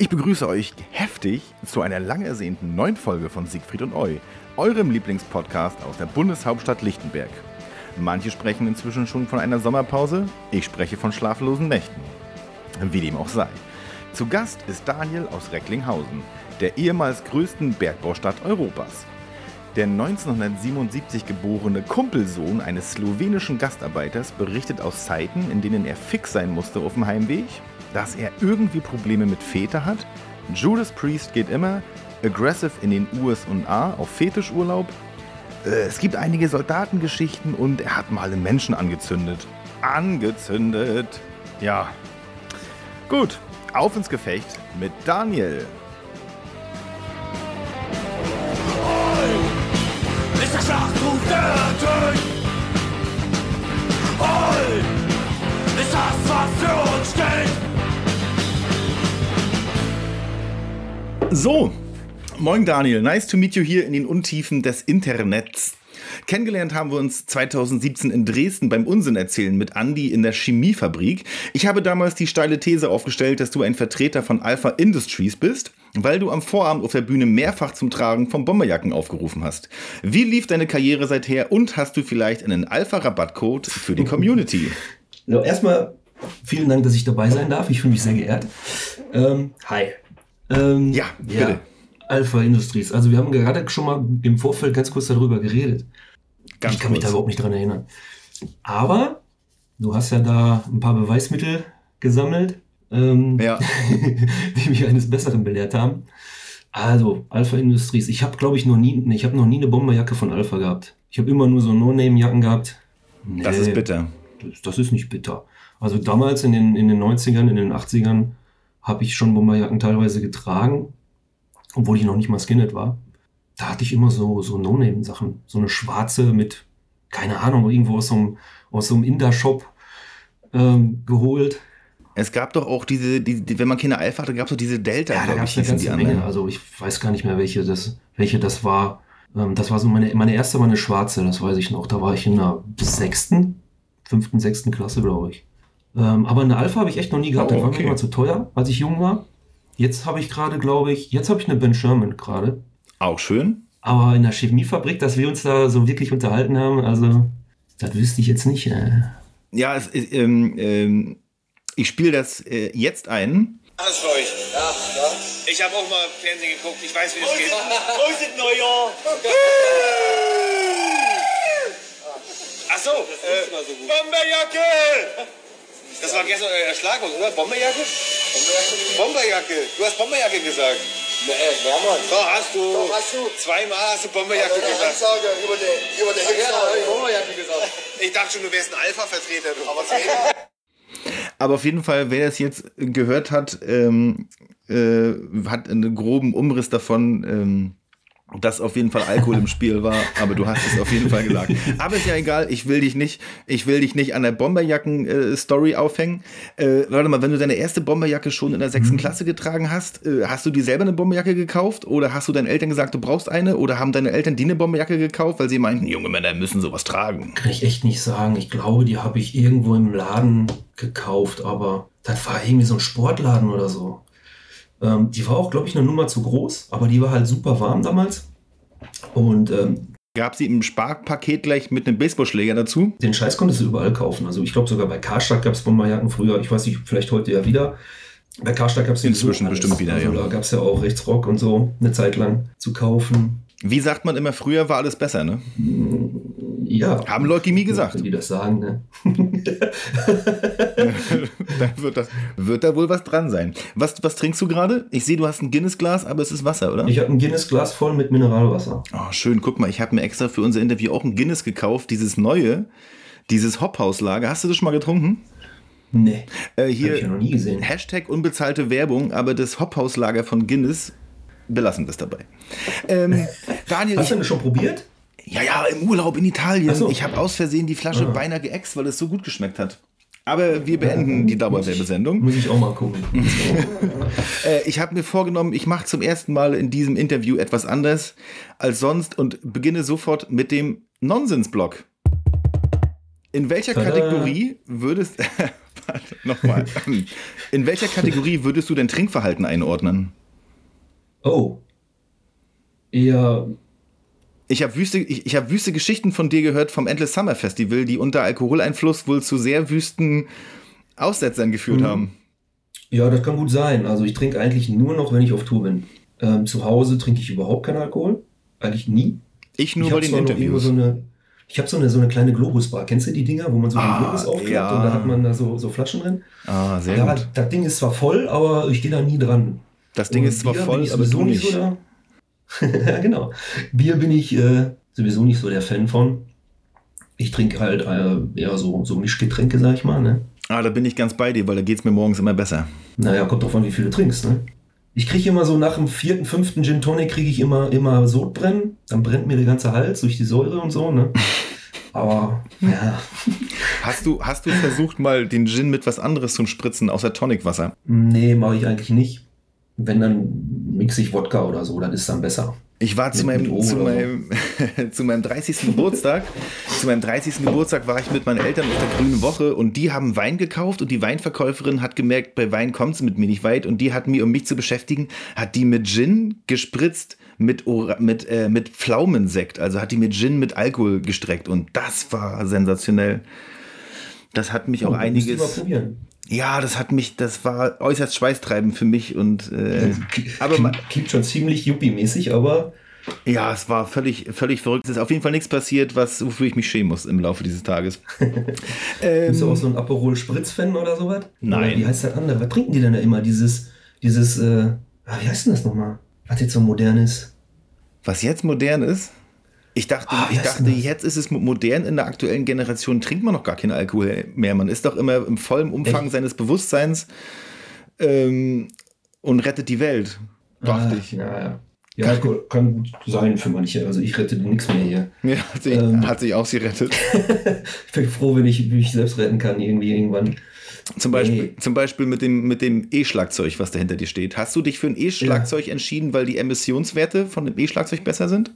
Ich begrüße euch heftig zu einer lang ersehnten neuen Folge von Siegfried und Eu, eurem Lieblingspodcast aus der Bundeshauptstadt Lichtenberg. Manche sprechen inzwischen schon von einer Sommerpause, ich spreche von schlaflosen Nächten. Wie dem auch sei. Zu Gast ist Daniel aus Recklinghausen, der ehemals größten Bergbaustadt Europas. Der 1977 geborene Kumpelsohn eines slowenischen Gastarbeiters berichtet aus Zeiten, in denen er fix sein musste auf dem Heimweg, dass er irgendwie Probleme mit Väter hat. Judas Priest geht immer, aggressive in den USA auf Fetischurlaub. Äh, Es gibt einige Soldatengeschichten und er hat mal einen Menschen angezündet. Angezündet. Ja. Gut, auf ins Gefecht mit Daniel. Ist der Schlachtruf der Tod! Oi! Ist das, was für uns steht! So, moin Daniel, nice to meet you hier in den Untiefen des Internets. Kennengelernt haben wir uns 2017 in Dresden beim Unsinn erzählen mit Andy in der Chemiefabrik. Ich habe damals die steile These aufgestellt, dass du ein Vertreter von Alpha Industries bist, weil du am Vorabend auf der Bühne mehrfach zum Tragen von Bomberjacken aufgerufen hast. Wie lief deine Karriere seither und hast du vielleicht einen Alpha-Rabattcode für die Community? So, erstmal vielen Dank, dass ich dabei sein darf. Ich fühle mich sehr geehrt. Ähm, hi. Ähm, Ja, bitte. Alpha Industries. Also wir haben gerade schon mal im Vorfeld ganz kurz darüber geredet. Ganz ich kann mich kurz. da überhaupt nicht dran erinnern. Aber du hast ja da ein paar Beweismittel gesammelt, ähm, Ja, die mich eines Besseren belehrt haben. Also, Alpha Industries. Ich habe, glaube ich, noch nie, ich habe noch nie eine Bomberjacke von Alpha gehabt. Ich habe immer nur so No-Name-Jacken gehabt. das Nee. ist bitter. Das, das ist nicht bitter. Also damals in den, in den 90ern, in den 80ern habe ich schon Bomberjacken teilweise getragen, obwohl ich noch nicht mal Skinhead war. Da hatte ich immer so, so No-Name-Sachen. So eine schwarze mit, keine Ahnung, irgendwo aus so einem, aus so einem Inder-Shop ähm, geholt. Es gab doch auch diese, die, die, wenn man keine Alpha hatte, gab es doch diese Delta, Ja, da gab es eine ganze Menge. Also ich weiß gar nicht mehr, welche das, welche das war. Ähm, das war so meine, meine erste war eine schwarze, das weiß ich noch. Da war ich in der sechsten, fünften, sechsten Klasse, glaube ich. Ähm, aber eine Alpha habe ich echt noch nie gehabt. Oh, Das war okay. mir immer zu teuer, als ich jung war. Jetzt habe ich gerade, glaube ich, jetzt habe ich eine Ben Sherman gerade. Auch schön. Aber in der Chemiefabrik, dass wir uns da so wirklich unterhalten haben, also das wüsste ich jetzt nicht. Äh. Ja, es, ist, ähm, ähm, ich spiele das äh, jetzt ein. Alles für euch. Ja, ja. Ich habe auch mal Fernsehen geguckt. Ich weiß, wie es geht. Prosit Neujahr. Ach so, äh, Bomberjacke. Das war gestern euer Schlagwort, oder? Bomberjacke? Bomberjacke? Bomberjacke. Du hast Bomberjacke gesagt. Nee, mehrmals. Doch, hast du. Doch, hast du. Zweimal hast du Bomberjacke Der gesagt. Ansage über der, über der Hexer. Bomberjacke gesagt. Ich dachte schon, du wärst ein Alpha-Vertreter. du. Aber Aber auf jeden Fall, wer das jetzt gehört hat, ähm, äh, hat einen groben Umriss davon, ähm, dass auf jeden Fall Alkohol im Spiel war, aber du hast es auf jeden Fall gesagt. Aber ist ja egal, ich will dich nicht, ich will dich nicht an der Bomberjacken-Story aufhängen. Äh, warte mal, wenn du deine erste Bomberjacke schon in der sechsten Klasse getragen hast, äh, hast du dir selber eine Bomberjacke gekauft oder hast du deinen Eltern gesagt, du brauchst eine oder haben deine Eltern dir eine Bomberjacke gekauft, weil sie meinten, junge Männer müssen sowas tragen? Kann ich echt nicht sagen. Ich glaube, die habe ich irgendwo im Laden gekauft, aber das war irgendwie so ein Sportladen oder so. Ähm, die war auch, glaube ich, eine Nummer zu groß, aber die war halt super warm damals. Und ähm, Gab sie im Sparpaket gleich mit einem Baseballschläger dazu? den Scheiß konntest du überall kaufen. Also ich glaube sogar bei Karstadt gab es Bomberjacken früher. Ich weiß nicht, vielleicht heute ja wieder. Bei Karstadt gab es Inzwischen bestimmt wieder, Also ja. da gab es ja auch Rechtsrock und so eine Zeit lang zu kaufen. Wie sagt man immer, früher war alles besser, ne? Ja. Haben Leukämie gesagt. Wenn die das sagen, ne? Dann wird, das, wird da wohl was dran sein. Was, was trinkst du gerade? Ich sehe, du hast ein Guinness-Glas, aber es ist Wasser, oder? Ich habe ein Guinness-Glas voll mit Mineralwasser. Oh, schön, guck mal, ich habe mir extra für unser Interview auch ein Guinness gekauft, dieses neue, dieses Hophaus-Lager. Hast du das schon mal getrunken? Nee. Äh, Hab ich ja hier noch nie gesehen. Hashtag unbezahlte Werbung, aber das Hophaus-Lager von Guinness belassen wir es dabei. Ähm, Daniel, Hast du denn schon probiert? ja, ja, im Urlaub in Italien. So. Ich habe aus Versehen die Flasche Ah. beinahe geäxt, weil es so gut geschmeckt hat. Aber wir beenden die Dauerwerbesendung. Muss ich auch mal gucken. Äh, ich habe mir vorgenommen, ich mache zum ersten Mal in diesem Interview etwas anders als sonst und beginne sofort mit dem Nonsensblock. In welcher Tada. Kategorie würdest nochmal. In welcher Kategorie würdest du dein Trinkverhalten einordnen? oh. Eher Ich habe wüste, ich, ich hab wüste Geschichten von dir gehört vom Endless Summer Festival, die unter Alkoholeinfluss wohl zu sehr wüsten Aussetzern geführt Mhm. haben. Ja, das kann gut sein. Also ich trinke eigentlich nur noch, wenn ich auf Tour bin. Ähm, zu Hause trinke ich überhaupt keinen Alkohol. Eigentlich nie. Ich nur ich bei den Interviews. So eine, ich habe so eine, so eine kleine Globusbar. Kennst du die Dinger, wo man so Ah, den Globus aufklappt ja. und da hat man da so, so Flaschen drin? ah, sehr Ja, gut. das Ding ist zwar voll, aber ich gehe da nie dran. Das Ding Und ist zwar voll, aber du nicht. so der, ja, genau. Bier bin ich äh, sowieso nicht so der Fan von. Ich trinke halt äh, eher so, so Mischgetränke, sag ich mal. Ne? Ah, da bin ich ganz bei dir, weil da geht's mir morgens immer besser. Naja, kommt drauf an, wie viel du trinkst. Ne? Ich kriege immer so nach dem vierten, fünften Gin Tonic kriege ich immer, immer Sodbrennen. Dann brennt mir der ganze Hals durch die Säure und so. Ne? Aber ja, Hast du, hast du versucht, mal den Gin mit was anderes zu spritzen, außer Tonicwasser? nee, mache ich eigentlich nicht. Wenn, dann mixe ich Wodka oder so, dann ist dann besser. Ich war zu Mit- meinem, mit zu, meinem, zu meinem 30. Geburtstag. Zu meinem 30. Geburtstag war ich mit meinen Eltern auf der Grünen Woche und die haben Wein gekauft und die Weinverkäuferin hat gemerkt, bei Wein kommt sie mit mir nicht weit und die hat mir, um mich zu beschäftigen, hat die mit Gin gespritzt mit, mit, äh, mit Pflaumensekt. Also hat die mit Gin mit Alkohol gestreckt und das war sensationell. Das hat mich auch einiges. Ja, das hat mich, das war äußerst schweißtreibend für mich und äh, aber ma- Klingt, schon ziemlich Yuppie-mäßig, aber ja, es war völlig, völlig verrückt. Es ist auf jeden Fall nichts passiert, was, wofür ich mich schämen muss im Laufe dieses Tages. bist du auch so ein Aperol Spritz-Fan oder sowas? Nein. Oder wie heißt das andere? Was trinken die denn da immer? Dieses, dieses, äh, ah, wie heißt denn das nochmal? Was jetzt so modern ist? Was jetzt modern ist? Ich dachte, wie ich dachte jetzt ist es mo- modern. In der aktuellen Generation trinkt man noch gar keinen Alkohol mehr. Man ist doch immer im vollen Umfang Echt? seines Bewusstseins ähm, und rettet die Welt. Dachte Ah, ich. Ja, ja. Ja, kann- kann gut sein für manche. Also ich rette nichts mehr hier. Ja, hat, sich, Ähm. hat sich auch gerettet. Ich bin froh, wenn ich mich selbst retten kann, irgendwie irgendwann. Zum Beispiel, Nee. zum Beispiel mit dem, mit dem E-Schlagzeug, was da hinter dir steht. Hast du dich für ein E-Schlagzeug entschieden, weil die Emissionswerte von dem E-Schlagzeug besser sind?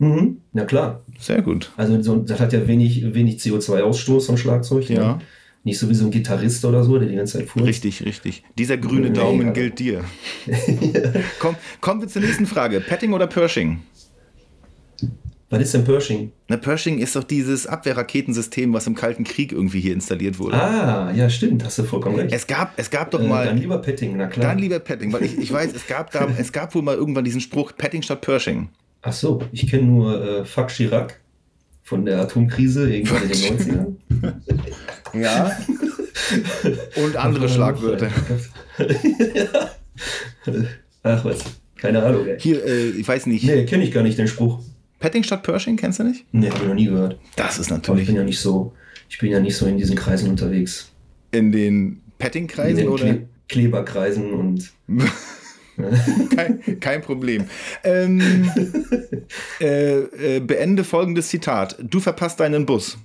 Mhm. Ja klar. Sehr gut. Also so, das hat ja wenig, wenig CO2-Ausstoß, so ein Schlagzeug. ne? Ja. Nicht so wie so ein Gitarrist oder so, der die ganze Zeit furzt. Richtig, richtig. Dieser grüne Nee, Daumen also- gilt dir. Komm, kommen wir zur nächsten Frage. Petting oder Pershing? Was ist denn Pershing? Na, Pershing ist doch dieses Abwehrraketensystem, was im Kalten Krieg irgendwie hier installiert wurde. Ah, ja, stimmt, hast du vollkommen recht. Es gab, es gab doch äh, mal. dann lieber Petting, na klar. dann lieber Petting, weil ich, ich weiß, es gab, da, es gab wohl mal irgendwann diesen Spruch Petting statt Pershing. Ach so, ich kenne nur äh, Fuck Chirac von der Atomkrise irgendwann in den 90ern. Ja. Und andere Schlagwörter. Ach was, keine Ahnung, ey. Hier, äh, ich weiß nicht. Nee, kenne ich gar nicht den Spruch. Petting statt Pershing, kennst du nicht? Nee, habe ich noch nie gehört. Das ist Aber ich natürlich bin ja nicht so, ich bin ja nicht so in diesen Kreisen unterwegs. in den In Petting-Kreisen oder? Kle Kleberkreisen und kein, kein Problem. Ähm, äh, äh, beende folgendes Zitat. Du verpasst deinen Bus.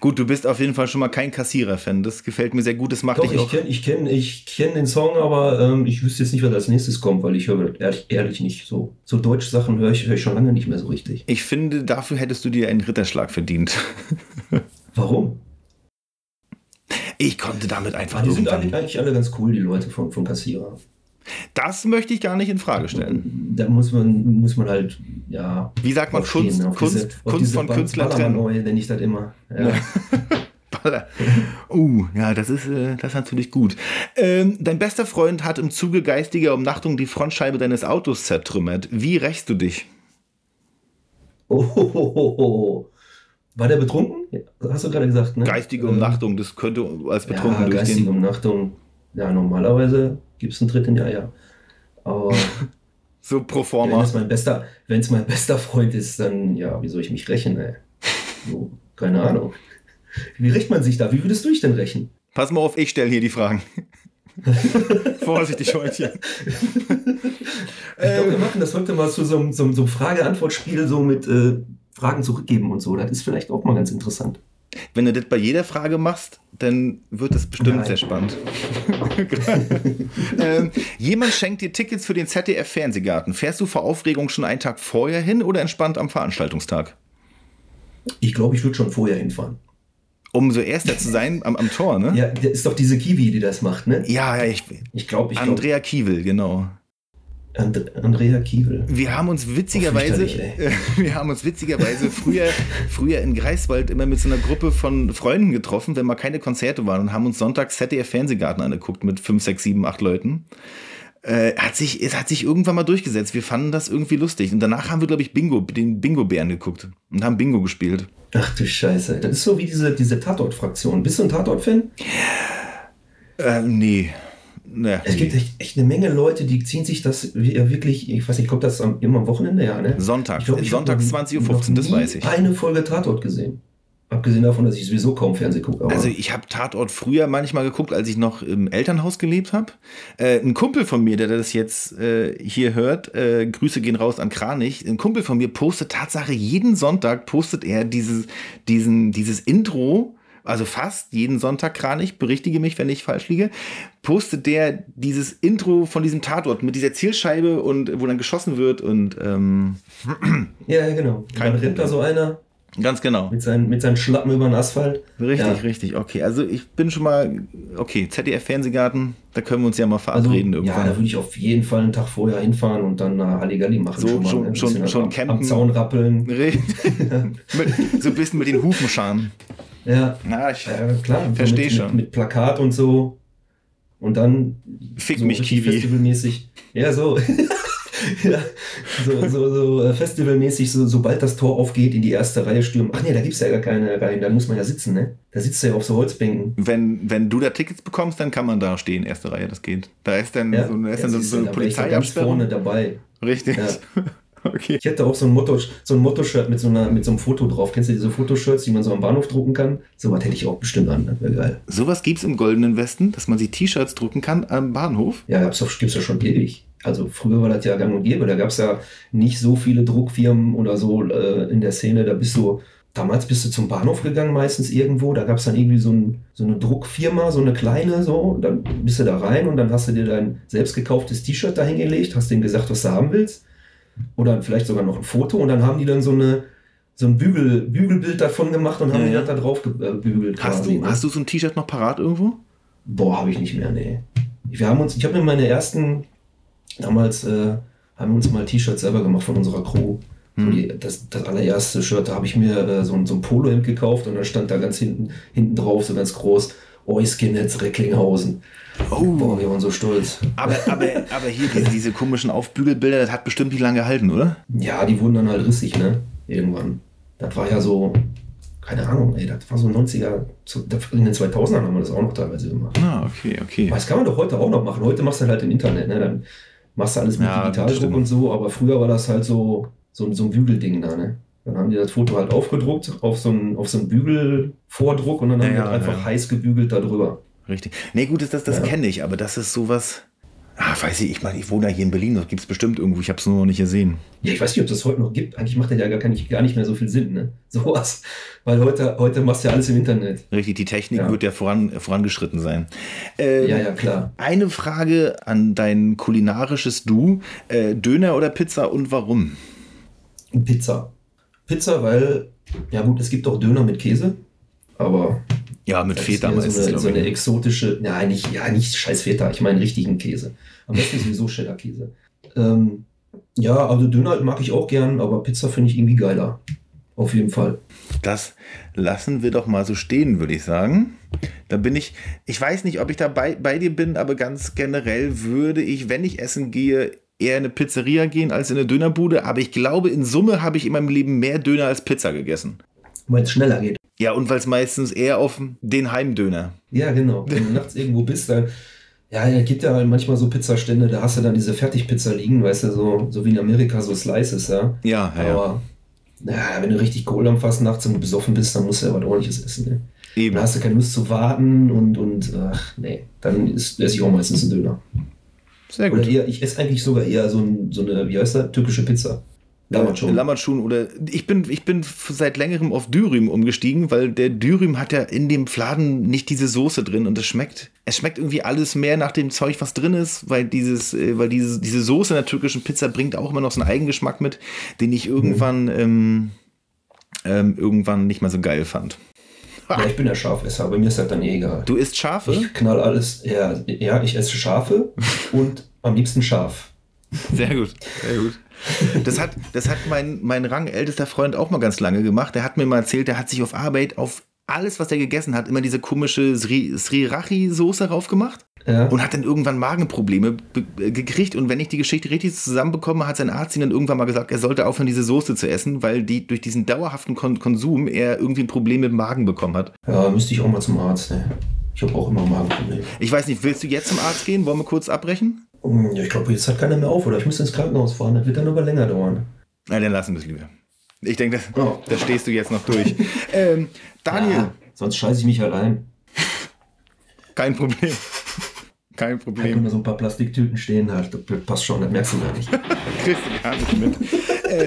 Gut, du bist auf jeden Fall schon mal kein Kassierer-Fan. Das gefällt mir sehr gut. Das macht Doch, dich ich auch. kenne ich kenn, ich kenn den Song, aber ähm, ich wüsste jetzt nicht, was als nächstes kommt, weil ich höre ehrlich, ehrlich nicht so. So deutsche Sachen höre ich, hör ich schon lange nicht mehr so richtig. Ich finde, dafür hättest du dir einen Ritterschlag verdient. Warum? Ich konnte damit einfach die sind eigentlich, alle ganz cool, die Leute von, von Kassierer. Das möchte ich gar nicht in Frage stellen. Da muss man, muss man halt, ja. Wie sagt man, Kunst, Kunst, diese- Kunst diese von Künstlern trennen? Nenne ich das immer. Ja. Baller. Uh, ja, das ist, äh, das ist natürlich gut. Ähm, dein bester Freund hat im Zuge geistiger Umnachtung die Frontscheibe deines Autos zertrümmert. Wie rächst du dich? Oh, ho, ho, ho, ho. War der betrunken? Ja, Hast du gerade gesagt, ne? Geistige Ähm, Umnachtung, das könnte als betrunken ja, geistige durchgehen. Umnachtung. Ja, normalerweise gibt es einen Tritt in die Eier. Aber So pro wenn forma. es mein bester, wenn es mein bester Freund ist, dann ja, wie soll ich mich rächen, ey? So, keine Ahnung. Wie rächt man sich da? Wie würdest du dich denn rächen? Pass mal auf, ich stelle hier die Fragen. Vorsichtig, Freundchen. Ich glaube, wir machen das heute mal zu so einem, so so einem Frage-Antwort-Spiel, so mit äh, Fragen zurückgeben und so. Das ist vielleicht auch mal ganz interessant. Wenn du das bei jeder Frage machst, dann wird das bestimmt Nein. sehr spannend. ähm, jemand schenkt dir Tickets für den ZDF-Fernsehgarten. Fährst du vor Aufregung schon einen Tag vorher hin oder entspannt am Veranstaltungstag? Ich glaube, ich würde schon vorher hinfahren. Um so Erster zu sein am, am Tor, ne? Ja, der ist doch diese Kiwi, die das macht, ne? Ja, ja, ich, Ich glaube, ich. Andrea Kiewel, genau. And Andrea Kiewel. Wir haben uns witzigerweise, fürchterlich, wir haben uns witzigerweise früher, früher in Greifswald immer mit so einer Gruppe von Freunden getroffen, wenn mal keine Konzerte waren und haben uns sonntags ZDF Fernsehgarten angeguckt mit fünf, sechs, sieben, acht Leuten. Äh, hat sich, es hat sich irgendwann mal durchgesetzt. Wir fanden das irgendwie lustig. Und danach haben wir, glaube ich, Bingo, den Bingo-Bären geguckt und haben Bingo gespielt. Ach du Scheiße. Das ist so wie diese, diese Tatort-Fraktion. Bist du ein Tatort-Fan? Äh, nee. Naja, Es gibt echt, echt eine Menge Leute, die ziehen sich das ja wirklich, ich weiß nicht, kommt das am, immer am Wochenende, ja, ne? Sonntag. Ich glaub, noch- 20.15 Uhr, das weiß ich. eine Folge Tatort gesehen. Abgesehen davon, dass ich sowieso kaum Fernsehen gucke. Also ich habe Tatort früher manchmal geguckt, als ich noch im Elternhaus gelebt habe. Äh, ein Kumpel von mir, der das jetzt äh, hier hört, äh, Grüße gehen raus an Kranich. Ein Kumpel von mir postet Tatsache jeden Sonntag postet er dieses, diesen, dieses Intro. Also fast jeden Sonntag Kranich, berichtige mich, wenn ich falsch liege, postet der dieses Intro von diesem Tatort mit dieser Zielscheibe und wo dann geschossen wird und ähm, ja, ja, genau. Kein Dann rennt da so einer ganz genau. mit seinen, mit seinen Schlappen über den Asphalt. Richtig, Ja. richtig, okay. Also ich bin schon mal, okay, ZDF Fernsehgarten, da können wir uns ja mal Also, verabreden ja, irgendwann. da würde ich auf jeden Fall einen Tag vorher hinfahren und dann nach Halligalli machen. So, mal, schon- ne? Schon- schon am, campen. Am Zaun rappeln. Richtig. mit, so ein bisschen mit den Hufen scharen. Ja, Na, ich ja klar. verstehe mit, schon. Mit, mit Plakat und so. Und dann Fick so mich, Kiwi. Festivalmäßig. Ja, so. ja, so, so, so äh, festivalmäßig, so, sobald das Tor aufgeht, in die erste Reihe stürmen. Ach nee, da gibt es ja gar keine Reihen, da muss man ja sitzen, ne? Da sitzt er ja auf so Holzbänken. Wenn, wenn du da Tickets bekommst, dann kann man da stehen, erste Reihe, das geht. Da ist dann Ja, so, da ist dann so, so eine da ganz vorne dabei. Richtig. Ja. Okay. Ich hätte auch so ein Motto, so ein Motto-Shirt mit so einer, mit so einem Foto drauf. Kennst du diese Fotoshirts, die man so am Bahnhof drucken kann? So was hätte ich auch bestimmt an, das wäre geil. Sowas gibt's im Goldenen Westen, dass man sich T-Shirts drucken kann am Bahnhof. Ja, doch, gibt's ja schon ewig. Also früher war das ja gang und gäbe. Da gab es ja nicht so viele Druckfirmen oder so äh, in der Szene. Da bist du, damals bist du zum Bahnhof gegangen, meistens irgendwo. Da gab es dann irgendwie so, ein, so eine Druckfirma, so eine kleine, so. Dann bist du da rein und dann hast du dir dein selbst gekauftes T-Shirt dahingelegt, hast denen gesagt, was du haben willst. Oder vielleicht sogar noch ein Foto. Und dann haben die dann so eine so ein Bügel, Bügelbild davon gemacht und haben Ja, die ja. das da drauf gebügelt. Hast du, hast du so ein T-Shirt noch parat irgendwo? Boah, habe ich nicht mehr, nee. Wir haben uns, ich habe mir meine ersten, damals äh, haben wir uns mal T-Shirts selber gemacht von unserer Crew. So Hm. die, das, das allererste Shirt, da habe ich mir äh, so, ein- so ein Polohemd gekauft und dann stand da ganz hinten, hinten drauf, so ganz groß, Oi Skinheads Recklinghausen. Oh. Boah, wir waren so stolz. Aber, aber, aber hier, diese, diese komischen Aufbügelbilder, das hat bestimmt nicht lange gehalten, oder? Ja, die wurden dann halt rissig, ne? Irgendwann. Das war ja so, keine Ahnung, ey, das war so 90er, zu- in den 2000ern haben wir das auch noch teilweise gemacht. Ah, okay, okay. Das kann man doch heute auch noch machen. Heute machst du halt im Internet, ne? Dann machst du alles mit Ja, Digitaldruck und so, aber früher war das halt so, so, so ein Bügelding da, ne? Dann haben die das Foto halt aufgedruckt auf so einen, auf so einen Bügelvordruck und dann haben Ja, die ja, einfach ja. heiß gebügelt darüber. Richtig. Nee, gut, das, das, das Ja. kenne ich, aber das ist sowas. Ah, weiß ich, ich meine, ich wohne ja hier in Berlin, das gibt es bestimmt irgendwo, ich habe es nur noch nicht gesehen. Ja, ich weiß nicht, ob das heute noch gibt. Eigentlich macht das ja gar, gar, nicht, mehr so viel Sinn, ne? Sowas. Weil heute, heute machst du ja alles im Internet. Richtig, die Technik Ja. wird ja voran, vorangeschritten sein. Ähm, Ja, ja, klar. Eine Frage an dein kulinarisches Du: äh, Döner oder Pizza und warum? Pizza. Pizza, weil, ja gut, es gibt auch Döner mit Käse, aber Ja, mit Feta meistens, so eine, so eine ich. exotische, ja nicht, ja, nicht scheiß Feta, ich meine richtigen Käse. Am besten sowieso Cheddar-Käse. Ähm, ja, also Döner mag ich auch gern, aber Pizza finde ich irgendwie geiler. Auf jeden Fall. Das lassen wir doch mal so stehen, würde ich sagen. Da bin ich, ich weiß nicht, ob ich da bei, bei dir bin, aber ganz generell würde ich, wenn ich essen gehe, eher in eine Pizzeria gehen als in eine Dönerbude. Aber ich glaube, in Summe habe ich in meinem Leben mehr Döner als Pizza gegessen. Weil es schneller geht. Ja, und weil es meistens eher auf den Heimdöner. Ja, genau. Wenn du nachts irgendwo bist, dann. Ja, es gibt ja halt manchmal so Pizzastände, da hast du dann diese Fertigpizza liegen, weißt du, so, so wie in Amerika, so Slices, ja. Ja, ja, ja. Aber Na, wenn du richtig Kohl am Fass nachts und besoffen bist, dann musst du ja was ordentliches essen. Ne? Eben. Dann hast du keine Lust zu warten und, und ach, nee, dann esse ich auch meistens einen Döner. Sehr Oder gut. eher, ich esse eigentlich sogar eher so, ein, so eine, wie heißt das, türkische Pizza. Damals schon. Lammertschun oder ich bin, ich bin seit längerem auf Dürüm umgestiegen, weil der Dürüm hat ja in dem Fladen nicht diese Soße drin und es schmeckt, es schmeckt irgendwie alles mehr nach dem Zeug, was drin ist, weil dieses, äh, weil diese, diese Soße in der türkischen Pizza bringt auch immer noch so einen Eigengeschmack mit, den ich irgendwann, ähm, ähm, irgendwann nicht mehr so geil fand. Ja, ich bin ja Schafesser, bei mir ist das dann eh egal. Du isst Schafe? Ich knall alles, ja, ja, ich esse Schafe und am liebsten Schaf. Sehr gut, sehr gut. Das hat, das hat mein, mein rangältester Freund auch mal ganz lange gemacht. Der hat mir mal erzählt, der hat sich auf Arbeit auf alles, was er gegessen hat, immer diese komische Sri, Srirachi-Soße raufgemacht Ja. und hat dann irgendwann Magenprobleme äh, gekriegt. Und wenn ich die Geschichte richtig zusammenbekomme, hat sein Arzt ihm dann irgendwann mal gesagt, er sollte aufhören, diese Soße zu essen, weil die durch diesen dauerhaften Kon Konsum er irgendwie ein Problem mit dem Magen bekommen hat. ja, müsste ich auch mal zum Arzt. Ne? Ich habe auch immer Magenprobleme. Ich weiß nicht, willst du jetzt zum Arzt gehen? Wollen wir kurz abbrechen? Hm, Ja, ich glaube, jetzt hat keiner mehr auf, oder? Ich muss ins Krankenhaus fahren, das wird dann aber länger dauern. Nein, dann lassen wir es lieber. Ich denke, das, Oh. da stehst du jetzt noch durch. ähm, Daniel. Ja, sonst scheiße ich mich halt ein. Kein Problem. Kein habe Problem. immer so ein paar Plastiktüten stehen halt. Das passt schon, das merkst du gar nicht. Kriegst du gar nicht mit. Äh,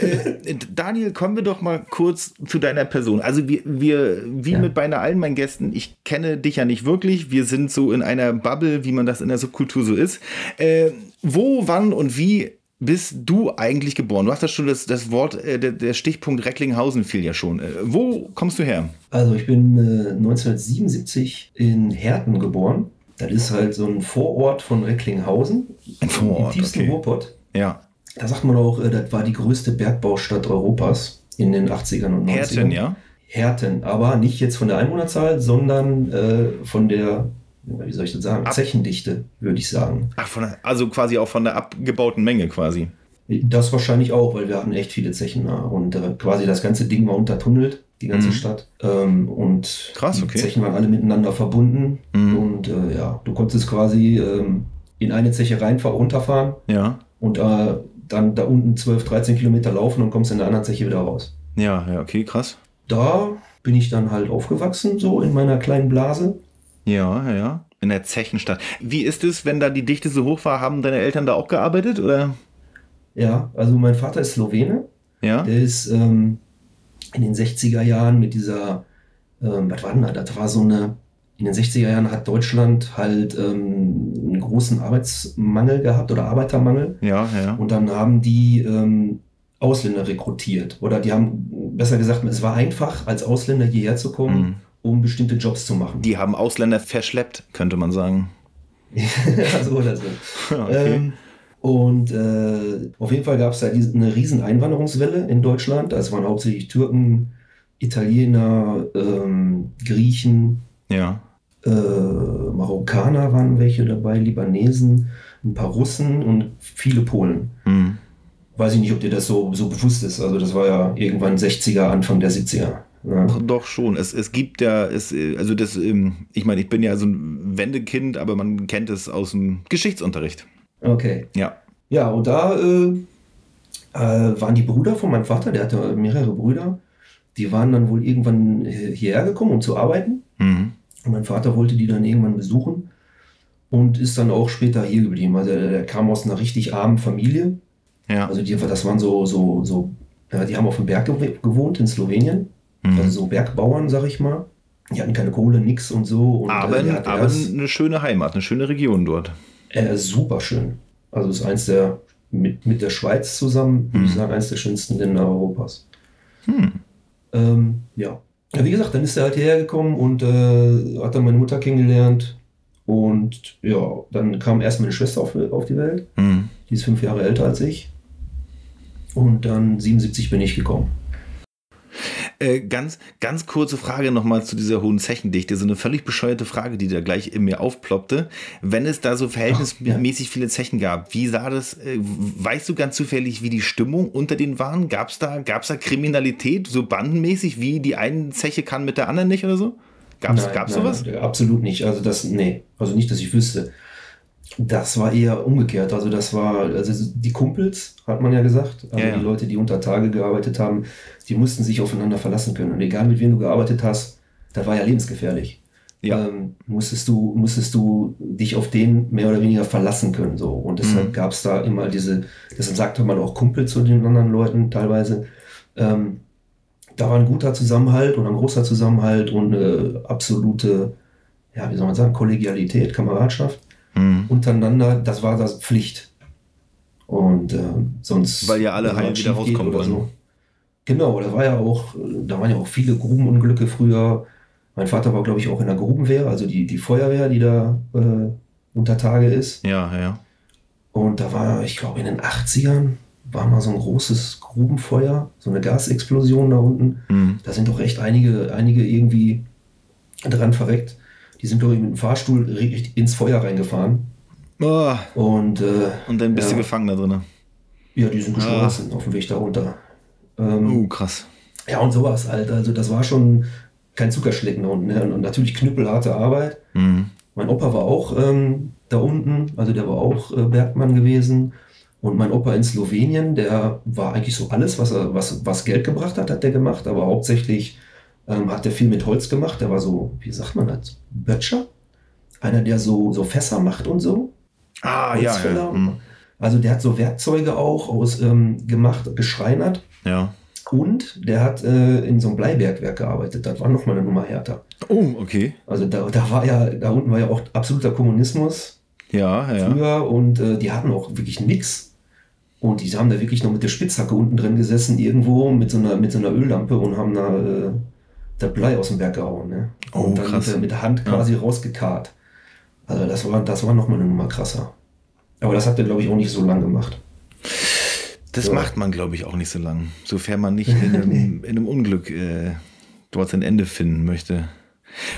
äh, Daniel, kommen wir doch mal kurz zu deiner Person. Also wir, wir wie Ja. mit beinahe allen meinen Gästen, ich kenne dich ja nicht wirklich. Wir sind so in einer Bubble, wie man das in der Subkultur so ist. Äh, wo, wann und wie bist du eigentlich geboren? Du hast ja schon das, das Wort, äh, der, der Stichpunkt Recklinghausen fiel ja schon. Wo kommst du her? Also ich bin äh, 1977 in Herten geboren. Das ist halt so ein Vorort von Recklinghausen. Ein Vorort, Im tiefsten okay. Ruhrpott. Ja. Da sagt man auch, äh, das war die größte Bergbaustadt Europas in den 80ern und 90ern. Herten, ja? Herten, aber nicht jetzt von der Einwohnerzahl, sondern äh, von der, wie soll ich das sagen, Ab- Zechendichte, würde ich sagen. Ach, der, also quasi auch von der abgebauten Menge quasi. Das wahrscheinlich auch, weil wir hatten echt viele Zechen da und äh, quasi das ganze Ding war untertunnelt, die ganze Mhm. Stadt. Ähm, und Krass, die okay. Zechen waren alle miteinander verbunden Mhm. und äh, ja, du konntest quasi ähm, in eine Zeche rein runterfahren Ja. und äh, dann da unten 12, 13 Kilometer laufen und kommst in der anderen Zeche wieder raus. Ja, ja, okay, krass. Da bin ich dann halt aufgewachsen, so in meiner kleinen Blase. Ja, ja, ja. In der Zechenstadt. Wie ist es, wenn da die Dichte so hoch war? Haben deine Eltern da auch gearbeitet? Oder? Ja, also mein Vater ist Slowene. Ja? Der ist ähm, in den 60er Jahren mit dieser, ähm, was war denn da? Das war so eine, in den 60er Jahren hat Deutschland halt ähm, einen großen Arbeitsmangel gehabt oder Arbeitermangel. Ja, ja. Und dann haben die ähm, Ausländer rekrutiert. Oder die haben, besser gesagt, es war einfach, als Ausländer hierher zu kommen, Mhm. um bestimmte Jobs zu machen. Die haben Ausländer verschleppt, könnte man sagen. so oder so. Okay. Ähm, und äh, auf jeden Fall gab es da diese, eine riesen Einwanderungswelle in Deutschland. Das waren hauptsächlich Türken, Italiener, ähm, Griechen, ja. Äh, Marokkaner waren welche dabei, Libanesen, ein paar Russen und viele Polen. Hm. Weiß ich nicht, ob dir das so, so bewusst ist. Also das war ja irgendwann 60er, Anfang der 70er. Ja. Doch, doch schon. Es, es gibt ja, es, also das, ähm, ich meine, ich bin ja so ein Wendekind, aber man kennt es aus dem Geschichtsunterricht. Okay. Ja. Ja, und da äh, äh, waren die Brüder von meinem Vater, der hatte mehrere Brüder, die waren dann wohl irgendwann hi- hierher gekommen, um zu arbeiten. Mhm. Und mein Vater wollte die dann irgendwann besuchen und ist dann auch später hier geblieben. Also er, kam aus einer richtig armen Familie. Ja. Also die, das waren so, so, so, ja, die haben auf dem Berg gew- gewohnt in Slowenien. Mhm. Also so Bergbauern, sag ich mal. Die hatten keine Kohle, nix und so. Und, aber äh, hat aber erst- eine schöne Heimat, eine schöne Region dort. Äh, super schön. Also ist eins der, mit, mit der Schweiz zusammen, würde ich Mhm. sagen, eins der schönsten Länder Europas. Hm. Ähm, ja. Ja. Wie gesagt, dann ist er halt hierher gekommen und äh, hat dann meine Mutter kennengelernt. Und ja, dann kam erst meine Schwester auf, auf die Welt. Hm. Die ist fünf Jahre älter als ich. Und dann 77 bin ich gekommen. Äh, ganz, ganz kurze Frage nochmal zu dieser hohen Zechendichte. So eine völlig bescheuerte Frage, die da gleich in mir aufploppte. Wenn es da so verhältnismäßig viele Zechen gab, wie sah das, äh, weißt du ganz zufällig, wie die Stimmung unter denen waren? Gab es da, gab's da Kriminalität, so bandenmäßig, wie die eine Zeche kann mit der anderen nicht oder so? Gab's nein, sowas? nein, Absolut nicht. Also das, nee. Also nicht, dass ich wüsste. Das war eher umgekehrt. Also das war, also die Kumpels, hat man ja gesagt, also Ja, ja. die Leute, die unter Tage gearbeitet haben, die mussten sich aufeinander verlassen können. Und egal mit wem du gearbeitet hast, das war ja lebensgefährlich. Ja. Ähm, musstest du, musstest du dich auf den mehr oder weniger verlassen können. So. Und deshalb Mhm. gab es da immer diese, deshalb sagte man auch Kumpel zu den anderen Leuten teilweise. Ähm, da war ein guter Zusammenhalt und ein großer Zusammenhalt und eine absolute, ja, wie soll man sagen, Kollegialität, Kameradschaft Mhm. untereinander, das war das Pflicht. Und äh, sonst. Weil ja alle heil wieder rauskommen oder wollen. Genau, da war ja auch, da waren ja auch viele Grubenunglücke früher. Mein Vater war, glaube ich, auch in der Grubenwehr, also die, die Feuerwehr, die da äh, unter Tage ist. Ja, ja. Und da war, ich glaube, in den 80ern war mal so ein großes Grubenfeuer, so eine Gasexplosion da unten. Mhm. Da sind doch echt einige, einige irgendwie dran verreckt. Die sind, glaube ich, mit dem Fahrstuhl richtig ins Feuer reingefahren. Oh, Und, äh, und dann bist ja, du gefangen da drin. Ja, die sind geschmolzen auf dem Weg da runter. Ähm, Uh, krass. Ja, und sowas halt. Also, das war schon kein Zuckerschlecken da unten. Ne? Und natürlich knüppelharte Arbeit. Mhm. Mein Opa war auch ähm, da unten, also der war auch äh, Bergmann gewesen. Und mein Opa in Slowenien, der war eigentlich so alles, was, er, was, was Geld gebracht hat, hat der gemacht. Aber hauptsächlich ähm, hat er viel mit Holz gemacht. Der war so, wie sagt man das, Böttcher? Einer, der so, so Fässer macht und so. Ah, ja, ja. Mhm. Also der hat so Werkzeuge auch aus ähm, gemacht, geschreinert. Ja. Und der hat äh, in so einem Bleibergwerk gearbeitet. Das war nochmal eine Nummer härter. Oh, okay. Also da, da war ja, da unten war ja auch absoluter Kommunismus Ja, ja. früher und äh, die hatten auch wirklich nix. Und die haben da wirklich noch mit der Spitzhacke unten drin gesessen, irgendwo mit so einer, mit so einer Öllampe und haben da äh, das Blei aus dem Berg gehauen. Ne? Oh, und dann krass. Mit, der, mit der Hand quasi rausgekarrt. Also das war, das war nochmal eine Nummer krasser. Aber das hat er, glaube ich, auch nicht so lang gemacht. Das Ja. macht man, glaube ich, auch nicht so lang. Sofern man nicht in einem, in einem Unglück äh, dort sein Ende finden möchte.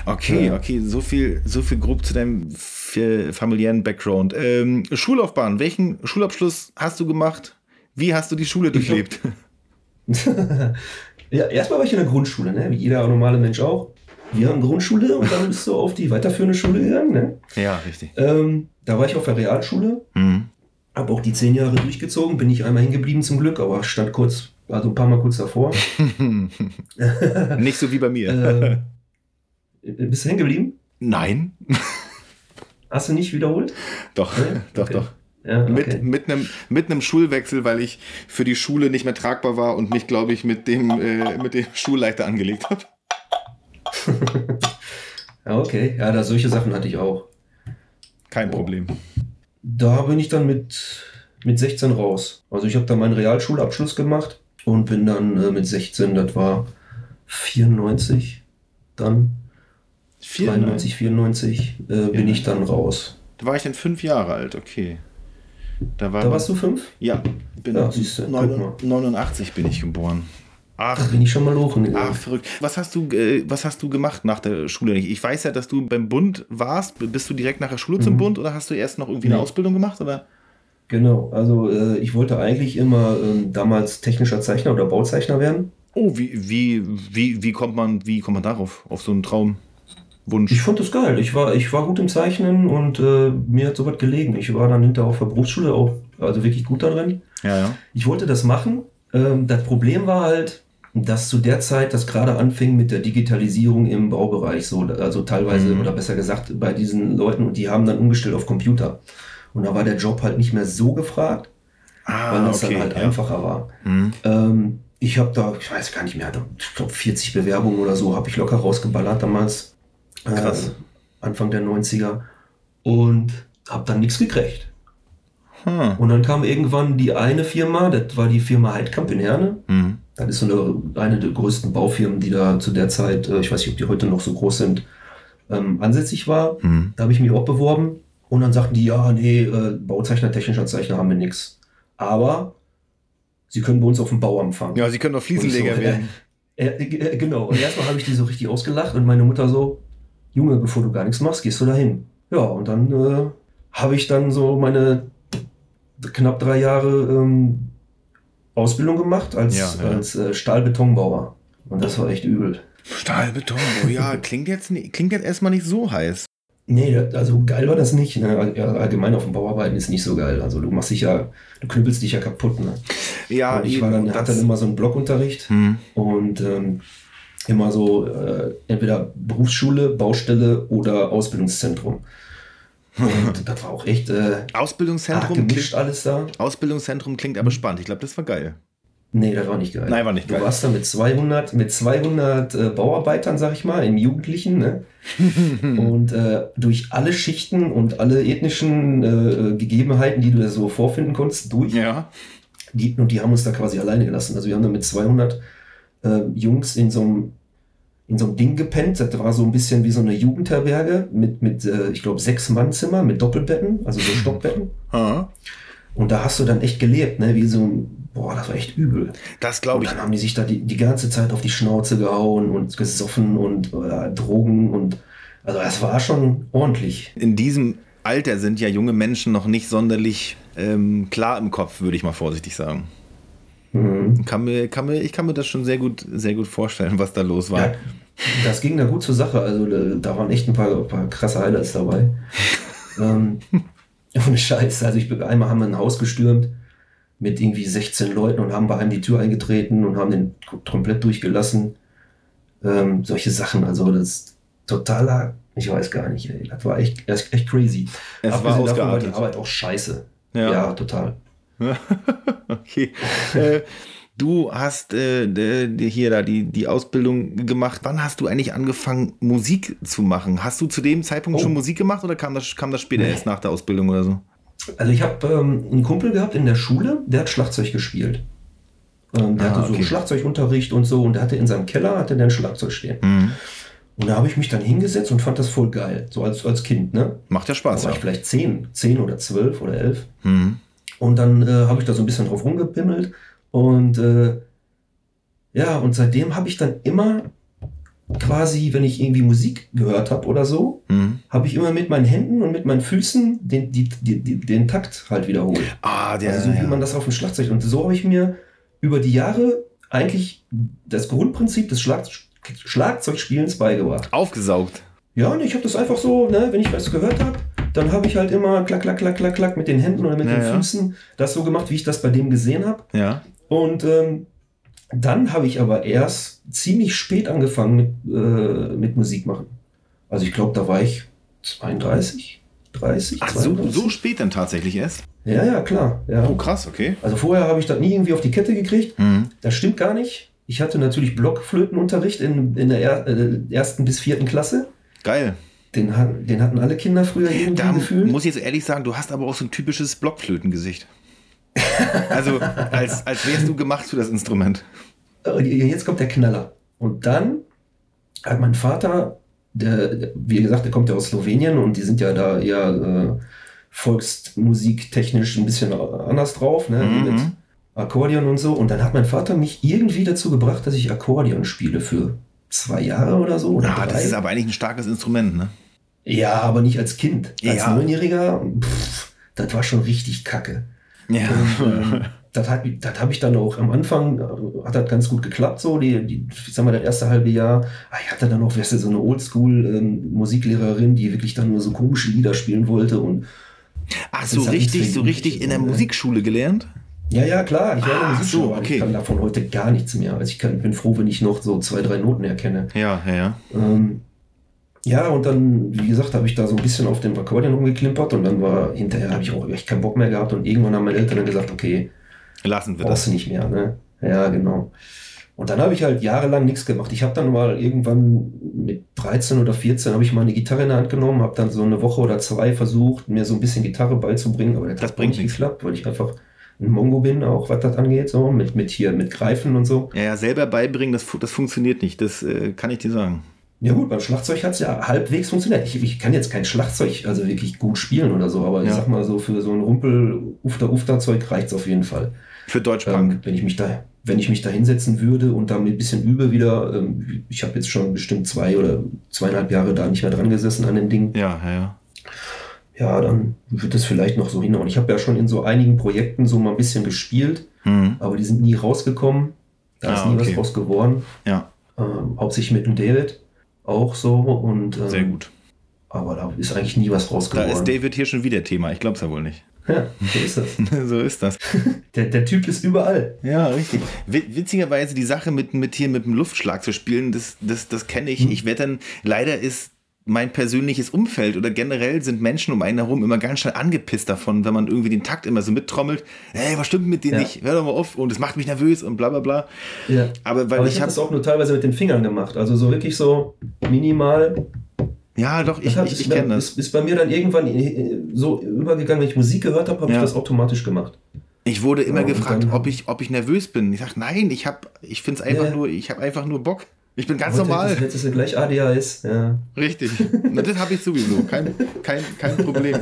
Okay, Ja. okay, so viel, so viel grob zu deinem familiären Background. Ähm, Schullaufbahn, welchen Schulabschluss hast du gemacht? Wie hast du die Schule durchlebt? Ja, erstmal war ich in der Grundschule, ne? wie jeder normale Mensch auch. Wir haben Grundschule und dann bist du auf die weiterführende Schule gegangen. Ne? ja, richtig. Ähm, da war ich auf der Realschule, Mhm. habe auch die zehn Jahre durchgezogen, bin ich einmal hingeblieben zum Glück, aber stand kurz, also ein paar Mal kurz davor. Nicht so wie bei mir. äh, bist du hängen geblieben? Nein, Hast du nicht wiederholt? doch, Nee? doch, Okay. doch. Ja, okay. Mit, mit, einem, mit einem Schulwechsel, weil ich für die Schule nicht mehr tragbar war und mich, glaube ich, mit dem, äh, mit dem Schulleiter angelegt habe. Ja, okay. Ja, da, solche Sachen hatte ich auch. Kein Problem. Da bin ich dann mit, mit 16 raus. Also ich habe da meinen Realschulabschluss gemacht und bin dann äh, mit 16, das war 94, dann 93, 94, äh, bin ich dann raus. Da war ich dann fünf Jahre alt, okay. Da, war Da warst du fünf? Ja, bin Ja, siehste, guck neun- mal. 89 bin ich geboren. Da Ach, bin ich schon mal hochgegangen. ach, verrückt. Was hast du, äh, was hast du gemacht nach der Schule? Ich weiß ja, dass du beim Bund warst. Bist du direkt nach der Schule zum Bund oder hast du erst noch irgendwie eine Nee. Ausbildung gemacht? Oder? Genau, also äh, ich wollte eigentlich immer ähm, damals technischer Zeichner oder Bauzeichner werden. Oh, wie, wie, wie, wie kommt man, wie kommt man darauf? Auf so einen Traumwunsch? Ich fand das geil. Ich war, ich war gut im Zeichnen und äh, mir hat sowas gelegen. Ich war dann hinterher auf der Berufsschule auch, also wirklich gut darin. ja, ja. Ich wollte das machen. Ähm, das Problem war halt, dass zu der Zeit das gerade anfing mit der Digitalisierung im Baubereich, so, also teilweise Mhm. oder besser gesagt bei diesen Leuten und die haben dann umgestellt auf Computer. Und da war der Job halt nicht mehr so gefragt, weil Ah, das okay. dann halt ja. einfacher war. Mhm. Ähm, ich habe da, ich weiß gar nicht mehr, ich glaube 40 Bewerbungen oder so habe ich locker rausgeballert damals. Äh, Krass. Anfang der 90er. Und habe dann nichts gekriegt. Hm. Und dann kam irgendwann die eine Firma, das war die Firma Heidkamp in Herne. Mhm. Das ist so eine, eine der größten Baufirmen, die da zu der Zeit, äh, ich weiß nicht, ob die heute noch so groß sind, ähm, ansässig war. Mhm. Da habe ich mich auch beworben. Und dann sagten die, ja, nee, äh, Bauzeichner, technischer Zeichner haben wir nichts. Aber sie können bei uns auf dem Bau anfangen. Ja, sie können doch Fliesenleger so, werden. Äh, äh, genau. Und erstmal habe ich die so richtig ausgelacht und meine Mutter so, Junge, bevor du gar nichts machst, gehst du dahin. Ja, und dann äh, habe ich dann so meine knapp drei Jahre ähm, Ausbildung gemacht als, Ja, ja. als äh, Stahlbetonbauer. Und das war echt übel. Stahlbeton, oh ja, klingt jetzt, klingt jetzt erstmal nicht so heiß. Nee, also geil war das nicht. Ne? Allgemein auf dem Bauarbeiten ist nicht so geil. Also du machst dich ja, du knüppelst dich ja kaputt. Ne? Ja, und ich war dann, hatte dann immer so einen Blockunterricht Hm. und ähm, immer so äh, entweder Berufsschule, Baustelle oder Ausbildungszentrum. Und das war auch echt äh, Ausbildungszentrum gemischt klingt, alles da. Ausbildungszentrum klingt aber spannend. Ich glaube, das war geil. Nee, das war nicht geil. Nein, war nicht du geil. warst da mit 200, mit 200 äh, Bauarbeitern, sag ich mal, im Jugendlichen, ne? und äh, durch alle Schichten und alle ethnischen äh, Gegebenheiten, die du da so vorfinden konntest, durch. Ja. Die, und die haben uns da quasi alleine gelassen. Also wir haben da mit 200 äh, Jungs in so einem in so einem Ding gepennt. Das war so ein bisschen wie so eine Jugendherberge mit, mit äh, ich glaube, sechs Mannzimmer mit Doppelbetten, also so Stockbetten. Ha. Und da hast du dann echt gelebt, ne? Wie so ein, boah, das war echt übel. Das glaube Und ich. dann haben die sich da die, die ganze Zeit auf die Schnauze gehauen und gesoffen und äh, Drogen und also das war schon ordentlich. In diesem Alter sind ja junge Menschen noch nicht sonderlich ähm, klar im Kopf, würde ich mal vorsichtig sagen. Mhm. Kann mir, kann mir, ich kann mir das schon sehr gut, sehr gut vorstellen, was da los war. Ja, das ging da gut zur Sache. Also da, waren echt ein paar, paar krasse Highlights dabei. ähm, ohne Scheiß. Also ich bin, einmal haben wir ein Haus gestürmt mit irgendwie 16 Leuten und haben bei einem die Tür eingetreten und haben den komplett durchgelassen. Ähm, solche Sachen. Also das ist totaler, ich weiß gar nicht, ey. Das war echt, echt, echt crazy. Es war Abgesehen davon war die. Arbeit auch scheiße. Ja. ja total. okay. äh, du hast äh, hier da die, die Ausbildung gemacht. Wann hast du eigentlich angefangen, Musik zu machen? Hast du zu dem Zeitpunkt Oh. schon Musik gemacht oder kam das, kam das später Nee. erst nach der Ausbildung oder so? Also ich habe ähm, einen Kumpel gehabt in der Schule, der hat Schlagzeug gespielt. Ähm, der Ah, hatte so okay. Schlagzeugunterricht und so und der hatte in seinem Keller hatte ein Schlagzeug stehen. Mhm. Und da habe ich mich dann hingesetzt und fand das voll geil, so als, als Kind, ne? Macht ja Da Spaß. war Ja. ich vielleicht zehn, zehn oder zwölf oder elf. Mhm. Und dann äh, habe ich da so ein bisschen drauf rumgepimmelt und äh, ja, und seitdem habe ich dann immer quasi, wenn ich irgendwie Musik gehört habe oder so, Mhm. habe ich immer mit meinen Händen und mit meinen Füßen den, die, die, die, den Takt halt wiederholt. Ah, der. Also so ja. wie man das auf dem Schlagzeug. Und so habe ich mir über die Jahre eigentlich das Grundprinzip des Schlag Schlagzeugspielens beigebracht. Aufgesaugt. Ja, und ich habe das einfach so, ne, wenn ich was gehört habe, dann habe ich halt immer klack, klack, klack, klack, klack mit den Händen oder mit Ja, den ja. Füßen das so gemacht, wie ich das bei dem gesehen habe. Ja. Und ähm, dann habe ich aber erst ziemlich spät angefangen mit, äh, mit Musik machen. Also ich glaube, da war ich 32, 30, Ach, so, 32. so spät dann tatsächlich erst? Ja, ja, klar. Ja. Oh, krass, okay. Also vorher habe ich das nie irgendwie auf die Kette gekriegt. Mhm. Das stimmt gar nicht. Ich hatte natürlich Blockflötenunterricht in, in der er, äh, ersten bis vierten Klasse. Geil. Den, den hatten alle Kinder früher irgendwie Da gefühlt. muss ich jetzt ehrlich sagen, du hast aber auch so ein typisches Blockflötengesicht. Also, als, als wärst du gemacht für das Instrument. Jetzt kommt der Knaller. Und dann hat mein Vater, der- wie gesagt, der kommt ja aus Slowenien und die sind ja da eher äh, volksmusiktechnisch ein bisschen anders drauf, ne? Mhm. mit Akkordeon und so. Und dann hat mein Vater mich irgendwie dazu gebracht, dass ich Akkordeon spiele für zwei Jahre oder so. Oder Ah, drei. das ist aber eigentlich ein starkes Instrument, ne? Ja, aber nicht als Kind. Als Ja. Neunjähriger, pff, das war schon richtig kacke. Ja. Ähm, das habe ich dann auch am Anfang, äh, hat das ganz gut geklappt, so, die, die, ich sag mal, das erste halbe Jahr. Ah, Ich hatte dann auch, weißt du, so eine Oldschool-Musiklehrerin, die wirklich dann nur so komische Lieder spielen wollte und Ach, so ja richtig, so richtig in der? Musikschule gelernt? Ja, ja, klar, ich der Ah, Musikschule, so, aber okay. ich kann davon heute gar nichts mehr. Also ich kann, bin froh, wenn ich noch so zwei, drei Noten erkenne. Ja, ja, ja. Ähm, ja, und dann, wie gesagt, habe ich da so ein bisschen auf dem Akkordeon rumgeklimpert und dann war hinterher, habe ich auch echt keinen Bock mehr gehabt und irgendwann haben meine Eltern dann gesagt, okay, Lassen wir brauchst das. nicht mehr, ne? Ja, genau. Und dann habe ich halt jahrelang nichts gemacht. Ich habe dann mal irgendwann mit 13 oder 14 habe ich mal eine Gitarre in der Hand genommen, habe dann so eine Woche oder zwei versucht, mir so ein bisschen Gitarre beizubringen, aber das, Das hat bringt nicht nichts. geklappt, weil ich einfach ein Mongo bin, auch was das angeht, so mit, mit hier, mit Greifen und so. Ja, ja, selber beibringen, das, das funktioniert nicht. Das äh, kann ich dir sagen. Ja gut, beim Schlagzeug hat es ja halbwegs funktioniert. Ich, ich kann jetzt kein Schlagzeug also wirklich gut spielen oder so, aber ich Ja. sag mal so, für so ein Rumpel-Ufter-Ufter-Zeug reicht es auf jeden Fall. Für Deutschpunk. Ähm, wenn ich mich da, wenn ich mich da hinsetzen würde und damit ein bisschen übe wieder, ähm, ich habe jetzt schon bestimmt zwei oder zweieinhalb Jahre da nicht mehr dran gesessen an dem Ding, ja, ja, ja. Ja, dann wird es vielleicht noch so hinhauen. Ich habe ja schon in so einigen Projekten so mal ein bisschen gespielt, Mhm. aber die sind nie rausgekommen. Da ist Ah, nie okay. was draus geworden. Ja, Ähm, hauptsächlich mit dem David auch so und ähm, sehr gut. Aber da ist eigentlich nie was raus Da ist David hier schon wieder Thema. Ich glaube es ja wohl nicht. Ja, so ist das. so ist das. Der, der Typ ist überall. Ja, richtig. Wit- Witzigerweise die Sache mit, mit hier mit dem Luftschlag zu spielen, das, das, das kenne ich. Ich werde dann, leider ist mein persönliches Umfeld oder generell sind Menschen um einen herum immer ganz schnell angepisst davon, wenn man irgendwie den Takt immer so mittrommelt. Hey, was stimmt mit dir Ja. nicht? Hör doch mal auf und es macht mich nervös und bla bla bla. Ja. Aber weil Aber ich, ich habe das auch nur teilweise mit den Fingern gemacht. Also so wirklich so minimal. Ja, doch, ich, ich, ich ist, kenne das. Ist, ist bei mir dann irgendwann äh, so übergegangen, wenn ich Musik gehört habe, habe Ja. ich das automatisch gemacht. Ich wurde immer Ja, gefragt, ob ich, ob ich nervös bin. Ich sage, nein, ich habe, ich finde es einfach Ja. nur, ich habe einfach nur Bock. Ich bin ganz Heute normal. Jetzt, ist gleich ADHS. Ja. Richtig. Na, das habe ich sowieso. Kein, kein, kein Problem.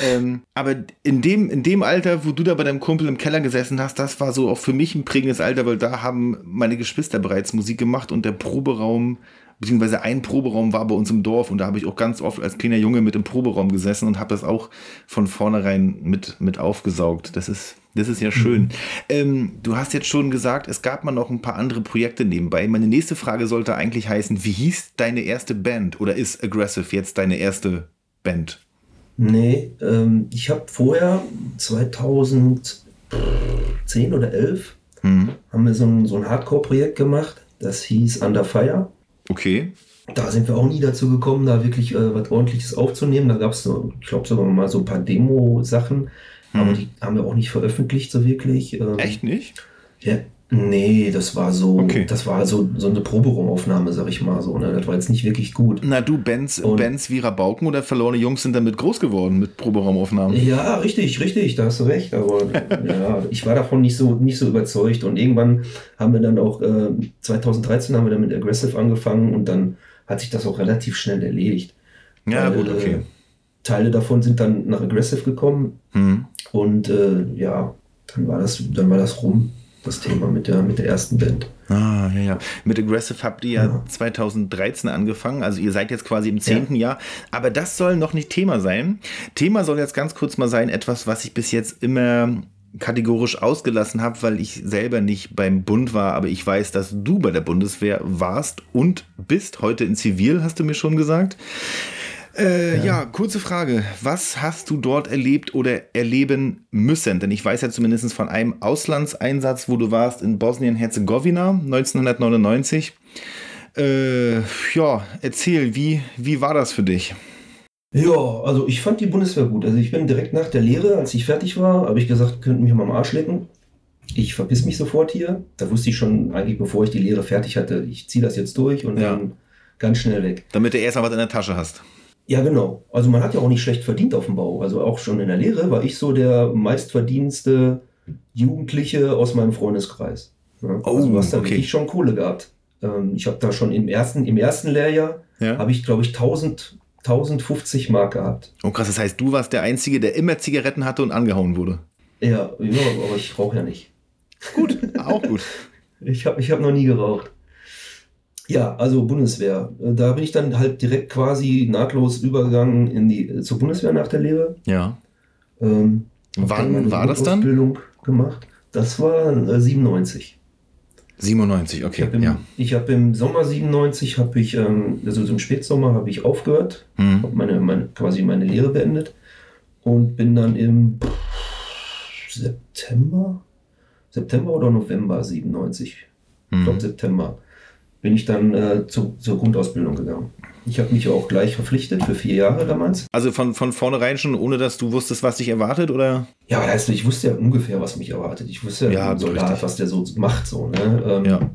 ähm, aber in dem, in dem Alter, wo du da bei deinem Kumpel im Keller gesessen hast, das war so auch für mich ein prägendes Alter, weil da haben meine Geschwister bereits Musik gemacht und der Proberaum, beziehungsweise ein Proberaum war bei uns im Dorf und da habe ich auch ganz oft als kleiner Junge mit im Proberaum gesessen und habe das auch von vornherein mit, mit aufgesaugt. Das ist, das ist ja schön. Ähm, du hast jetzt schon gesagt, es gab mal noch ein paar andere Projekte nebenbei. Meine nächste Frage sollte eigentlich heißen, wie hieß deine erste Band oder ist Aggressive jetzt deine erste Band? Nee, ähm, ich habe vorher 2010 oder 11 Hm. haben wir so ein, so ein Hardcore-Projekt gemacht. Das hieß Under Fire. Okay. Da sind wir auch nie dazu gekommen, da wirklich äh, was ordentliches aufzunehmen. Da gab es, ich glaube, sogar mal so ein paar Demo-Sachen. Aber die haben wir auch nicht veröffentlicht, so wirklich. Ähm, Echt nicht? Ja, nee, das war so, Okay. das war so, so eine Proberaumaufnahme, sag ich mal so. Ne? Das war jetzt nicht wirklich gut. Na du, Bands, Und- Bands wie Rabauken oder Verlorene Jungs sind damit groß geworden mit Proberaumaufnahmen. Ja, richtig, richtig, da hast du recht. Aber ja, ich war davon nicht so, nicht so überzeugt. Und irgendwann haben wir dann auch, äh, 2013 haben wir dann mit Aggressive angefangen und dann hat sich das auch relativ schnell erledigt. Ja, Weil, gut, okay. äh, Teile davon sind dann nach Aggressive gekommen Hm. und äh, ja, dann war das, dann war das rum, das Thema mit der, mit der ersten Band. Ah, ja, ja. Mit Aggressive habt ihr ja, Ja. 2013 angefangen, also ihr seid jetzt quasi im zehnten Jahr. Aber das soll noch nicht Thema sein. Thema soll jetzt ganz kurz mal sein, etwas, was ich bis jetzt immer kategorisch ausgelassen habe, weil ich selber nicht beim Bund war, aber ich weiß, dass du bei der Bundeswehr warst und bist heute in Zivil, hast du mir schon gesagt. Äh, ja. kurze Frage. Was hast du dort erlebt oder erleben müssen? Denn ich weiß ja zumindest von einem Auslandseinsatz, wo du warst in Bosnien-Herzegowina 1999. Äh, ja, erzähl, wie, wie war das für dich? Ja, also ich fand die Bundeswehr gut. Also ich bin direkt nach der Lehre, als ich fertig war, habe ich gesagt, könnten mich mal am Arsch lecken. Ich verpiss mich sofort hier. Da wusste ich schon eigentlich, bevor ich die Lehre fertig hatte, ich ziehe das jetzt durch und Ja. dann ganz schnell weg. Damit du erst mal was in der Tasche hast. Ja, genau. Also man hat ja auch nicht schlecht verdient auf dem Bau. Also auch schon in der Lehre war ich so der meistverdienste Jugendliche aus meinem Freundeskreis. Ja, Oh, also du hast da okay. wirklich schon Kohle gehabt. Ähm, ich habe da schon im ersten, im ersten Lehrjahr Ja. habe ich, glaube ich, 1000, 1050 Mark gehabt. Oh krass, das heißt, du warst der Einzige, der immer Zigaretten hatte und angehauen wurde. Ja, ja aber ich rauche ja nicht. Gut, auch gut. Ich habe ich hab noch nie geraucht. Ja, also Bundeswehr. Äh, Da bin ich dann halt direkt quasi nahtlos übergegangen in die, äh, zur Bundeswehr nach der Lehre. Ja. Ähm, Wann war das dann? Grundausbildung gemacht. Das war äh, 97. 97, Ich okay. habe im, Ja. ich hab im Sommer 97, habe ich, ähm, also so im Spätsommer, habe ich aufgehört, Hm. habe meine, meine, quasi meine Lehre beendet und bin dann im September, September oder November 97, ich glaube Hm. September, bin ich dann äh, zu, zur Grundausbildung gegangen. Ich habe mich ja auch gleich verpflichtet für vier Jahre damals. Also von, von vornherein schon, ohne dass du wusstest, was dich erwartet, oder? Ja, aber heißt, ich wusste ja ungefähr, was mich erwartet. Ich wusste ja, Ja, Soldat, richtig. was der so macht. So, ne? ähm, Ja.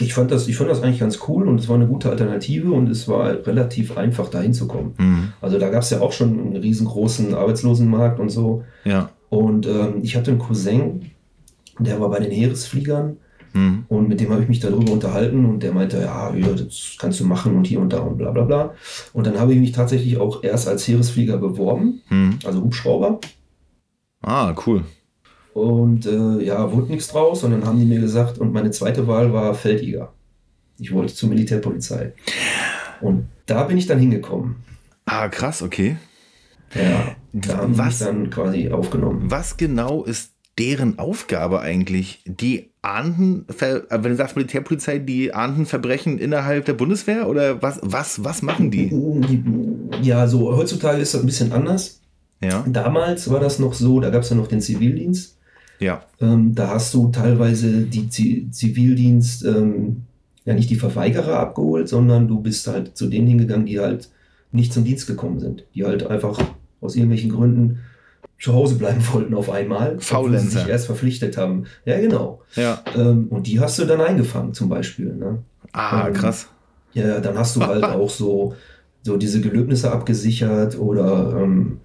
ich, fand das, ich fand das eigentlich ganz cool und es war eine gute Alternative und es war relativ einfach, da hinzukommen. Hm. Also da gab es ja auch schon einen riesengroßen Arbeitslosenmarkt und so. Ja. Und ähm, ich hatte einen Cousin, der war bei den Heeresfliegern Hm. und mit dem habe ich mich darüber unterhalten und der meinte, ja, ja, das kannst du machen und hier und da und bla bla bla. Und dann habe ich mich tatsächlich auch erst als Heeresflieger beworben, Hm. also Hubschrauber. Ah, cool. Und äh, ja, wurde nichts draus. Und dann haben die mir gesagt, und meine zweite Wahl war Feldjäger. Ich wollte zur Militärpolizei. Und da bin ich dann hingekommen. Ah, krass, okay. Ja, da haben Was? dann quasi aufgenommen. Was genau ist deren Aufgabe eigentlich, die ahnden, äh, wenn du sagst Militärpolizei, die ahnden Verbrechen innerhalb der Bundeswehr oder was, was, was machen die? Ja, so heutzutage ist das ein bisschen anders. Ja, Damals war das noch so, da gab es ja noch den Zivildienst. ja, Ähm, da hast du teilweise die Zi Zivildienst, ähm, ja nicht die Verweigerer abgeholt, sondern du bist halt zu denen hingegangen, die halt nicht zum Dienst gekommen sind. Die halt einfach aus irgendwelchen Gründen zu Hause bleiben wollten auf einmal. obwohl sie Faulenzer. sich erst verpflichtet haben. Ja, genau. ja. Ähm, und die hast du dann eingefangen zum Beispiel. Ne? Ah, Ähm, krass. Ja, dann hast du halt auch so, so diese Gelöbnisse abgesichert oder ähm,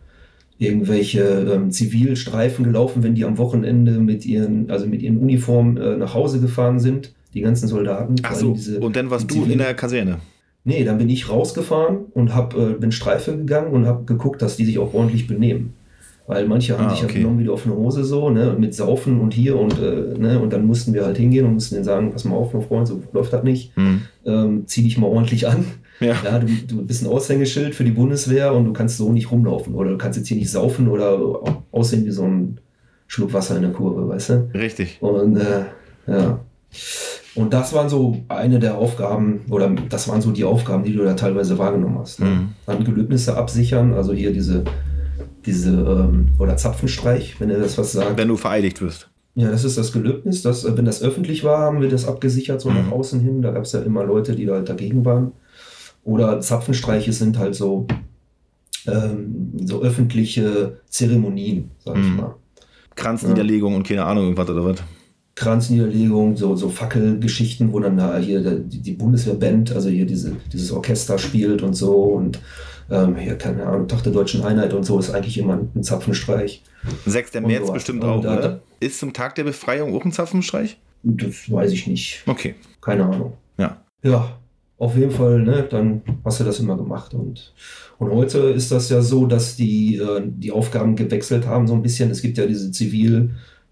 irgendwelche ähm, Zivilstreifen gelaufen, wenn die am Wochenende mit ihren, also mit ihren Uniformen äh, nach Hause gefahren sind, die ganzen Soldaten. Ach so, diese- und dann warst du in Zivil- der Kaserne. Nee, dann bin ich rausgefahren und hab, äh, bin Streife gegangen und habe geguckt, dass die sich auch ordentlich benehmen. Weil manche haben Ah, sich ja okay. genommen wie die offene Hose so, ne, mit Saufen und hier und, äh, ne, und dann mussten wir halt hingehen und mussten denen sagen, pass mal auf, mein Freund, so läuft das nicht. Hm. Ähm, zieh dich mal ordentlich an. Ja. Ja, du, du bist ein Aushängeschild für die Bundeswehr und du kannst so nicht rumlaufen. Oder du kannst jetzt hier nicht saufen oder aussehen wie so ein Schluck Wasser in der Kurve, weißt du? Richtig. Und äh, ja. Und das waren so eine der Aufgaben, oder das waren so die Aufgaben, die du da teilweise wahrgenommen hast. Ne? Mhm. Dann Gelöbnisse absichern, also hier diese, diese ähm, oder Zapfenstreich, wenn ihr das was sagt. Wenn du vereidigt wirst. Ja, das ist das Gelöbnis. Das, äh, wenn das öffentlich war, haben wir das abgesichert, so Mhm. nach außen hin. Da gab es ja immer Leute, die da halt dagegen waren. Oder Zapfenstreiche sind halt so, ähm, so öffentliche Zeremonien, sag ich Mhm. mal. Kranzniederlegung und keine Ahnung, irgendwas oder was. Kranzniederlegung, so, so Fackelgeschichten, wo dann da hier die, die Bundeswehrband, also hier diese, dieses Orchester spielt und so und ähm, hier, keine Ahnung, Tag der Deutschen Einheit und so ist eigentlich immer ein Zapfenstreich. 6. Und März bestimmt auch, da- oder? Ist zum Tag der Befreiung auch ein Zapfenstreich? Das weiß ich nicht. Okay. Keine Ahnung. Ja. Ja, auf jeden Fall, ne, dann hast du das immer gemacht. Und, und heute ist das ja so, dass die, äh, die Aufgaben gewechselt haben, so ein bisschen. Es gibt ja diese Zivil,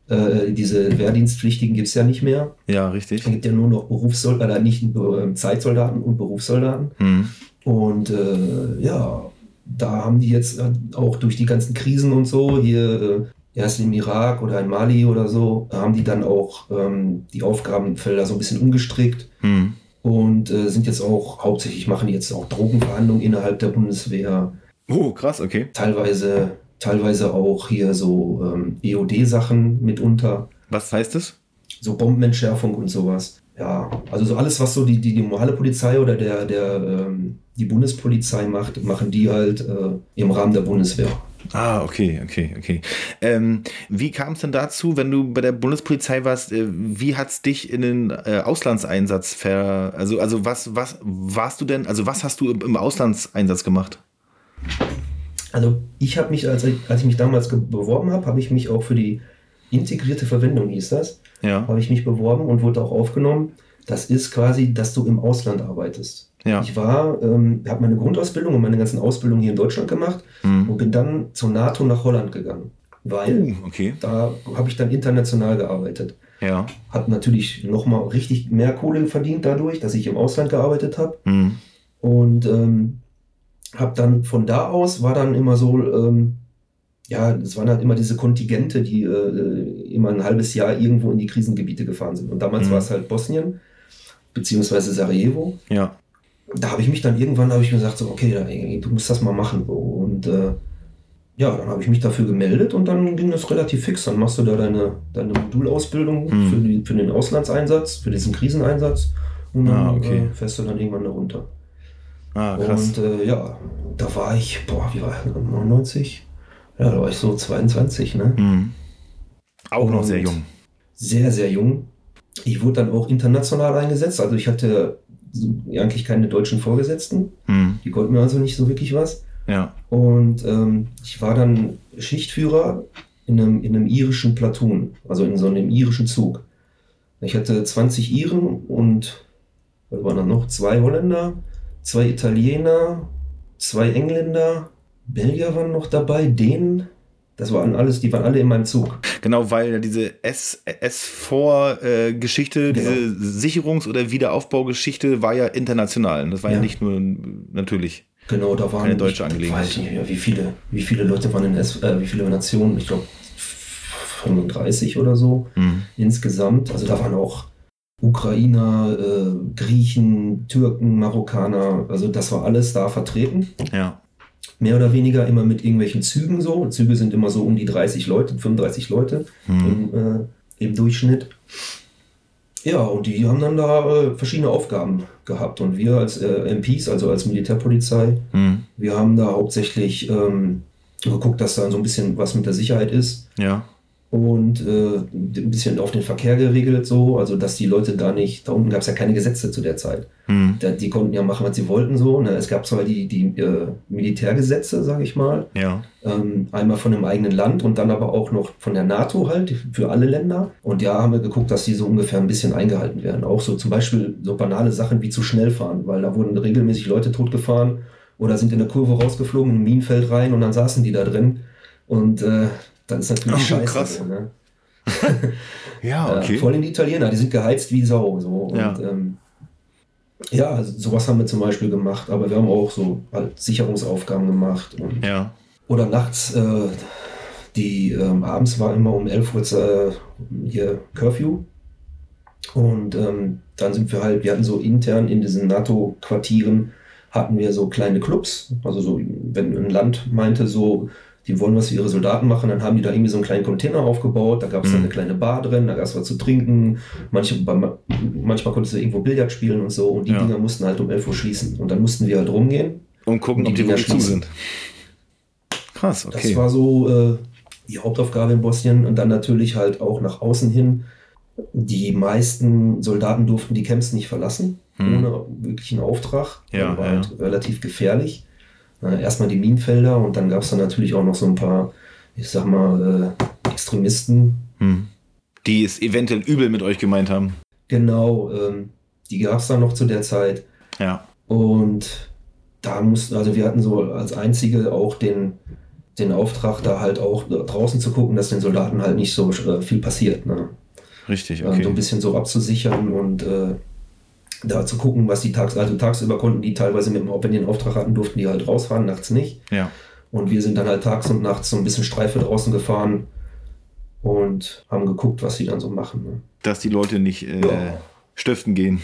äh, diese Wehrdienstpflichtigen gibt es ja nicht mehr. Ja, richtig. Es gibt ja nur noch Berufssoldaten, äh, nicht äh, Zeitsoldaten und Berufssoldaten. Hm. Und äh, ja, da haben die jetzt äh, auch durch die ganzen Krisen und so, hier äh, erst im Irak oder in Mali oder so, haben die dann auch ähm, die Aufgabenfelder so ein bisschen umgestrickt Hm. und äh, sind jetzt auch hauptsächlich machen die jetzt auch Drogenverhandlungen innerhalb der Bundeswehr, Oh, krass, okay. teilweise teilweise auch hier so ähm, EOD-Sachen mitunter, Was heißt das? so Bombenentschärfung und sowas. Ja, also so alles, was so die, die, die normale Polizei oder der, der ähm, die Bundespolizei macht, machen die halt äh, im Rahmen der Bundeswehr. Ah, okay, okay, okay. Ähm, wie kam es denn dazu, wenn du bei der Bundespolizei warst, äh, wie hat es dich in den äh, Auslandseinsatz ver... Also, also was, was warst du denn, also was hast du im, Auslandseinsatz gemacht? Also ich habe mich, als ich, als ich mich damals beworben habe, habe ich mich auch für die integrierte Verwendung, hieß das, Ja, habe ich mich beworben und wurde auch aufgenommen. Das ist quasi, dass du im Ausland arbeitest. Ja. Ich war, ähm, habe meine Grundausbildung und meine ganzen Ausbildungen hier in Deutschland gemacht Hm. und bin dann zur NATO nach Holland gegangen. Weil Oh, okay. da habe ich dann international gearbeitet. Ja. Hat natürlich nochmal richtig mehr Kohle verdient dadurch, dass ich im Ausland gearbeitet habe. Hm. Und ähm, habe dann von da aus war dann immer so, ähm, ja, es waren halt immer diese Kontingente, die äh, immer ein halbes Jahr irgendwo in die Krisengebiete gefahren sind. Und damals Mhm. war es halt Bosnien, beziehungsweise Sarajevo. Ja. Da habe ich mich dann irgendwann, habe ich mir gesagt, so, okay, du musst das mal machen. So. Und äh, ja, dann habe ich mich dafür gemeldet und dann ging das relativ fix. Dann machst du da deine, deine Modulausbildung Mhm. für, die, für den Auslandseinsatz, für diesen Kriseneinsatz. Und dann Ah, okay. äh, fährst du dann irgendwann da runter. Ah, krass. Und äh, ja, da war ich, boah, wie war ich? 99? Ja, da war ich so 22, ne? Hm. Auch noch Und- sehr jung. Sehr, sehr jung. Ich wurde dann auch international eingesetzt. Also ich hatte eigentlich keine deutschen Vorgesetzten. Hm. Die konnten mir also nicht so wirklich was. Ja. Und ähm, ich war dann Schichtführer in einem, in einem irischen Platoon, also in so einem irischen Zug. Ich hatte 20 Iren und was waren dann noch? Zwei Holländer, zwei Italiener, zwei Engländer, Belgier waren noch dabei, Dänen. Das waren alles, die waren alle in meinem Zug. Genau, weil diese S4-Geschichte, Genau. diese Sicherungs- oder Wiederaufbaugeschichte war ja international. Das war ja, Ja. nicht nur natürlich. Genau, da waren Keine deutsche ich Angelegenheit. weiß nicht mehr, wie viele, wie viele Leute waren in S, äh, wie viele Nationen, ich glaube 35 oder so Mhm. insgesamt. Also da waren auch Ukrainer, äh, Griechen, Türken, Marokkaner, also das war alles da vertreten. Ja. Mehr oder weniger immer mit irgendwelchen Zügen so. Züge sind immer so um die 30 Leute, 35 Leute Mhm. im, äh, im Durchschnitt. Ja, und die haben dann da äh, verschiedene Aufgaben gehabt. Und wir als äh, MPs, also als Militärpolizei, Mhm. wir haben da hauptsächlich ähm, geguckt, dass da so ein bisschen was mit der Sicherheit ist Ja. Und äh, ein bisschen auf den Verkehr geregelt, so, also dass die Leute da nicht, da unten gab es ja keine Gesetze zu der Zeit. Mhm. Da, die konnten ja machen, was sie wollten, so. Ne? Es gab zwar die, die äh, Militärgesetze, sage ich mal, Ja. ähm, einmal von dem eigenen Land und dann aber auch noch von der NATO halt für alle Länder. Und ja, haben wir geguckt, dass die so ungefähr ein bisschen eingehalten werden. Auch so zum Beispiel so banale Sachen wie zu schnell fahren, weil da wurden regelmäßig Leute totgefahren oder sind in eine Kurve rausgeflogen, in ein Minenfeld rein und dann saßen die da drin. Und äh, dann ist natürlich Oh, scheiße. krass. So, ne? Ja, Ja, okay. vor allem die Italiener, die sind geheizt wie Sau. So. Und, Ja. ähm, ja, also sowas haben wir zum Beispiel gemacht, aber wir haben auch so halt Sicherungsaufgaben gemacht. Und, Ja. Oder nachts, äh, die ähm, abends war immer um 11 Uhr äh, hier Curfew. Und ähm, dann sind wir halt, wir hatten so intern in diesen NATO-Quartieren, hatten wir so kleine Clubs. Also so, wenn ein Land meinte, so, die wollen was für ihre Soldaten machen, dann haben die da irgendwie so einen kleinen Container aufgebaut. Da gab es dann Mhm. eine kleine Bar drin, da gab es was zu trinken. Manche, manchmal konntest du irgendwo Billard spielen und so. Und die Ja. Dinger mussten halt um 11 Uhr schließen. Und dann mussten wir halt rumgehen. Und gucken, Die ob die wirklich zu sind. Krass, okay. Das war so äh, die Hauptaufgabe in Bosnien und dann natürlich halt auch nach außen hin. Die meisten Soldaten durften die Camps nicht verlassen, Hm. ohne wirklichen Auftrag. Ja, war ja. halt relativ gefährlich. Äh, erstmal die Minenfelder und dann gab es dann natürlich auch noch so ein paar, ich sag mal, äh, Extremisten. Hm. Die es eventuell übel mit euch gemeint haben. Genau, ähm, die gab es dann noch zu der Zeit. Ja. Und da mussten, also wir hatten so als einzige auch den, den Auftrag, da halt auch draußen zu gucken, dass den Soldaten halt nicht so äh, viel passiert. Ne? Richtig, Ähm, So ein okay. bisschen so abzusichern und äh, da zu gucken, was die tags, also tagsüber konnten die teilweise mit dem, wenn die einen Auftrag hatten, durften die halt rausfahren, nachts nicht. Ja. Und wir sind dann halt tags und nachts so ein bisschen Streife draußen gefahren und haben geguckt, was sie dann so machen. Ne? Dass die Leute nicht äh, Ja. stiften gehen.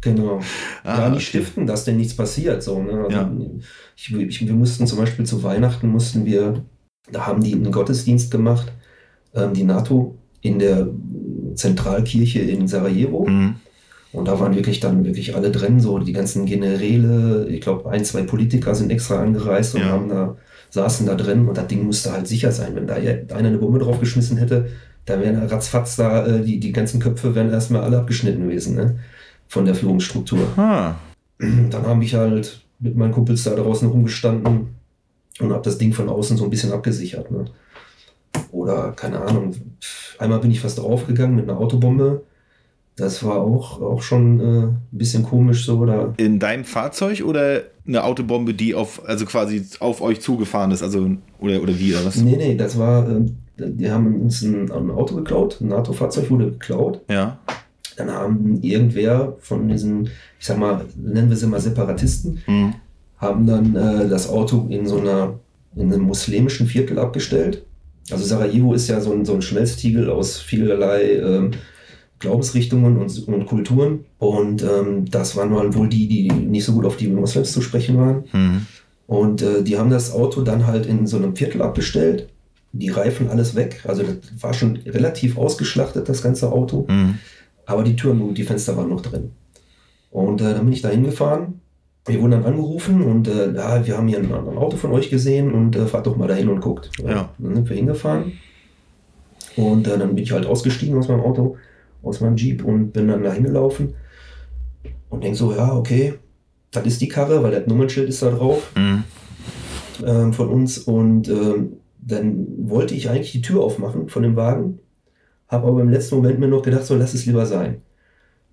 Genau. Ah, ja, nicht okay. stiften, dass denn nichts passiert. So, ne? also Ja. ich, ich, wir mussten zum Beispiel zu Weihnachten mussten wir, da haben die einen Gottesdienst gemacht, ähm, die NATO in der Zentralkirche in Sarajevo. Mhm. Und da waren wirklich dann wirklich alle drin, so die ganzen Generäle, ich glaube ein, zwei Politiker sind extra angereist und Ja. haben da, saßen da drin und das Ding musste halt sicher sein. Wenn da einer eine Bombe draufgeschmissen hätte, da wären ratzfatz da, äh, die, die ganzen Köpfe wären erstmal alle abgeschnitten gewesen, ne? Von der Führungsstruktur. Ah. Dann habe ich halt mit meinen Kumpels da draußen rumgestanden und habe das Ding von außen so ein bisschen abgesichert. Ne? Oder keine Ahnung, einmal bin ich fast draufgegangen mit einer Autobombe. Das war auch, auch schon äh, ein bisschen komisch so. Da, In deinem Fahrzeug oder eine Autobombe, die auf, also quasi auf euch zugefahren ist? Also, oder, oder wie, oder was? nee, nee, das war, äh, die haben uns ein, ein Auto geklaut, ein NATO-Fahrzeug wurde geklaut. Ja. Dann haben irgendwer von diesen, ich sag mal, nennen wir sie mal Separatisten, Mhm. haben dann äh, das Auto in so einer in einem muslimischen Viertel abgestellt. Also Sarajevo ist ja so ein, so ein Schmelztiegel aus vielerlei ähm, Glaubensrichtungen und, und Kulturen. Und ähm, das waren mal wohl die, die nicht so gut auf die Moslems zu sprechen waren. Mhm. Und äh, die haben das Auto dann halt in so einem Viertel abgestellt. Die Reifen alles weg. Also das war schon relativ ausgeschlachtet, das ganze Auto. Mhm. Aber die Türen und die Fenster waren noch drin. Und äh, dann bin ich da hingefahren. Wir wurden dann angerufen und äh, ja, wir haben hier ein, ein Auto von euch gesehen und äh, fahrt doch mal dahin und guckt. Ja. Dann sind wir hingefahren. Und äh, dann bin ich halt ausgestiegen aus meinem Auto, aus meinem Jeep und bin dann da hingelaufen. Und denk so, ja, okay, das ist die Karre, weil das Nummernschild ist da drauf Mhm. ähm, von uns. Und ähm, dann wollte ich eigentlich die Tür aufmachen von dem Wagen, habe aber im letzten Moment mir noch gedacht, so lass es lieber sein.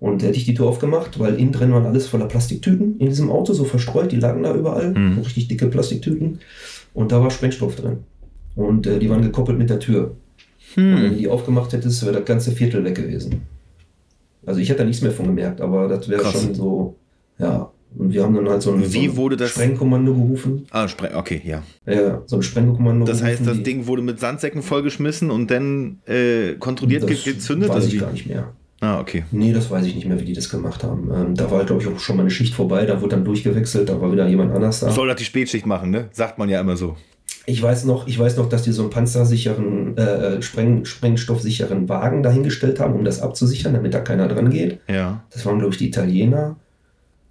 Und hätte ich die Tür aufgemacht, weil innen drin waren alles voller Plastiktüten in diesem Auto, so verstreut, die lagen da überall, Mhm. richtig dicke Plastiktüten. Und da war Sprengstoff drin. Und äh, die waren gekoppelt mit der Tür. Und wenn du Hm. die aufgemacht hättest, wäre das ganze Viertel weg gewesen. Also ich hätte da nichts mehr von gemerkt, aber das wäre schon so, ja. Und wir haben dann halt so ein, Wie so ein wurde das- Sprengkommando gerufen. Ah, Spre okay, ja. Ja, so ein Sprengkommando Das heißt, gerufen, das Ding wurde mit Sandsäcken vollgeschmissen und dann äh, kontrolliert das ge gezündet? Weiß oder ich gar nicht mehr. Ah, okay. Nee, das weiß ich nicht mehr, wie die das gemacht haben. Ähm, da war, glaube ich, auch schon mal eine Schicht vorbei, da wurde dann durchgewechselt, da war wieder jemand anders da. Soll das die Spätschicht machen, ne? Sagt man ja immer so. Ich weiß noch, ich weiß noch, dass die so einen panzersicheren, äh, Spreng, sprengstoffsicheren Wagen dahingestellt haben, um das abzusichern, damit da keiner dran geht. Ja. Das waren, glaube ich, die Italiener.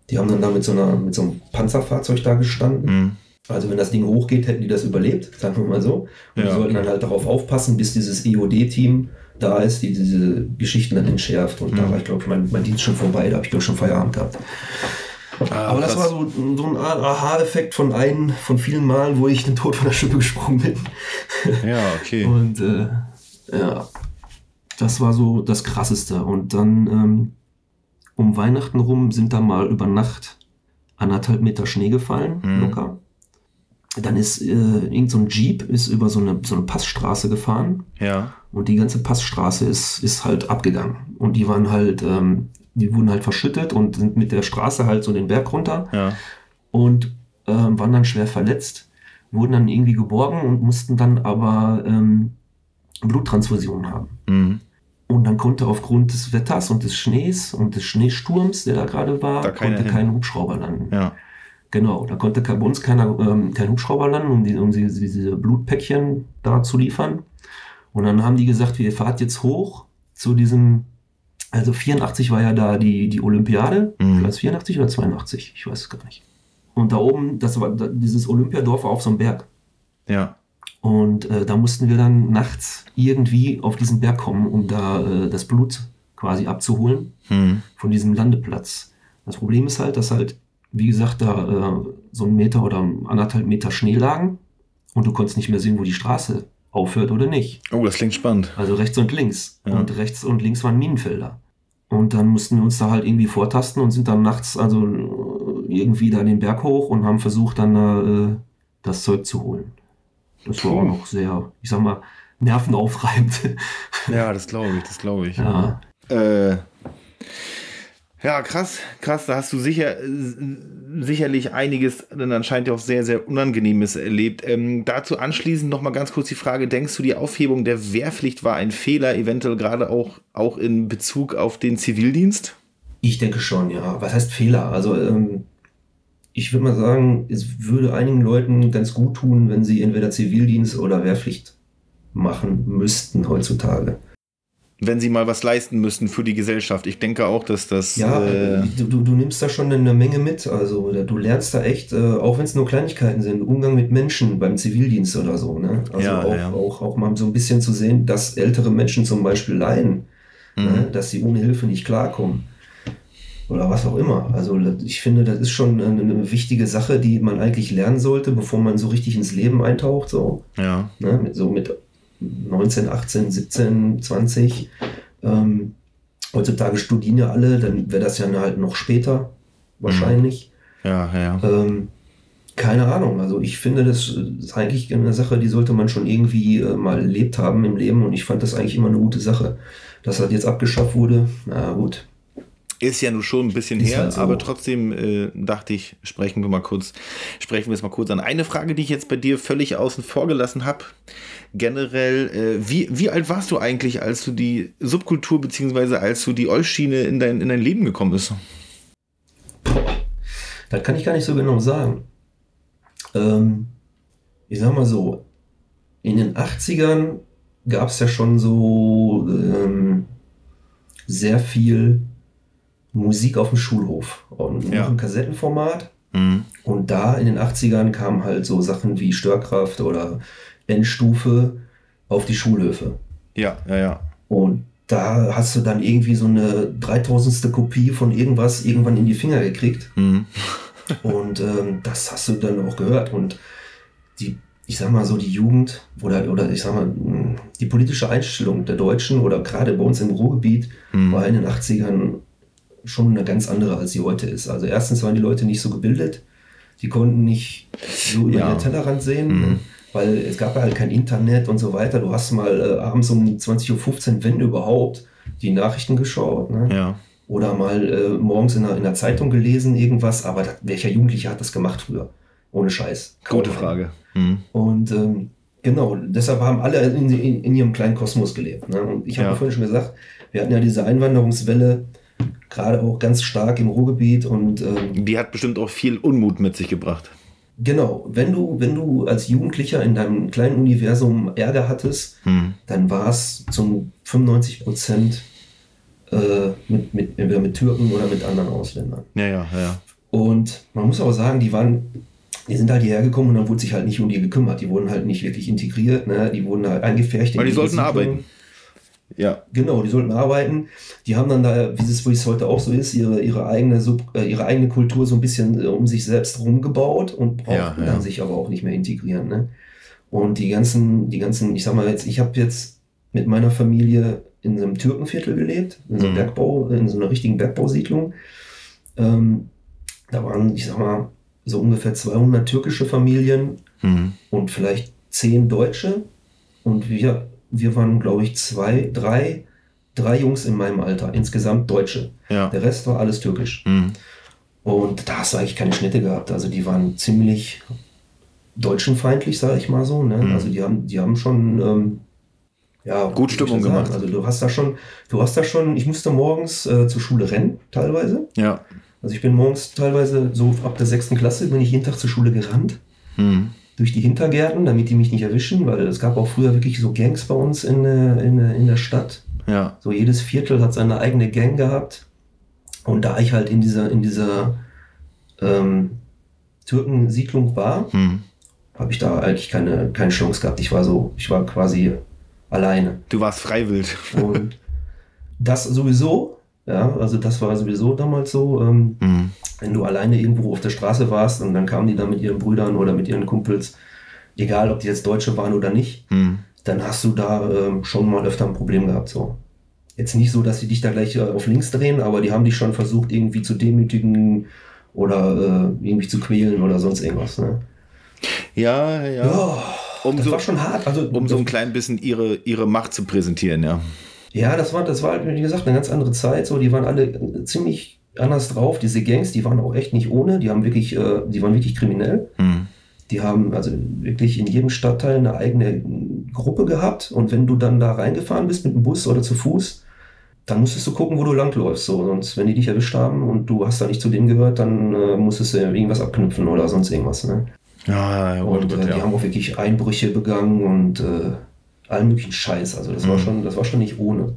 Die haben dann da mit so, einer, mit so einem Panzerfahrzeug da gestanden. Mhm. Also wenn das Ding hochgeht, hätten die das überlebt, sagen wir mal so. Und Ja, die sollten okay. dann halt darauf aufpassen, bis dieses EOD-Team da ist, die diese Geschichten dann entschärft. Und Mhm. da war ich, glaube ich, mein, mein Dienst schon vorbei, da habe ich, glaube ich, schon Feierabend gehabt. Ah, Aber das krass. war so, so ein Aha-Effekt von einem, von vielen Malen, wo ich den Tod von der Schippe gesprungen bin. Ja, okay. Und äh, ja, das war so das Krasseste. Und dann ähm, um Weihnachten rum sind da mal über Nacht anderthalb Meter Schnee gefallen, Mhm. locker. Dann ist äh, irgend so ein Jeep ist über so eine, so eine Passstraße gefahren Ja. und die ganze Passstraße ist, ist halt abgegangen. Und die waren halt, ähm, die wurden halt verschüttet und sind mit der Straße halt so den Berg runter Ja. und ähm, waren dann schwer verletzt, wurden dann irgendwie geborgen und mussten dann aber ähm, Bluttransfusionen haben. Mhm. Und dann konnte aufgrund des Wetters und des Schnees und des Schneesturms, der da gerade war, Da konnte hin. kein Hubschrauber landen. Ja. Genau, da konnte bei uns keiner, ähm, kein Hubschrauber landen, um, die, um die, diese Blutpäckchen da zu liefern. Und dann haben die gesagt, wir fahrt jetzt hoch zu diesem, also 84 war ja da die, die Olympiade, Mhm. war es 84 oder 82? Ich weiß es gar nicht. Und da oben, das war dieses Olympiadorf war auf so einem Berg. Ja. Und äh, da mussten wir dann nachts irgendwie auf diesen Berg kommen, um da äh, das Blut quasi abzuholen Mhm. von diesem Landeplatz. Das Problem ist halt, dass halt, wie gesagt, da äh, so ein Meter oder anderthalb Meter Schnee lagen und du konntest nicht mehr sehen, wo die Straße aufhört oder nicht. Oh, das klingt spannend. Also rechts und links. Ja. Und rechts und links waren Minenfelder. Und dann mussten wir uns da halt irgendwie vortasten und sind dann nachts also irgendwie da den Berg hoch und haben versucht, dann äh, das Zeug zu holen. Das war Puh. auch noch sehr, ich sag mal, nervenaufreibend. Ja, das glaube ich, das glaube ich. ja. Äh, ja, krass, krass. Da hast du sicher, sicherlich einiges dann anscheinend auch sehr, sehr Unangenehmes erlebt. Ähm, dazu anschließend noch mal ganz kurz die Frage: Denkst du, die Aufhebung der Wehrpflicht war ein Fehler, eventuell gerade auch, auch in Bezug auf den Zivildienst? Ich denke schon, ja. Was heißt Fehler? Also, ähm, ich würde mal sagen, es würde einigen Leuten ganz gut tun, wenn sie entweder Zivildienst oder Wehrpflicht machen müssten heutzutage. Wenn sie mal was leisten müssten für die Gesellschaft. Ich denke auch, dass das. Ja, äh, du, du, du nimmst da schon eine Menge mit. Also, du lernst da echt, äh, auch wenn es nur Kleinigkeiten sind, Umgang mit Menschen beim Zivildienst oder so. Ne? Also Ja, auch, ja. Auch, auch mal so ein bisschen zu sehen, dass ältere Menschen zum Beispiel leiden, Mhm. ne? dass sie ohne Hilfe nicht klarkommen. Oder was auch immer. Also ich finde, das ist schon eine, eine wichtige Sache, die man eigentlich lernen sollte, bevor man so richtig ins Leben eintaucht. So, ja. ne? mit, so mit 19, 18, 17, 20. Ähm, heutzutage studieren ja alle, dann wäre das ja halt noch später wahrscheinlich. Ja, ja. Ähm, keine Ahnung, also ich finde, das ist eigentlich eine Sache, die sollte man schon irgendwie äh, mal erlebt haben im Leben und ich fand das eigentlich immer eine gute Sache. Dass das jetzt abgeschafft wurde, na gut. Ist ja nur schon ein bisschen her, halt so. aber trotzdem äh, dachte ich, sprechen wir mal kurz, sprechen wir es mal kurz an. Eine Frage, die ich jetzt bei dir völlig außen vor gelassen habe. Generell, äh, wie, wie alt warst du eigentlich, als du die Subkultur beziehungsweise als du die Olschiene in dein, in dein Leben gekommen bist? Das kann ich gar nicht so genau sagen. Ähm, ich sag mal so, in den 80ern gab es ja schon so ähm, sehr viel Musik auf dem Schulhof. Und Ja. noch im Kassettenformat. Mhm. Und da in den 80ern kamen halt so Sachen wie Störkraft oder Endstufe auf die Schulhöfe. Ja, ja, ja. Und da hast du dann irgendwie so eine 3000. Kopie von irgendwas irgendwann in die Finger gekriegt. Mhm. Und ähm, das hast du dann auch gehört. Und die, ich sag mal so, die Jugend oder, oder ich sag mal, die politische Einstellung der Deutschen oder gerade bei uns im Ruhrgebiet Mhm. war in den 80ern schon eine ganz andere, als sie heute ist. Also erstens waren die Leute nicht so gebildet, die konnten nicht so über Ja. den Tellerrand sehen, Mhm. weil es gab ja halt kein Internet und so weiter. Du hast mal äh, abends um 20.15 Uhr, wenn überhaupt, die Nachrichten geschaut. Ne? Ja. oder mal äh, morgens in der, in der Zeitung gelesen, irgendwas, aber das, welcher Jugendliche hat das gemacht früher? Ohne Scheiß. Kaum Gute. Frage. Mhm. Und ähm, genau, deshalb haben alle in, in, in ihrem kleinen Kosmos gelebt. Ne? Und ich habe ja. vorhin schon gesagt, wir hatten ja diese Einwanderungswelle, gerade auch ganz stark im Ruhrgebiet. Und ähm, Die hat bestimmt auch viel Unmut mit sich gebracht. genau, wenn du, wenn du als Jugendlicher in deinem kleinen Universum Ärger hattest, Mhm. dann war es zu 95 Prozent äh, mit, mit, entweder mit Türken oder mit anderen Ausländern. Ja, ja, ja. Und man muss aber sagen, die waren, die sind halt hierher gekommen und dann wurde sich halt nicht um die gekümmert. Die wurden halt nicht wirklich integriert, ne? die wurden halt eingefärcht. in Weil die sollten arbeiten. Ja. Genau, die sollten arbeiten. Die haben dann da, wie es, wie es heute auch so ist, ihre, ihre, eigene, Sub, äh, ihre eigene Kultur so ein bisschen äh, um sich selbst rumgebaut und brauchten Ja, ja. dann sich aber auch nicht mehr integrieren. Ne? Und die ganzen, die ganzen, ich sag mal jetzt, ich habe jetzt mit meiner Familie in so einem Türkenviertel gelebt, in so einem Mhm. Bergbau, in so einer richtigen Bergbausiedlung. Ähm, da waren, ich sag mal, so ungefähr 200 türkische Familien Mhm. und vielleicht zehn Deutsche. Und wir, wir waren, glaube ich, zwei, drei, drei Jungs in meinem Alter, insgesamt Deutsche. Ja. Der Rest war alles türkisch. Mhm. Und da hast du eigentlich keine Schnitte gehabt. Also die waren ziemlich deutschenfeindlich, sage ich mal so. Ne? Mhm. Also die haben, die haben schon ähm, ja, Gut Stimmung gemacht. Also du hast da schon, du hast da schon, ich musste morgens äh, zur Schule rennen, teilweise. Ja. Also ich bin morgens teilweise so ab der sechsten Klasse bin ich jeden Tag zur Schule gerannt Mhm. Durch die Hintergärten, damit die mich nicht erwischen, weil es gab auch früher wirklich so Gangs bei uns in, der- in, in der Stadt. Ja. So jedes Viertel hat seine eigene Gang gehabt. Und da ich halt in dieser, in dieser ähm, Türkensiedlung war, Mhm. habe ich da eigentlich keine, keine Chance gehabt. Ich war so, ich war quasi alleine. Du warst freiwillig. Und das sowieso, ja, also das war sowieso damals so. Ähm, Mhm. wenn du alleine irgendwo auf der Straße warst und dann kamen die da mit ihren Brüdern oder mit ihren Kumpels, egal ob die jetzt Deutsche waren oder nicht, Mhm. dann hast du da ähm, schon mal öfter ein Problem gehabt. So. Jetzt nicht so, dass sie dich da gleich äh, auf links drehen, aber die haben dich schon versucht, irgendwie zu demütigen oder äh, irgendwie zu quälen oder sonst irgendwas. Ne? Ja, ja. Ja, Um das so- war schon hart. Also, Um so ein klein bisschen ihre, ihre Macht zu präsentieren, ja. Ja, das war, das war, halt, wie gesagt, eine ganz andere Zeit. So, die waren alle äh, ziemlich anders drauf. Diese Gangs, die waren auch echt nicht ohne. Die haben wirklich, äh, die waren wirklich kriminell. Mhm. Die haben also wirklich in jedem Stadtteil eine eigene Gruppe gehabt. Und wenn du dann da reingefahren bist mit dem Bus oder zu Fuß, dann musstest du gucken, wo du langläufst. So. Sonst, wenn die dich erwischt haben und du hast da nicht zu denen gehört, dann äh, musstest du irgendwas abknüpfen oder sonst irgendwas. Ne? Ja, ja, Und gut, äh, die ja. haben auch wirklich Einbrüche begangen und äh, allen möglichen Scheiß. Also das war Mhm. schon, das war schon nicht ohne.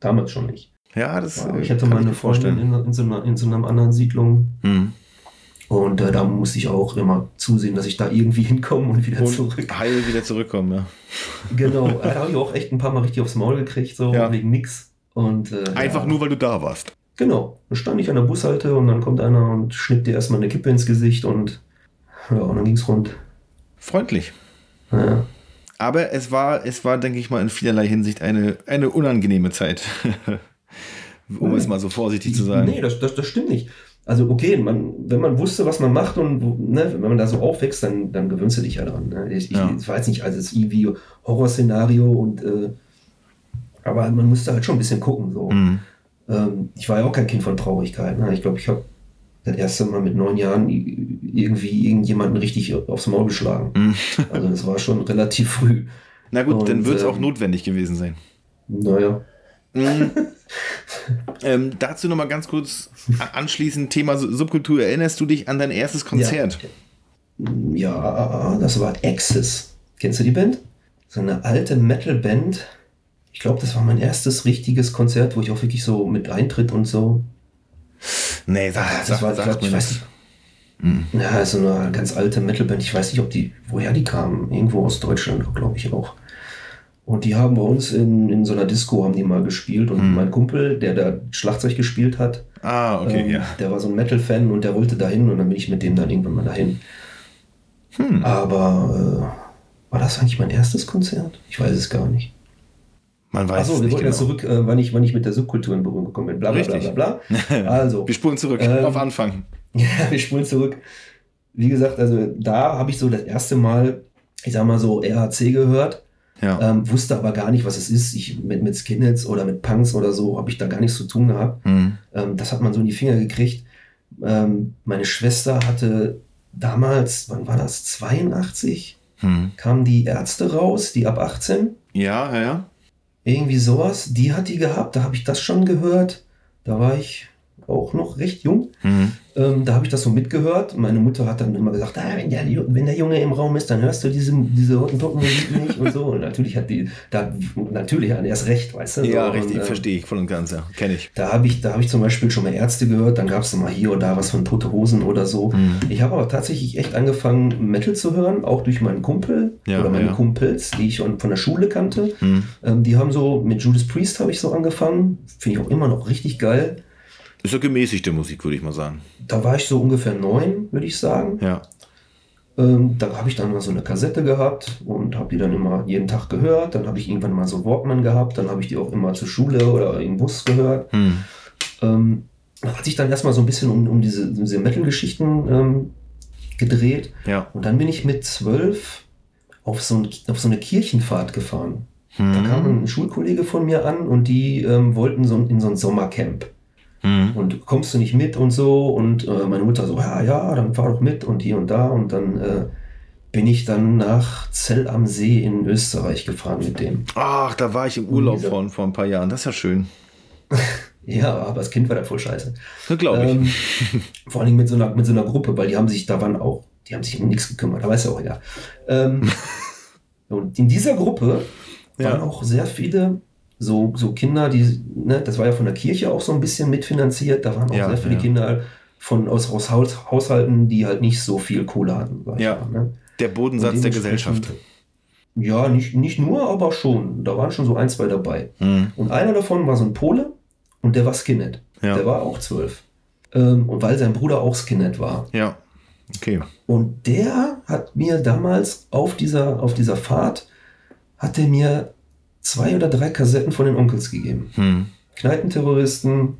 Damals schon nicht. ja, das Ja, äh, ich hatte mal eine Freundin in, in, so einer, in so einer anderen Siedlung Mhm. und äh, da musste ich auch immer zusehen, dass ich da irgendwie hinkomme und wieder Und zurück. heil wieder zurückkommen, ja. Genau, da habe ich auch echt ein paar Mal richtig aufs Maul gekriegt, so Ja. wegen nix. Und, äh, Einfach ja. nur, weil du da warst. Genau, dann stand ich an der Bushalte und dann kommt einer und schnippt dir erstmal eine Kippe ins Gesicht und ja, und dann ging's rund. Freundlich. Ja. Aber es war, es war, denke ich mal, in vielerlei Hinsicht eine, eine unangenehme Zeit. um es mal so vorsichtig zu sagen. Nee, das, das, das stimmt nicht. Also okay, man, wenn man wusste, was man macht und ne, wenn man da so aufwächst, dann, dann gewöhnst du dich ja dran. Ne? Ich, Ja. ich weiß nicht, also es ist irgendwie Horrorszenario und äh, aber man musste halt schon ein bisschen gucken. So. Mhm. Ähm, ich war ja auch kein Kind von Traurigkeit. Ne? Ich glaube, ich habe das erste Mal mit neun Jahren irgendwie irgendjemanden richtig aufs Maul geschlagen. Mhm. Also das war schon relativ früh. Na gut, dann Und, wird es auch ähm, notwendig gewesen sein. Naja. Mhm. ähm, dazu nochmal ganz kurz anschließend Thema Su- Subkultur. Erinnerst du dich an dein erstes Konzert? Ja, das war Axis. Kennst du die Band? So eine alte Metal-Band. Ich glaube, das war mein erstes richtiges Konzert, wo ich auch wirklich so mit Eintritt und so. Nee, sag, das sag, war, ich sag glaub, ich weiß nicht. Ja, so eine ganz alte Metal-Band. Ich weiß nicht, ob die, woher die kamen. Irgendwo aus Deutschland, glaube ich auch. Und die haben bei uns in, in so einer Disco haben die mal gespielt. Und mein Kumpel, der da Schlagzeug gespielt hat, Ah, okay, ähm, ja. Der war so ein Metal-Fan und der wollte dahin und dann bin ich mit dem dann irgendwann mal dahin. Hm. Aber äh, war das eigentlich mein erstes Konzert? Ich weiß es gar nicht. Man weiß Achso, wir wollten ja genau. zurück, äh, wann, ich, wann ich mit der Subkultur in Berührung gekommen bin. Bla bla bla Richtig. bla bla. Also, Wir spulen zurück Ähm, auf Anfang. ja, wir spulen zurück. Wie gesagt, also da habe ich so das erste Mal, ich sag mal so, RHC gehört. Ja. Ähm, wusste aber gar nicht, was es ist. Ich mit, mit Skinheads oder mit Punks oder so habe ich da gar nichts zu tun gehabt. Mhm. Ähm, das hat man so in die Finger gekriegt. Ähm, meine Schwester hatte damals, wann war das? 82? Mhm. Kamen die Ärzte raus, die ab 18? Ja, ja, ja. Irgendwie sowas. Die hat die gehabt, da habe ich das schon gehört. Da war ich auch noch recht jung. Mhm. Ähm, da habe ich das so mitgehört. Meine Mutter hat dann immer gesagt, ah, wenn, der, wenn der Junge im Raum ist, dann hörst du diese, diese Hottentotten-Musik nicht und so. Und natürlich hat die, da, natürlich hat er erst recht, weißt du. Ja, so, richtig, äh, verstehe ich voll und ganz, ja. Kenne ich. Da habe ich, da hab ich zum Beispiel schon mal Ärzte gehört, dann gab es mal hier oder da was von Tote Hosen oder so. Mhm. Ich habe aber tatsächlich echt angefangen, Metal zu hören, auch durch meinen Kumpel Ja, oder meine ja. Kumpels, die ich von der Schule kannte. Mhm. Ähm, die haben so, mit Judas Priest habe ich so angefangen. Finde ich auch immer noch richtig geil. Ist so gemäßigte Musik, würde ich mal sagen. Da war ich so ungefähr neun, würde ich sagen. Ja. Ähm, da habe ich dann mal so eine Kassette gehabt und habe die dann immer jeden Tag gehört. Dann habe ich irgendwann mal so Walkman gehabt. Dann habe ich die auch immer zur Schule oder im Bus gehört. Mhm. Ähm, hat sich dann erstmal so ein bisschen um, um diese, diese Metal-Geschichten ähm, gedreht. Ja. Und dann bin ich mit zwölf auf so, ein, auf so eine Kirchenfahrt gefahren. Da kam ein Schulkollege von mir an und die ähm, wollten so in so ein Sommercamp. Mhm. Und kommst du nicht mit und so? Und äh, meine Mutter so, ja, ja, dann fahr doch mit und hier und da. Und dann äh, bin ich dann nach Zell am See in Österreich gefahren mit dem. Ach, da war ich im Urlaub Dieser- vor, ein paar Jahren. Das ist ja schön. Ja, aber das Kind war da voll scheiße. Glaube ich. Ähm, vor allen Dingen mit so, einer, mit so einer Gruppe, weil die haben sich, da waren auch, die haben sich um nichts gekümmert, aber ist ja auch egal. Ähm, und in dieser Gruppe Ja. waren auch sehr viele so, so Kinder, die, ne, das war ja von der Kirche auch so ein bisschen mitfinanziert, da waren auch Ja, sehr viele ja. Kinder von, aus, aus Haus, Haushalten, die halt nicht so viel Kohle hatten. Ja. mal, ne? Der Bodensatz der Gesellschaft. Ja, nicht, nicht nur, aber schon. Da waren schon so ein, zwei dabei. Mhm. Und einer davon war so ein Pole und der war Skinhead. Ja. Der war auch zwölf. Ähm, und weil sein Bruder auch Skinhead war. Ja. Okay. Und der hat mir damals auf dieser, auf dieser Fahrt, hat er mir zwei oder drei Kassetten von den Onkels gegeben. Mhm. Kneipenterroristen,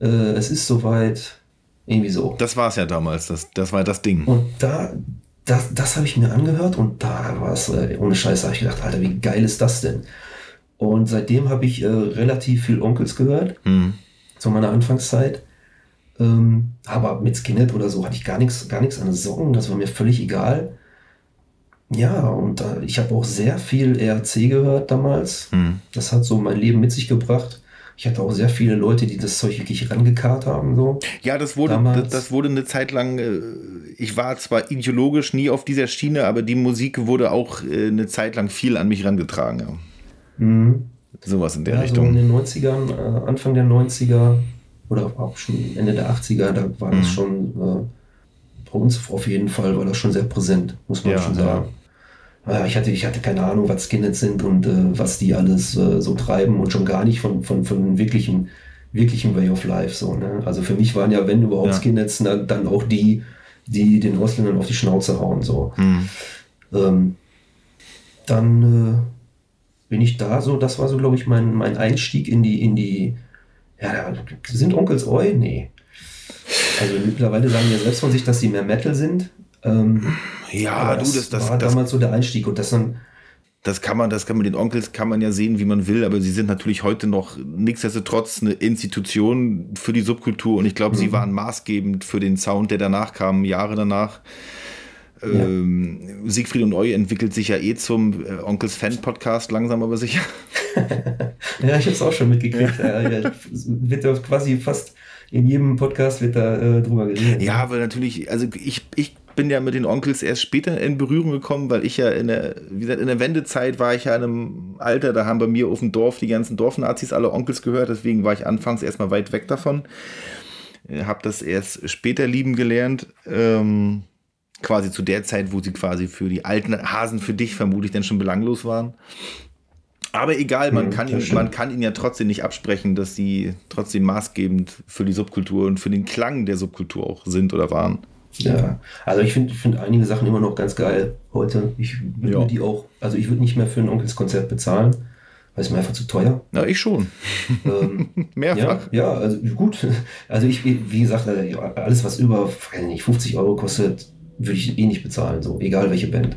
äh, es ist soweit, irgendwie so. Das war es ja damals. Das, das war das Ding. Und da, das, das habe ich mir angehört und da war es, äh, ohne Scheiße, habe ich gedacht, Alter, wie geil ist das denn? Und seitdem habe ich äh, relativ viel Onkels gehört, Mhm. zu meiner Anfangszeit. Ähm, aber mit Skinhead oder so hatte ich gar nichts, gar nichts an Socken, das war mir völlig egal. Ja, und äh, ich habe auch sehr viel ERC gehört damals. Mhm. Das hat so mein Leben mit sich gebracht. Ich hatte auch sehr viele Leute, die das Zeug wirklich rangekarrt haben. So. Ja, das wurde, das, das wurde eine Zeit lang, äh, ich war zwar ideologisch nie auf dieser Schiene, aber die Musik wurde auch äh, eine Zeit lang viel an mich rangetragen. Ja. Mhm. Sowas in der Ja, so Richtung. in den 90ern, äh, Anfang der 90er oder auch schon Ende der 80er, da war Mhm. das schon, bei uns auf jeden Fall war das schon sehr präsent, muss man Ja, schon sagen. Ja, ich, hatte, ich hatte keine Ahnung, was Skinheads sind und äh, was die alles äh, so treiben und schon gar nicht von, von, von wirklichen, wirklichen Way of Life. So, ne? Also für mich waren ja, wenn überhaupt Ja. Skinheads, na, dann auch die, die den Ausländern auf die Schnauze hauen. So. Mhm. Ähm, dann äh, bin ich da so, das war so, glaube ich, mein, mein Einstieg in die, in die, ja, sind Onkels Oi? Nee. Also mittlerweile sagen ja selbst von sich, dass sie mehr Metal sind. Ähm, Ja, aber du, das, das, war das, damals so der Einstieg und das dann, das kann man, das kann man den Onkels kann man ja sehen, wie man will, aber sie sind natürlich heute noch nichtsdestotrotz eine Institution für die Subkultur und ich glaube, sie waren maßgebend für den Sound, der danach kam, Jahre danach. Ähm, Siegfried und Eu entwickelt sich ja eh zum äh, Onkels Fan-Podcast langsam aber sicher. ja, ich habe es auch schon mitgekriegt. Ja. Ja, wird ja quasi fast in jedem Podcast wird da äh, drüber geredet. Ja, weil natürlich, also ich, ich bin ja mit den Onkels erst später in Berührung gekommen, weil ich ja in der, wie gesagt, in der Wendezeit war ich ja in einem Alter, da haben bei mir auf dem Dorf die ganzen Dorfnazis alle Onkels gehört, deswegen war ich anfangs erstmal weit weg davon. Habe das erst später lieben gelernt. Ähm, quasi zu der Zeit, wo sie quasi für die alten Hasen für dich vermutlich dann schon belanglos waren. Aber egal, man, kann ihn, man kann ihnen ja trotzdem nicht absprechen, dass sie trotzdem maßgebend für die Subkultur und für den Klang der Subkultur auch sind oder waren. Ja, also ich finde find einige Sachen immer noch ganz geil heute. Ich würde Ja. die auch, also ich würde nicht mehr für ein Onkelskonzert bezahlen, weil es mir einfach zu teuer. Na, ich schon. ähm, ja, Mehrfach. ja, also gut. Also ich, wie gesagt, äh, alles was über, nicht, 50 Euro kostet, würde ich eh nicht bezahlen, so, egal welche Band.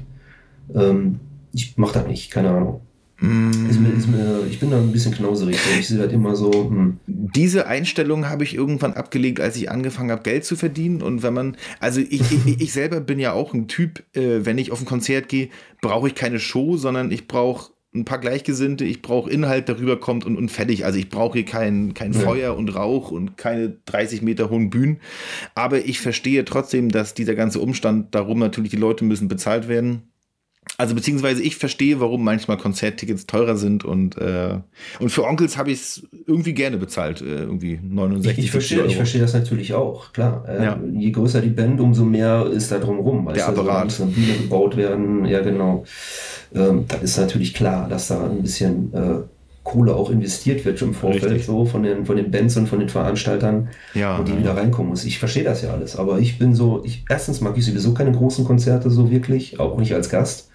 Ähm, ich mache das nicht, keine Ahnung. Ist mir, ist mir, ich bin da ein bisschen knauserig. Ich sehe das immer so. Hm. Diese Einstellung habe ich irgendwann abgelegt, als ich angefangen habe, Geld zu verdienen. Und wenn man, also ich, ich, ich selber bin ja auch ein Typ, äh, wenn ich auf ein Konzert gehe, brauche ich keine Show, sondern ich brauche ein paar Gleichgesinnte, ich brauche Inhalt, der rüberkommt und, und fertig. Also ich brauche hier kein, kein Ja. Feuer und Rauch und keine 30 Meter hohen Bühnen. Aber ich verstehe trotzdem, dass dieser ganze Umstand darum natürlich, die Leute müssen bezahlt werden. Also beziehungsweise ich verstehe, warum manchmal Konzerttickets teurer sind und, äh, und für Onkels habe ich es irgendwie gerne bezahlt, äh, irgendwie 69 Ich, ich, verstehe, Euro. ich verstehe das natürlich auch, klar. Äh, Ja. Je größer die Band, umso mehr ist da weißt Der also Apparat. eine Bühne gebaut werden, ja genau. Ähm, da ist natürlich klar, dass da ein bisschen äh, Kohle auch investiert wird im Vorfeld, Richtig. so von den, von den Bands und von den Veranstaltern, Ja, und die ja. wieder reinkommen muss. Ich verstehe das ja alles, aber ich bin so, ich, erstens mag ich sowieso keine großen Konzerte so wirklich, auch nicht als Gast.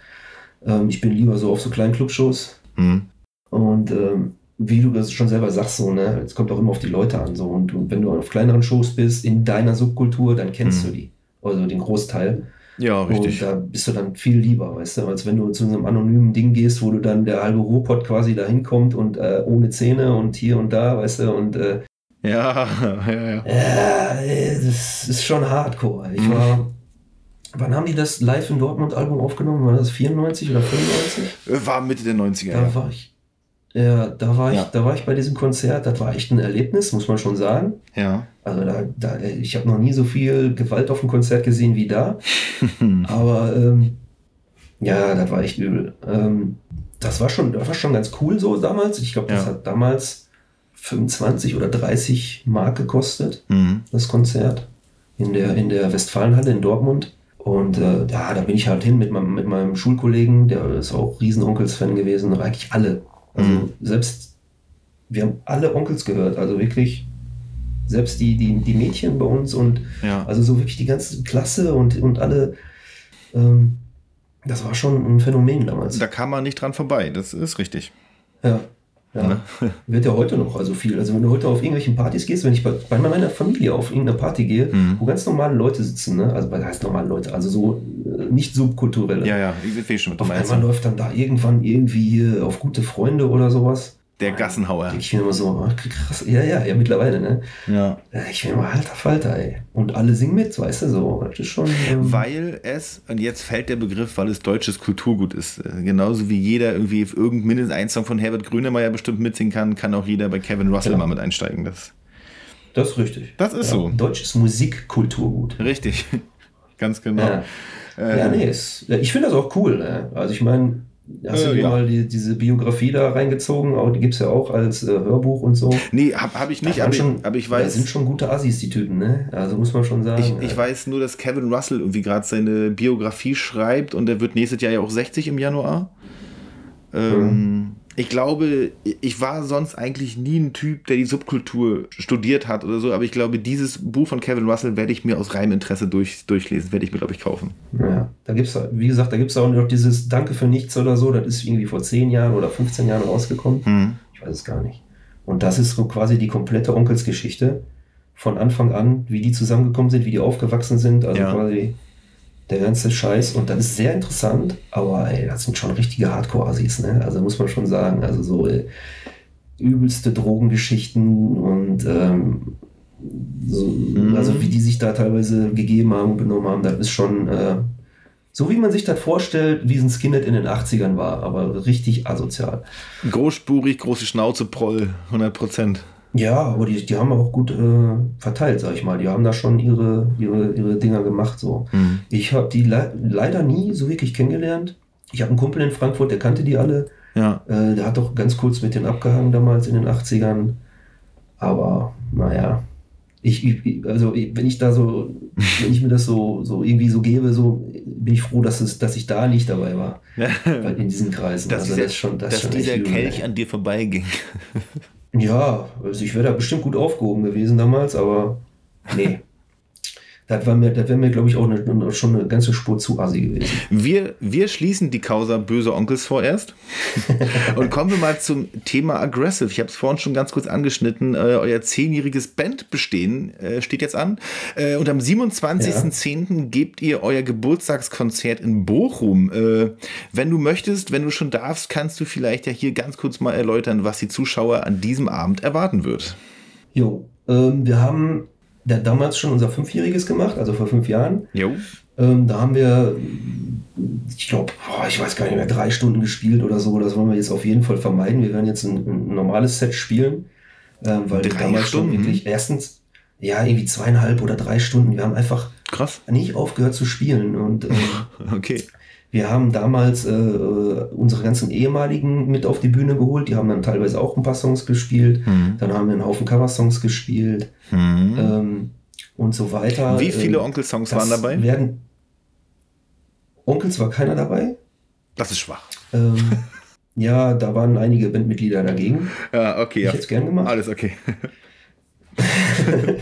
Ähm, ich bin lieber so auf so kleinen Clubshows. Hm. Und ähm, wie du das schon selber sagst, so, ne, es kommt auch immer auf die Leute an. So. Und, und wenn du auf kleineren Shows bist, in deiner Subkultur, dann kennst Mhm. du die. Also den Großteil. Ja, richtig. Und da bist du dann viel lieber, weißt du, als wenn du zu einem anonymen Ding gehst, wo du dann der halbe Ruhrpott quasi da hinkommt und äh, ohne Zähne und hier und da, weißt du, und äh, Ja, ja, ja. ja, das ist schon hardcore. Ich Mhm. war. Wann haben die das live in Dortmund Album aufgenommen? War das 94 oder 95? War Mitte der 90er. Da Ja. war ich. Ja, da war ich, Ja. da war ich bei diesem Konzert. Das war echt ein Erlebnis, muss man schon sagen. ja. Also da, da ich habe noch nie so viel Gewalt auf dem Konzert gesehen wie da. Aber ähm, ja, das war echt übel. Ähm, das war schon, das war schon ganz cool so damals. Ich glaube, das Ja. hat damals 25 oder 30 Mark gekostet Mhm. das Konzert in der, in der Westfalenhalle in Dortmund. Und äh, ja, da bin ich halt hin mit meinem, mit meinem Schulkollegen, der ist auch riesen Onkels-Fan gewesen, eigentlich alle. Also Mhm. selbst, wir haben alle Onkels gehört, also wirklich, selbst die, die, die Mädchen bei uns und Ja. also so wirklich die ganze Klasse und, und alle, ähm, das war schon ein Phänomen damals. Da kam man nicht dran vorbei, das ist richtig. Ja. Ja. Ne? Wird ja heute noch also viel. Also wenn du heute auf irgendwelchen Partys gehst, wenn ich bei, bei meiner Familie auf irgendeine Party gehe, Mhm. wo ganz normale Leute sitzen, ne? also was heißt normale Leute, also so äh, nicht subkulturelle. Ja, ja, ich weiß schon, was du Auf meinst. einmal läuft dann da irgendwann irgendwie auf gute Freunde oder sowas. Der Gassenhauer. Ich mir immer so, ach, krass, ja, ja, ja, mittlerweile, ne? Ja. Ja, Ich mir immer, alter Falter, ey. Und alle singen mit, weißt du, so. Das ist schon. Ähm, Weil es, und jetzt fällt der Begriff, weil es deutsches Kulturgut ist. Äh, Genauso wie jeder irgendwie irgendein mindestens ein Song von Herbert Grönemeyer bestimmt mitsingen kann, kann auch jeder bei Kevin Russell Ja. mal mit einsteigen. Das das ist richtig. Das ist so. Deutsches Musikkulturgut. richtig. Ganz genau. Ja. Äh, Ja, nee, ist, ja, ich finde das auch cool. Ne? Also ich meine, hast Äh, du dir ja. mal die, diese Biografie da reingezogen? Auch, die gibt es ja auch als äh, Hörbuch und so. Nee, habe hab ich nicht, aber, schon, ich, aber ich weiß. sind schon gute Assis, die Typen, ne? Also muss man schon sagen. Ich, ich äh, weiß nur, dass Kevin Russell irgendwie gerade seine Biografie schreibt und er wird nächstes Jahr ja auch 60 im Januar. Ähm, Ich glaube, ich war sonst eigentlich nie ein Typ, der die Subkultur studiert hat oder so, aber ich glaube, dieses Buch von Kevin Russell werde ich mir aus reinem Interesse durch, durchlesen, werde ich mir, glaube ich, kaufen. Ja, da gibt's, wie gesagt, da gibt es auch noch dieses Danke für nichts oder so. Das ist irgendwie vor 10 Jahren oder 15 Jahren rausgekommen. Hm. Ich weiß es gar nicht. Und das ist so quasi die komplette Onkelsgeschichte. Von Anfang an, wie die zusammengekommen sind, wie die aufgewachsen sind. Also Ja. quasi der ganze Scheiß. Und das ist sehr interessant, aber ey, das sind schon richtige Hardcore-Assis, ne? Also muss man schon sagen. Also so äh, übelste Drogengeschichten und ähm, so, Mhm. also wie die sich da teilweise gegeben haben, benommen haben, das ist schon äh, so wie man sich das vorstellt, wie es ein Skinhead in den 80ern war, aber richtig asozial. Großspurig, große Schnauze, Proll, 100 Prozent. Ja, aber die, die haben auch gut äh, verteilt, sag ich mal. Die haben da schon ihre, ihre, ihre Dinger gemacht. So. Mhm. Ich habe die le leider nie so wirklich kennengelernt. Ich habe einen Kumpel in Frankfurt, der kannte die alle. Ja. Äh, der hat doch ganz kurz mit denen abgehangen damals in den 80ern. Aber naja, ich, ich, also wenn ich da so, wenn ich mir das so, so irgendwie so gebe, so bin ich froh, dass, es, dass ich da nicht dabei war. Weil in diesen Kreisen. dass also dieser, das schon, das dass schon dieser Kelch an dir vorbeiging. Ja, also ich wäre da bestimmt gut aufgehoben gewesen damals, aber nee. Das war mir, das wäre mir, glaube ich, auch eine, schon eine ganze Spur zu assi gewesen. Wir, wir schließen die Causa böse Onkels vorerst und kommen wir mal zum Thema Aggressive. Ich habe es vorhin schon ganz kurz angeschnitten. Äh, euer zehnjähriges Bandbestehen äh, steht jetzt an. Äh, und am 27.10. Ja. gebt ihr euer Geburtstagskonzert in Bochum. Äh, wenn du möchtest, wenn du schon darfst, kannst du vielleicht ja hier ganz kurz mal erläutern, was die Zuschauer an diesem Abend erwarten wird. Jo, ähm, wir haben hat damals schon unser Fünfjähriges gemacht, also vor fünf Jahren. Jo. Ähm, da haben wir, ich glaube, ich weiß gar nicht mehr, drei Stunden gespielt oder so. Das wollen wir jetzt auf jeden Fall vermeiden. Wir werden jetzt ein, ein normales Set spielen, äh, weil drei damals Stunden. schon wirklich erstens, ja, irgendwie zweieinhalb oder drei Stunden. Wir haben einfach Krass. nicht aufgehört zu spielen. Und äh, okay. Wir haben damals äh, unsere ganzen ehemaligen mit auf die Bühne geholt. Die haben dann teilweise auch ein paar Songs gespielt. Mhm. Dann haben wir einen Haufen Coversongs gespielt mhm. ähm, und so weiter. Wie viele ähm, Onkel-Songs waren dabei? Werden Onkels war keiner dabei. Das ist schwach. Ähm, ja, da waren einige Bandmitglieder dagegen. Ja, okay. Ich ja. hätte es gern gemacht. Alles okay.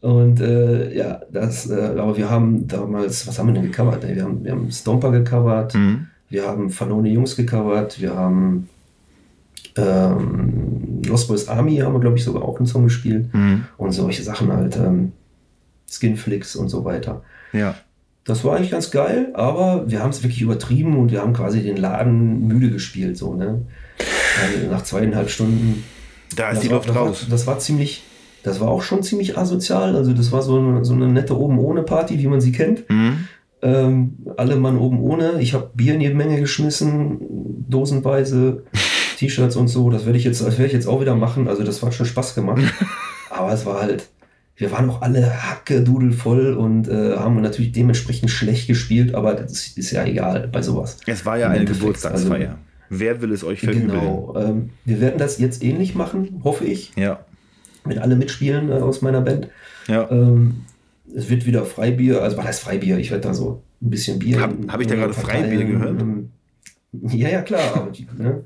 Und äh, ja, das, äh, aber wir haben damals, was haben wir denn gecovert? Wir haben, wir haben Stomper gecovert, mhm. wir haben Verlorene Jungs gecovert, wir haben ähm, Lost Boys Army haben wir, glaube ich, sogar auch einen Song gespielt. Mhm. Und solche Sachen halt, ähm, Skinflix und so weiter. Ja. Das war eigentlich ganz geil, aber wir haben es wirklich übertrieben und wir haben quasi den Laden müde gespielt, so, ne? Also nach zweieinhalb Stunden. Da ist die Luft raus. Das war ziemlich, das war auch schon ziemlich asozial. Also das war so eine, so eine nette oben ohne Party, wie man sie kennt. Mhm. Ähm, alle Mann oben ohne. Ich habe Bier in jede Menge geschmissen, dosenweise, T-Shirts und so. Das werde ich jetzt, das werde ich jetzt auch wieder machen. Also das war schon Spaß gemacht. Aber es war halt, wir waren auch alle hacke dudelvoll und äh, haben natürlich dementsprechend schlecht gespielt. Aber das ist ja egal bei sowas. Es war ja eine Geburtstagsfeier. Also, Wer will es euch verübeln? Genau. Ähm, wir werden das jetzt ähnlich machen, hoffe ich. Ja mit alle mitspielen äh, aus meiner Band. Ja. Ähm, es wird wieder Freibier, also was heißt Freibier? Ich werde da so ein bisschen Bier. Habe hab ich da gerade Freibier gehört? Ähm, ja, ja, klar. Die, ne?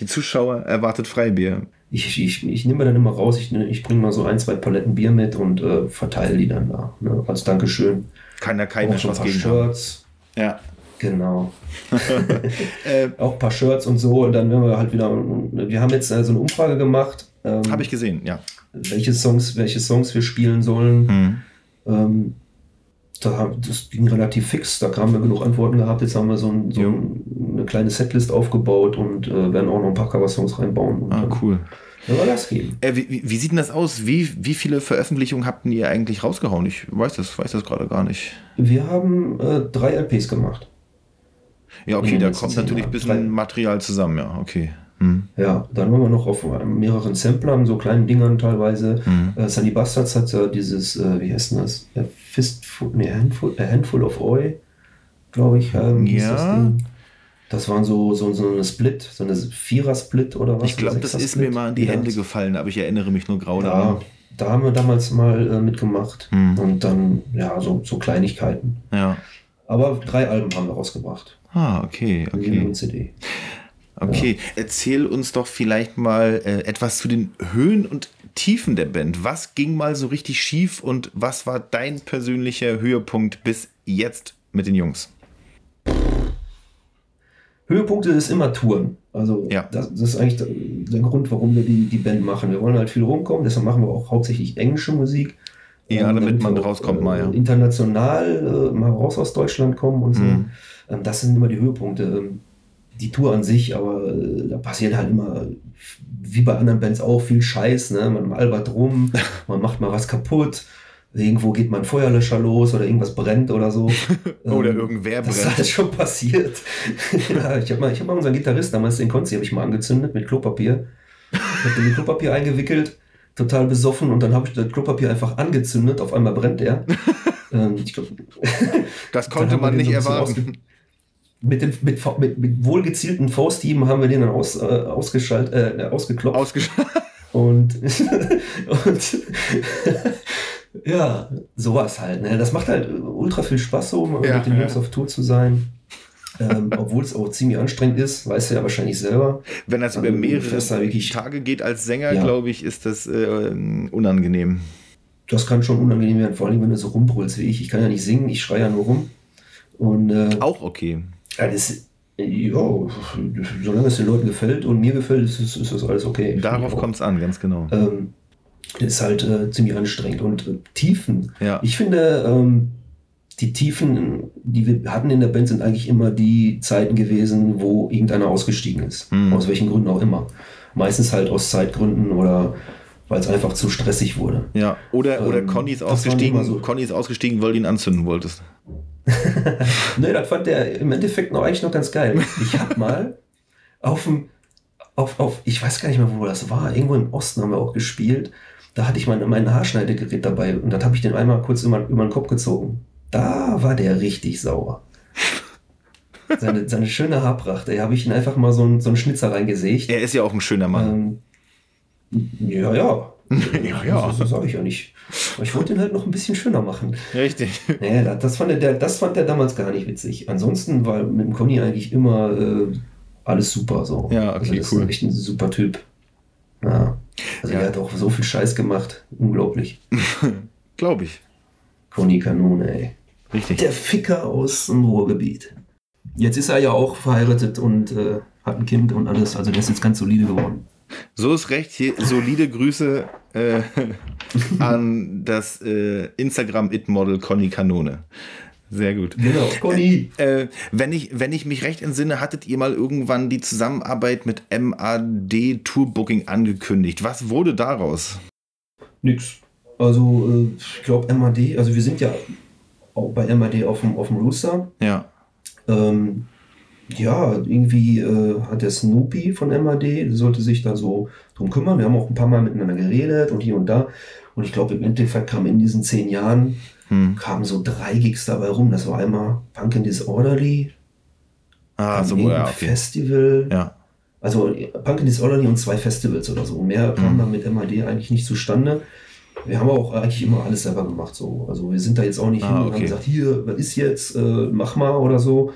die Zuschauer erwartet Freibier. Ich, ich, ich nehme dann immer raus, ich, ich bringe mal so ein, zwei Paletten Bier mit und äh, verteile die dann da. Ne? Als Dankeschön. Kann da keiner was gegen Shirts. Ja. Genau. äh, auch ein paar Shirts und so. Und dann werden wir halt wieder. Wir haben jetzt äh, so eine Umfrage gemacht. Ähm, Habe ich gesehen, ja. Welche Songs, welche Songs wir spielen sollen. Mhm. Ähm, da, das ging relativ fix, da haben wir genug Antworten gehabt. Jetzt haben wir so, ein, so ein, eine kleine Setlist aufgebaut und äh, werden auch noch ein paar Cover-Songs reinbauen. ah, cool. Das geben. Äh, wie, wie, sieht denn das aus? Wie, wie viele Veröffentlichungen habt ihr eigentlich rausgehauen? Ich weiß das, weiß das gerade gar nicht. Wir haben äh, drei LPs gemacht. Ja, okay, da kommt natürlich ein bisschen Material zusammen, ja, okay. Hm. Ja, dann waren wir noch auf mehreren Samplern, so kleinen Dingern teilweise. Hm. Äh, Sunny Bastards hat ja dieses, äh, wie heißt denn das? A Fistful, nee, Handful, A Handful of Oi, glaube ich. Ähm, ja. Das, das waren so, so, so eine Split, so eine Vierer-Split oder was? Ich glaube, das ist mir mal in die ja. Hände gefallen, aber ich erinnere mich nur grau daran. Da haben wir damals mal äh, mitgemacht hm. und dann, ja, so, so Kleinigkeiten. Ja. Aber drei Alben haben wir rausgebracht. Ah, okay, okay. Und CD. Okay, ja. erzähl uns doch vielleicht mal äh, etwas zu den Höhen und Tiefen der Band. Was ging mal so richtig schief und was war dein persönlicher Höhepunkt bis jetzt mit den Jungs? Höhepunkte ist immer Touren. Also ja. das, das, ist eigentlich der, der, Grund, warum wir die, die Band machen. Wir wollen halt viel rumkommen, deshalb machen wir auch hauptsächlich englische Musik. Ja, ähm, damit, man rauskommt mal, ja. International äh, mal raus aus Deutschland kommen und so. Mhm. Ähm, das sind immer die Höhepunkte. Ähm, die Tour an sich, aber äh, da passiert halt immer, wie bei anderen Bands auch, viel Scheiß. Ne? Man albert rum, man macht mal was kaputt. Irgendwo geht mal ein Feuerlöscher los oder irgendwas brennt oder so. oder ähm, irgendwer brennt. Das ist alles schon passiert. ja, ich habe mal, hab mal unseren Gitarrist, damals den Konzi, habe ich mal angezündet mit Klopapier. Ich habe den mit Klopapier eingewickelt total besoffen und dann habe ich das Klopapier einfach angezündet. Auf einmal brennt er. ähm, glaub, das konnte man nicht erwarten. Mit, den, mit, mit, mit wohlgezielten Fausthieben haben wir den dann aus, äh, ausgeschalt, äh, ausgeklopft. Ausgeschalt. Und, und ja, sowas halt. Ne? Das macht halt ultra viel Spaß, so ja, mit den Jungs auf Tour zu sein ähm, obwohl es auch ziemlich anstrengend ist, weißt du ja wahrscheinlich selber. Wenn das über mehrere das wirklich, Tage geht als Sänger, ja. glaube ich, ist das äh, unangenehm. das kann schon unangenehm werden, vor allem wenn du so rumbrüllst wie ich. Ich kann ja nicht singen, ich schreie ja nur rum. Und äh, Auch okay. Das, ja, solange es den Leuten gefällt und mir gefällt, ist, ist, ist das alles okay. Darauf kommt es an, ganz genau. Ähm, das ist halt äh, ziemlich anstrengend. Und äh, Tiefen. Ja. Ich finde, ähm, die Tiefen, die wir hatten in der Band, sind eigentlich immer die Zeiten gewesen, wo irgendeiner ausgestiegen ist. Mhm. Aus welchen Gründen auch immer. Meistens halt aus Zeitgründen oder weil es einfach zu stressig wurde. Ja, oder, oder Ähm, Conny ist ausgestiegen, so. Conny ist ausgestiegen, weil du ihn anzünden wolltest. Nee, das fand der im Endeffekt noch eigentlich noch ganz geil. Ich hab mal auf dem, auf, auf, ich weiß gar nicht mehr, wo das war, irgendwo im Osten haben wir auch gespielt. Da hatte ich mein, mein Haarschneidegerät dabei und dann habe ich den einmal kurz über, über den Kopf gezogen. Da war der richtig sauer. Seine, seine schöne Haarpracht, da habe ich ihn einfach mal so, einen- so einen Schnitzer reingesägt. Er ist ja auch ein schöner Mann. Ähm, ja, ja. Ja, ja. So, so sage ich ja nicht. Aber ich wollte ihn halt noch ein bisschen schöner machen. Richtig. Nee, das, fand der, das fand der damals gar nicht witzig. Ansonsten war mit dem Conny eigentlich immer äh, alles super. So. Ja, also okay, das cool. ist echt ein super Typ. Ja. Also Ja. der hat auch so viel Scheiß gemacht. Unglaublich. Glaube ich. Conny Kanone, ey. Richtig. Der Ficker aus dem Ruhrgebiet. Jetzt ist er ja auch verheiratet und äh, hat ein Kind und alles. Also der ist jetzt ganz solide geworden. So ist recht. Hier solide Grüße äh, an das äh, Instagram-It-Model Conny Kanone. Sehr gut. Genau, Conny. Äh, wenn, ich, wenn ich mich recht entsinne, hattet ihr mal irgendwann die Zusammenarbeit mit MAD Tourbooking angekündigt. Was wurde daraus? Nix. Also, äh, ich glaube, MAD, also wir sind ja auch bei MAD auf dem, auf dem Rooster. Ja. Ähm, ja, irgendwie äh, hat der Snoopy von MAD, der sollte sich da so drum kümmern. Wir haben auch ein paar Mal miteinander geredet und hier und da. Und ich glaube, im Endeffekt kam in diesen zehn Jahren Hm. kamen so drei Gigs dabei rum. Das war einmal Punk and Disorderly, Ah, dann so, irgendein ja, okay. Festival. Ja. Also Punk and Disorderly und zwei Festivals oder so. Mehr kam Mhm. da mit MAD eigentlich nicht zustande. Wir haben auch eigentlich immer alles selber gemacht. So. Also wir sind da jetzt auch nicht Ah, hin und okay. haben gesagt, hier, was ist jetzt, äh, mach mal oder so.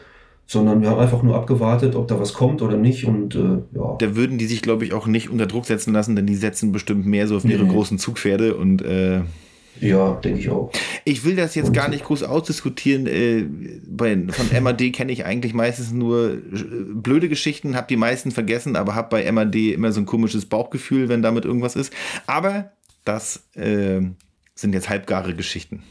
Sondern wir haben einfach nur abgewartet, ob da was kommt oder nicht. Und äh, ja. Da würden die sich, glaube ich, auch nicht unter Druck setzen lassen, denn die setzen bestimmt mehr so auf ihre Nee. großen Zugpferde und äh, ja, denke ich auch. Ich will das jetzt gar nicht groß ausdiskutieren. Äh, bei, von MAD kenne ich eigentlich meistens nur äh, blöde Geschichten, habe die meisten vergessen, aber habe bei MAD immer so ein komisches Bauchgefühl, wenn damit irgendwas ist. Aber das äh, sind jetzt halbgare Geschichten.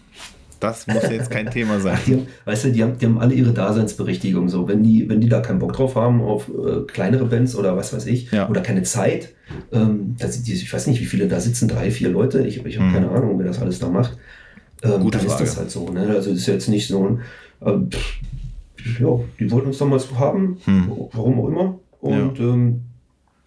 Das muss jetzt kein Thema sein. Die haben, weißt du, die haben, die haben alle ihre Daseinsberechtigung. So, wenn die, wenn die da keinen Bock drauf haben auf äh, kleinere Bands oder was weiß ich, Ja. oder keine Zeit, ähm, die, ich weiß nicht, wie viele da sitzen, drei, vier Leute, ich, ich habe Mhm. keine Ahnung, wer das alles da macht. Ähm, Gute dann ist Frage. das halt so. Ne? Also ist jetzt nicht so ein, ähm, ja, die wollten uns damals haben, Hm. warum auch immer. Und ähm,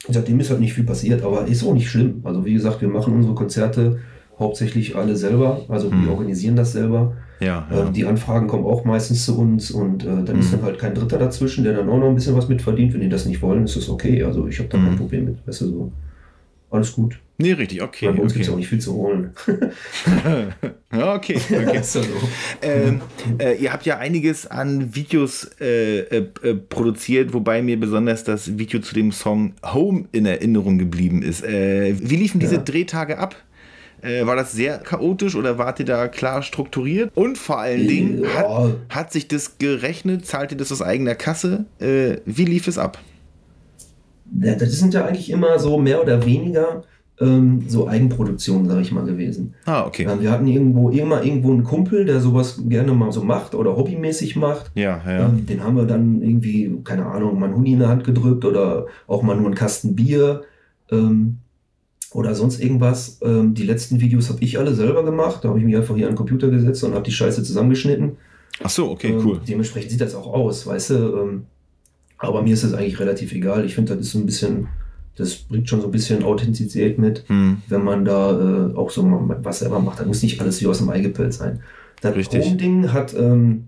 seitdem ist halt nicht viel passiert, aber ist auch nicht schlimm. Also wie gesagt, wir machen unsere Konzerte hauptsächlich alle selber, also Hm. wir organisieren das selber. Ja, ja. Ähm, die Anfragen kommen auch meistens zu uns und äh, dann ist Mhm. dann halt kein Dritter dazwischen, der dann auch noch ein bisschen was mitverdient. Wenn die das nicht wollen, ist das okay. Also ich habe da Mhm. kein Problem mit. Weißt du, so. Alles gut. Nee, richtig, okay. Weil bei uns gibt es auch okay. nicht viel zu holen. Okay, okay. So. Ähm, äh, ihr habt ja einiges an Videos äh, äh, äh, produziert, wobei mir besonders das Video zu dem Song Home in Erinnerung geblieben ist. Äh, wie liefen diese Ja. Drehtage ab? Äh, war das sehr chaotisch oder wart ihr da klar strukturiert? Und vor allen Dingen, Ja. hat, hat sich das gerechnet? Zahlt ihr das aus eigener Kasse? Äh, wie lief es ab? Ja, das sind ja eigentlich immer so mehr oder weniger ähm, so Eigenproduktionen, sage ich mal, gewesen. Ah, okay. Ähm, wir hatten irgendwo immer irgendwo einen Kumpel, der sowas gerne mal so macht oder hobbymäßig macht. Ja, ja. Ähm, den haben wir dann irgendwie, keine Ahnung, mal einen Huni in der Hand gedrückt oder auch mal nur einen Kasten Bier ähm, oder sonst irgendwas. Ähm, die letzten Videos habe ich alle selber gemacht. Da habe ich mich einfach hier an den Computer gesetzt und habe die Scheiße zusammengeschnitten. Ach so, okay, Ähm, cool. Dementsprechend sieht das auch aus, weißt du. Ähm, aber mir ist das eigentlich relativ egal. Ich finde, das ist so ein bisschen, das bringt schon so ein bisschen Authentizität mit, Hm. wenn man da äh, auch so was selber macht. Da muss nicht alles wie aus dem Ei gepellt sein. Das Richtig. Home-Ding hat ähm,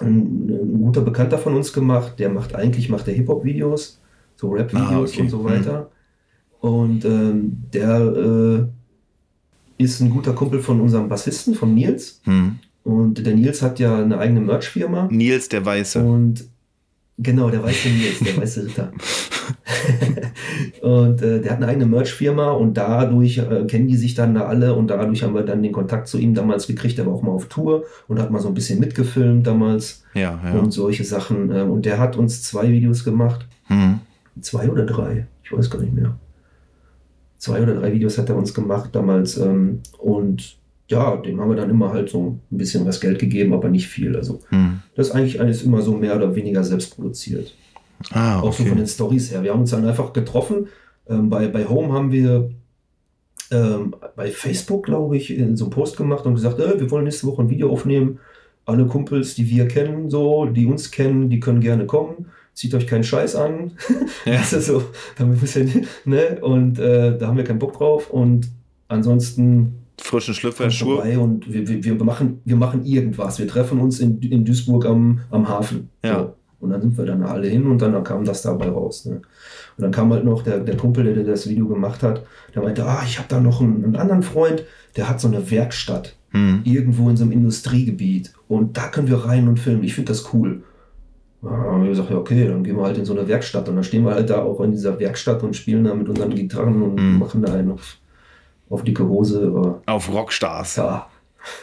ein, ein guter Bekannter von uns gemacht. Der macht eigentlich macht der Hip-Hop-Videos, so Rap-Videos Ah, okay. und so weiter. Und ähm, der äh, ist ein guter Kumpel von unserem Bassisten, von Nils. Hm. Und der Nils hat ja eine eigene Merch-Firma. Nils der Weiße. Und Genau, der weiße Nils, der weiße Ritter. und äh, der hat eine eigene Merch-Firma und dadurch äh, kennen die sich dann da alle und dadurch haben wir dann den Kontakt zu ihm damals gekriegt. Der war auch mal auf Tour und hat mal so ein bisschen mitgefilmt damals Ja, ja. und solche Sachen. Ähm, und der hat uns zwei Videos gemacht. Hm. Zwei oder drei, ich weiß gar nicht mehr. Zwei oder drei Videos hat er uns gemacht damals. Ähm, und ja, dem haben wir dann immer halt so ein bisschen was Geld gegeben, aber nicht viel. Also Hm. das ist eigentlich alles immer so mehr oder weniger selbst produziert. Ah, Auch so von okay. den Stories her. Wir haben uns dann einfach getroffen. Ähm, bei, bei Home haben wir ähm, bei Facebook, glaube ich, in so einen Post gemacht und gesagt, äh, wir wollen nächste Woche ein Video aufnehmen. Alle Kumpels, die wir kennen, so, die uns kennen, die können gerne kommen. Zieht euch keinen Scheiß an. Ja. Das ist so, da haben wir ein bisschen, ne? Und äh, da haben wir keinen Bock drauf. Und ansonsten Frischen Schlüpfer, Schuhe. und wir, wir, wir, machen, wir machen irgendwas. Wir treffen uns in, in Duisburg am, am Hafen. Ja. So. Und dann sind wir dann alle hin und dann kam das dabei raus. Ne? Und dann kam halt noch der, der Kumpel, der das Video gemacht hat, der meinte, ah, ich habe da noch einen, einen anderen Freund, der hat so eine Werkstatt Hm. irgendwo in so einem Industriegebiet und da können wir rein und filmen. Ich finde das cool. Ja, haben wir gesagt, ja, okay, dann gehen wir halt in so eine Werkstatt und dann stehen wir halt da auch in dieser Werkstatt und spielen da mit unseren Gitarren und Mhm. machen da einen auf, auf dicke Hose. Auf Rockstars. Äh, ja,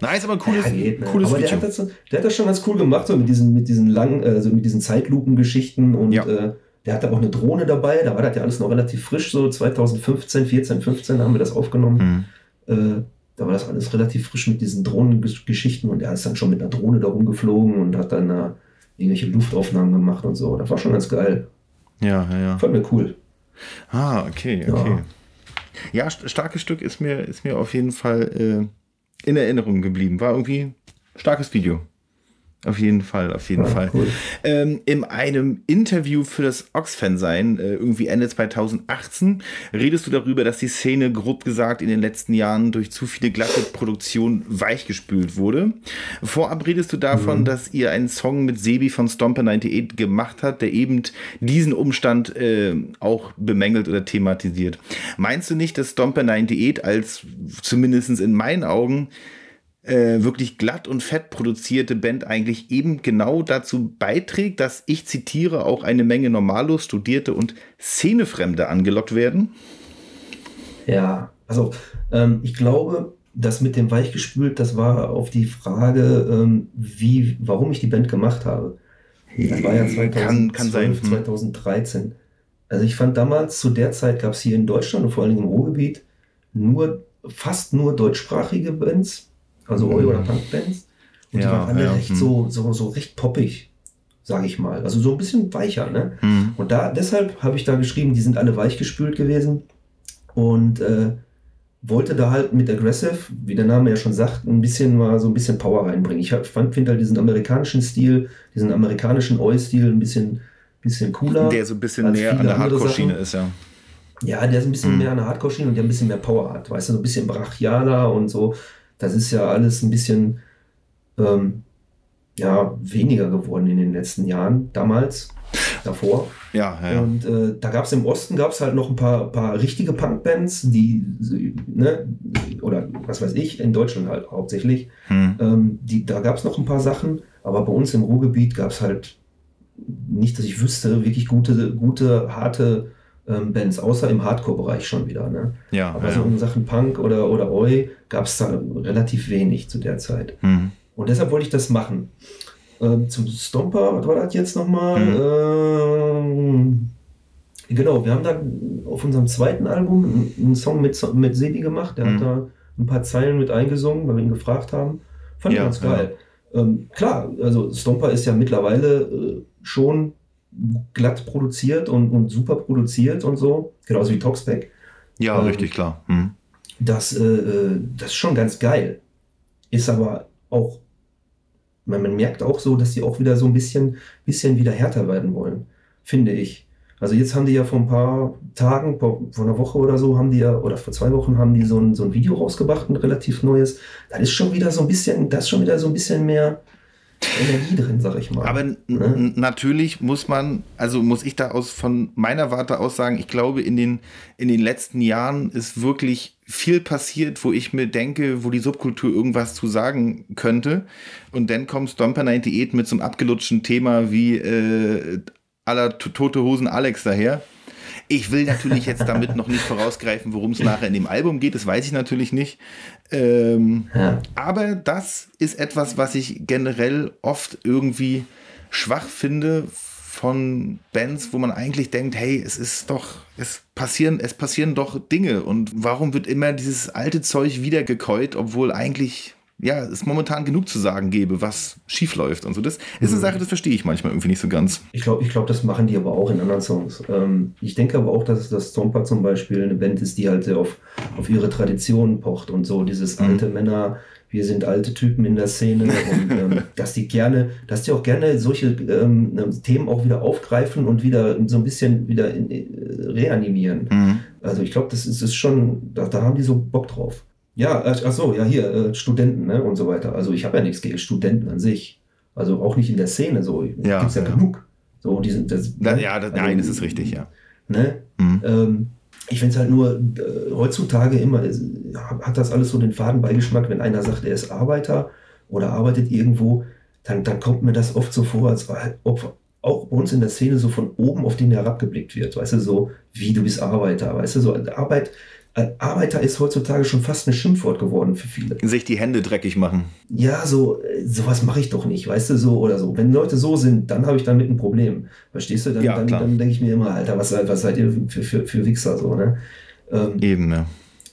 Nein, ist aber ein cooles, ja, geht, ne? cooles Aber der Video. hat, das, der hat das schon ganz cool gemacht, so mit diesen, mit diesen langen, also mit diesen Zeitlupen-Geschichten und Ja. äh, der hatte auch eine Drohne dabei, da war das ja alles noch relativ frisch, so 2015, 14, 15 haben wir das aufgenommen. Hm. Äh, da war das alles relativ frisch mit diesen Drohnengeschichten und er ist dann schon mit einer Drohne da rumgeflogen und hat dann äh, irgendwelche Luftaufnahmen gemacht und so. Das war schon ganz geil. Ja, ja, ja. Fand mir cool. Ah, okay, Ja. okay. Ja, st- starkes Stück ist mir, ist mir auf jeden Fall äh, in Erinnerung geblieben. War irgendwie starkes Video. Auf jeden Fall, auf jeden Ja, Fall. cool. Ähm, in einem Interview für das Ox-Fan-Sein, äh, irgendwie Ende 2018, redest du darüber, dass die Szene, grob gesagt, in den letzten Jahren durch zu viele glatte Produktion weichgespült wurde. Vorab redest du davon, dass ihr einen Song mit Sebi von Stomper 98 gemacht habt, der eben diesen Umstand äh, auch bemängelt oder thematisiert. Meinst du nicht, dass Stomper 98 als zumindest in meinen Augen äh, wirklich glatt und fett produzierte Band eigentlich eben genau dazu beiträgt, dass ich zitiere, auch eine Menge Normalos, Studierte und Szenefremde angelockt werden? Ja, also ähm, ich glaube, das mit dem Weichgespült, das war auf die Frage, ähm, wie, warum ich die Band gemacht habe. Das war ja 2012, Kann- kann sein, hm. 2013. Also ich fand damals, zu der Zeit gab es hier in Deutschland und vor allem im Ruhrgebiet nur, fast nur deutschsprachige Bands, also Eu- oder Punkbands. Und die Ja, waren alle ja, recht hm. so, so, so recht poppig, sage ich mal. Also so ein bisschen weicher, ne? Hm. Und da, deshalb habe ich da geschrieben, die sind alle weichgespült gewesen und äh, wollte da halt mit Aggressive, wie der Name ja schon sagt, ein bisschen mal so ein bisschen Power reinbringen. Ich finde halt diesen amerikanischen Stil, diesen amerikanischen Oi-Stil ein bisschen, bisschen cooler. Der so ein bisschen näher an der Hardcore-Schiene ist, ja. Ja, der ist ein bisschen Mhm. mehr an der Hardcore-Schiene und der ein bisschen mehr Power hat. Weißt du, so ein bisschen brachialer und so. Das ist ja alles ein bisschen ähm, ja, weniger geworden in den letzten Jahren, damals, davor. Ja, ja, ja. Und äh, da gab es im Osten gab's halt noch ein paar, paar richtige Punkbands, die, ne, oder was weiß ich, in Deutschland halt hauptsächlich. Hm. Ähm, die, da gab es noch ein paar Sachen, aber bei uns im Ruhrgebiet gab es halt nicht, dass ich wüsste, wirklich gute, gute harte ähm, Bands, außer im Hardcore-Bereich schon wieder. Ne? Ja, Aber ja, so ja. in Sachen Punk oder, oder Oi gab es da relativ wenig zu der Zeit. Hm. Und deshalb wollte ich das machen. Ähm, zum Stomper, was war das jetzt nochmal? Ähm, genau, wir haben da auf unserem zweiten Album einen- Song mit, mit Sebi gemacht. Der Mhm. hat da ein paar Zeilen mit eingesungen, weil wir ihn gefragt haben. Fand ich Ja, ganz geil. Ähm, klar, also Stomper ist ja mittlerweile äh, schon glatt produziert und, und super produziert und so. Genauso wie Toxpack. ja ähm, richtig, klar. Hm. Das, äh, äh, das ist schon ganz geil. Ist aber auch, man, man merkt auch so, dass die auch wieder so ein bisschen, bisschen wieder härter werden wollen, finde ich. Also jetzt haben die ja vor ein paar Tagen, vor, vor einer Woche oder so, haben die ja, oder vor zwei Wochen haben die so ein, so ein Video rausgebracht, ein relativ neues. Das ist schon wieder so ein bisschen, da ist schon wieder so ein bisschen mehr Energie drin, sag ich mal. Aber Ne? natürlich muss man, also muss ich da aus von meiner Warte aus sagen, ich glaube, in den, in den letzten Jahren ist wirklich viel passiert, wo ich mir denke, wo die Subkultur irgendwas zu sagen könnte. Und dann kommt Stomper 98 mit so einem abgelutschten Thema wie äh, aller Tote Hosen Alex daher. Ich will natürlich jetzt damit noch nicht vorausgreifen, worum es nachher in dem Album geht. Das weiß ich natürlich nicht. Ähm, Ja. Aber das ist etwas, was ich generell oft irgendwie schwach finde von Bands, wo man eigentlich denkt, hey, es ist doch, es passieren, es passieren doch Dinge und warum wird immer dieses alte Zeug wieder gekäut, obwohl eigentlich ja, es momentan genug zu sagen gäbe, was schief läuft und so. Das ist eine Sache, das verstehe ich manchmal irgendwie nicht so ganz. Ich glaube, ich glaub, das machen die aber auch in anderen Songs. Ähm, ich denke aber auch, dass, dass Stomper zum Beispiel eine Band ist, die halt sehr auf, auf ihre Traditionen pocht und so dieses alte Männer, wir sind alte Typen in der Szene und ähm, dass die gerne, dass die auch gerne solche ähm, Themen auch wieder aufgreifen und wieder so ein bisschen wieder in, äh, reanimieren. Mhm. Also ich glaube, das ist, ist schon, da, da haben die so Bock drauf. Ja, äh, ach so, ja hier, äh, Studenten ne, und so weiter. Also ich habe ja nichts gegen Studenten an sich. Also auch nicht in der Szene so. Ja, Gibt's ja, ja. genug. So, die sind, das, Na, ja, das, also, nein, das ist richtig, ja. Ne? Mhm. Ähm, ich finde es halt nur, äh, heutzutage immer, äh, hat das alles so den Fadenbeigeschmack, wenn einer sagt, er ist Arbeiter oder arbeitet irgendwo, dann, dann kommt mir das oft so vor, als ob auch bei uns in der Szene so von oben auf den herabgeblickt wird. Weißt du, so wie du bist Arbeiter. Weißt du, so Arbeit, Arbeiter ist heutzutage schon fast ein Schimpfwort geworden für viele. Sich die Hände dreckig machen. Ja, so, äh, sowas mache ich doch nicht, weißt du, so oder so. Wenn Leute so sind, dann habe ich damit ein Problem. Verstehst du? Dann, Ja, dann, dann denke ich mir immer, Alter, was, was seid ihr für, für, für Wichser so, ne? Ähm, Eben, ja.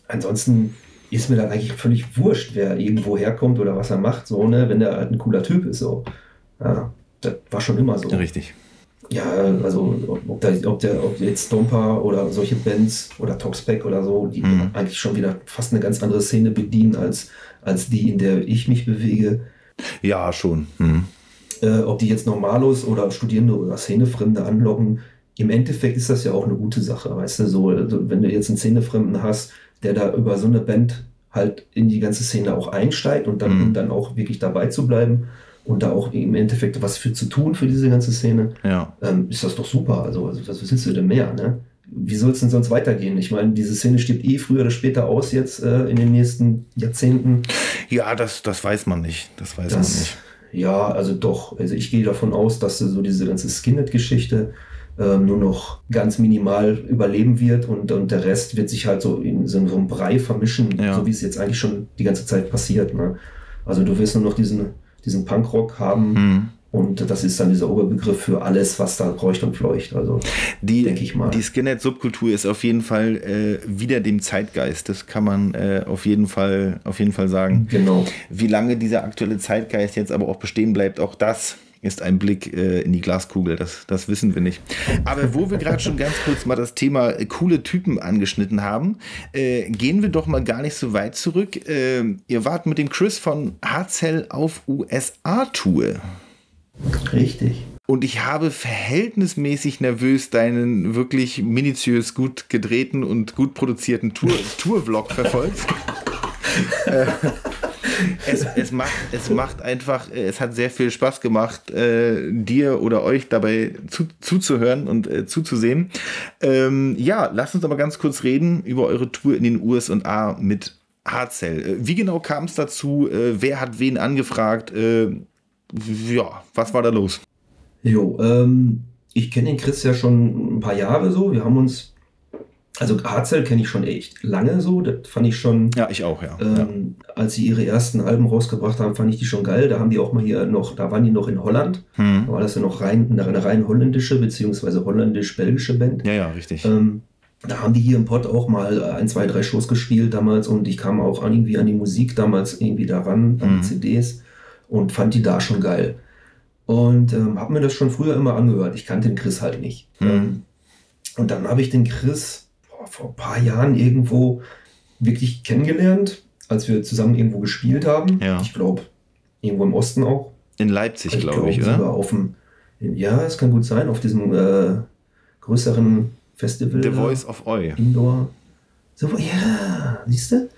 ansonsten ist mir dann eigentlich völlig wurscht, wer irgendwo herkommt oder was er macht, so, ne, wenn der halt ein cooler Typ ist, so. Ja, das war schon immer so. Richtig. Ja, also ob, da, ob, der, ob jetzt Stomper oder solche Bands oder Toxpack oder so, die Mhm. eigentlich schon wieder fast eine ganz andere Szene bedienen als, als die, in der ich mich bewege. Ja, schon. Mhm. Äh, ob die jetzt Normalos oder Studierende oder Szenefremde anlocken, im Endeffekt ist das ja auch eine gute Sache, weißt du, so, also wenn du jetzt einen Szenefremden hast, der da über so eine Band halt in die ganze Szene auch einsteigt und dann, Mhm. um dann auch wirklich dabei zu bleiben und da auch im Endeffekt was für zu tun für diese ganze Szene, Ja. ähm, ist das doch super. Also, also was willst du denn mehr, ne? Wie soll es denn sonst weitergehen? Ich meine, diese Szene stirbt eh früher oder später aus jetzt äh, in den nächsten Jahrzehnten. Ja, das, das weiß man nicht. Das weiß man Das, nicht. ja, also doch. Also ich gehe davon aus, dass so diese ganze Skinhead-Geschichte ähm, nur noch ganz minimal überleben wird und, und der Rest wird sich halt so in so einem Brei vermischen, Ja. so wie es jetzt eigentlich schon die ganze Zeit passiert. Ne? Also du wirst nur noch diesen, diesen Punkrock haben Mhm. und das ist dann dieser Oberbegriff für alles, was da kreucht und fleucht. Also Die, Denke ich mal. die Skinhead-Subkultur ist auf jeden Fall äh, wieder dem Zeitgeist. Das kann man äh, auf, jeden Fall, auf jeden Fall sagen. genau. Wie lange dieser aktuelle Zeitgeist jetzt aber auch bestehen bleibt, auch das ist ein Blick äh, in die Glaskugel. Das, das wissen wir nicht. Aber wo wir gerade schon ganz kurz mal das Thema äh, coole Typen angeschnitten haben, äh, gehen wir doch mal gar nicht so weit zurück. Äh, ihr wart mit dem Chris von Harzell auf USA-Tour. Richtig. Und ich habe verhältnismäßig nervös deinen wirklich minutiös gut gedrehten und gut produzierten Tour- Tour-Vlog verfolgt. es, es, macht, es macht einfach, es hat sehr viel Spaß gemacht, äh, dir oder euch dabei zu, zuzuhören und äh, zuzusehen. Ähm, ja, lasst uns aber ganz kurz reden über eure Tour in den USA mit Harzell. Äh, Wie genau kam es dazu? Äh, wer hat wen angefragt? Äh, ja, was war da los? Jo, ähm, ich kenne den Chris ja schon ein paar Jahre so. Wir haben uns, also Harzell kenne ich schon echt lange so. Das fand ich schon, Ja, ich auch, ja. ja. ähm, als sie ihre ersten Alben rausgebracht haben, fand ich die schon geil. Da haben die auch mal hier noch, da waren die noch in Holland. Hm. Da war das ja noch rein, eine, rein holländische beziehungsweise holländisch-belgische Band. Ja, ja, richtig. Ähm, da haben die hier im Pott auch mal ein, zwei, drei Shows gespielt damals und ich kam auch an, irgendwie an die Musik damals irgendwie daran, an Mhm. die CDs und fand die da schon geil. Und ähm, habe mir das schon früher immer angehört. Ich kannte den Chris halt nicht. Mhm. Und dann habe ich den Chris vor ein paar Jahren irgendwo wirklich kennengelernt, als wir zusammen irgendwo gespielt haben. Ja. Ich glaube, irgendwo im Osten auch. In Leipzig, glaube ich, sogar oder? Auf dem, ja, es kann gut sein, auf diesem äh, größeren Festival. The da. Voice of Oi. Indoor. So, ja, siehst du?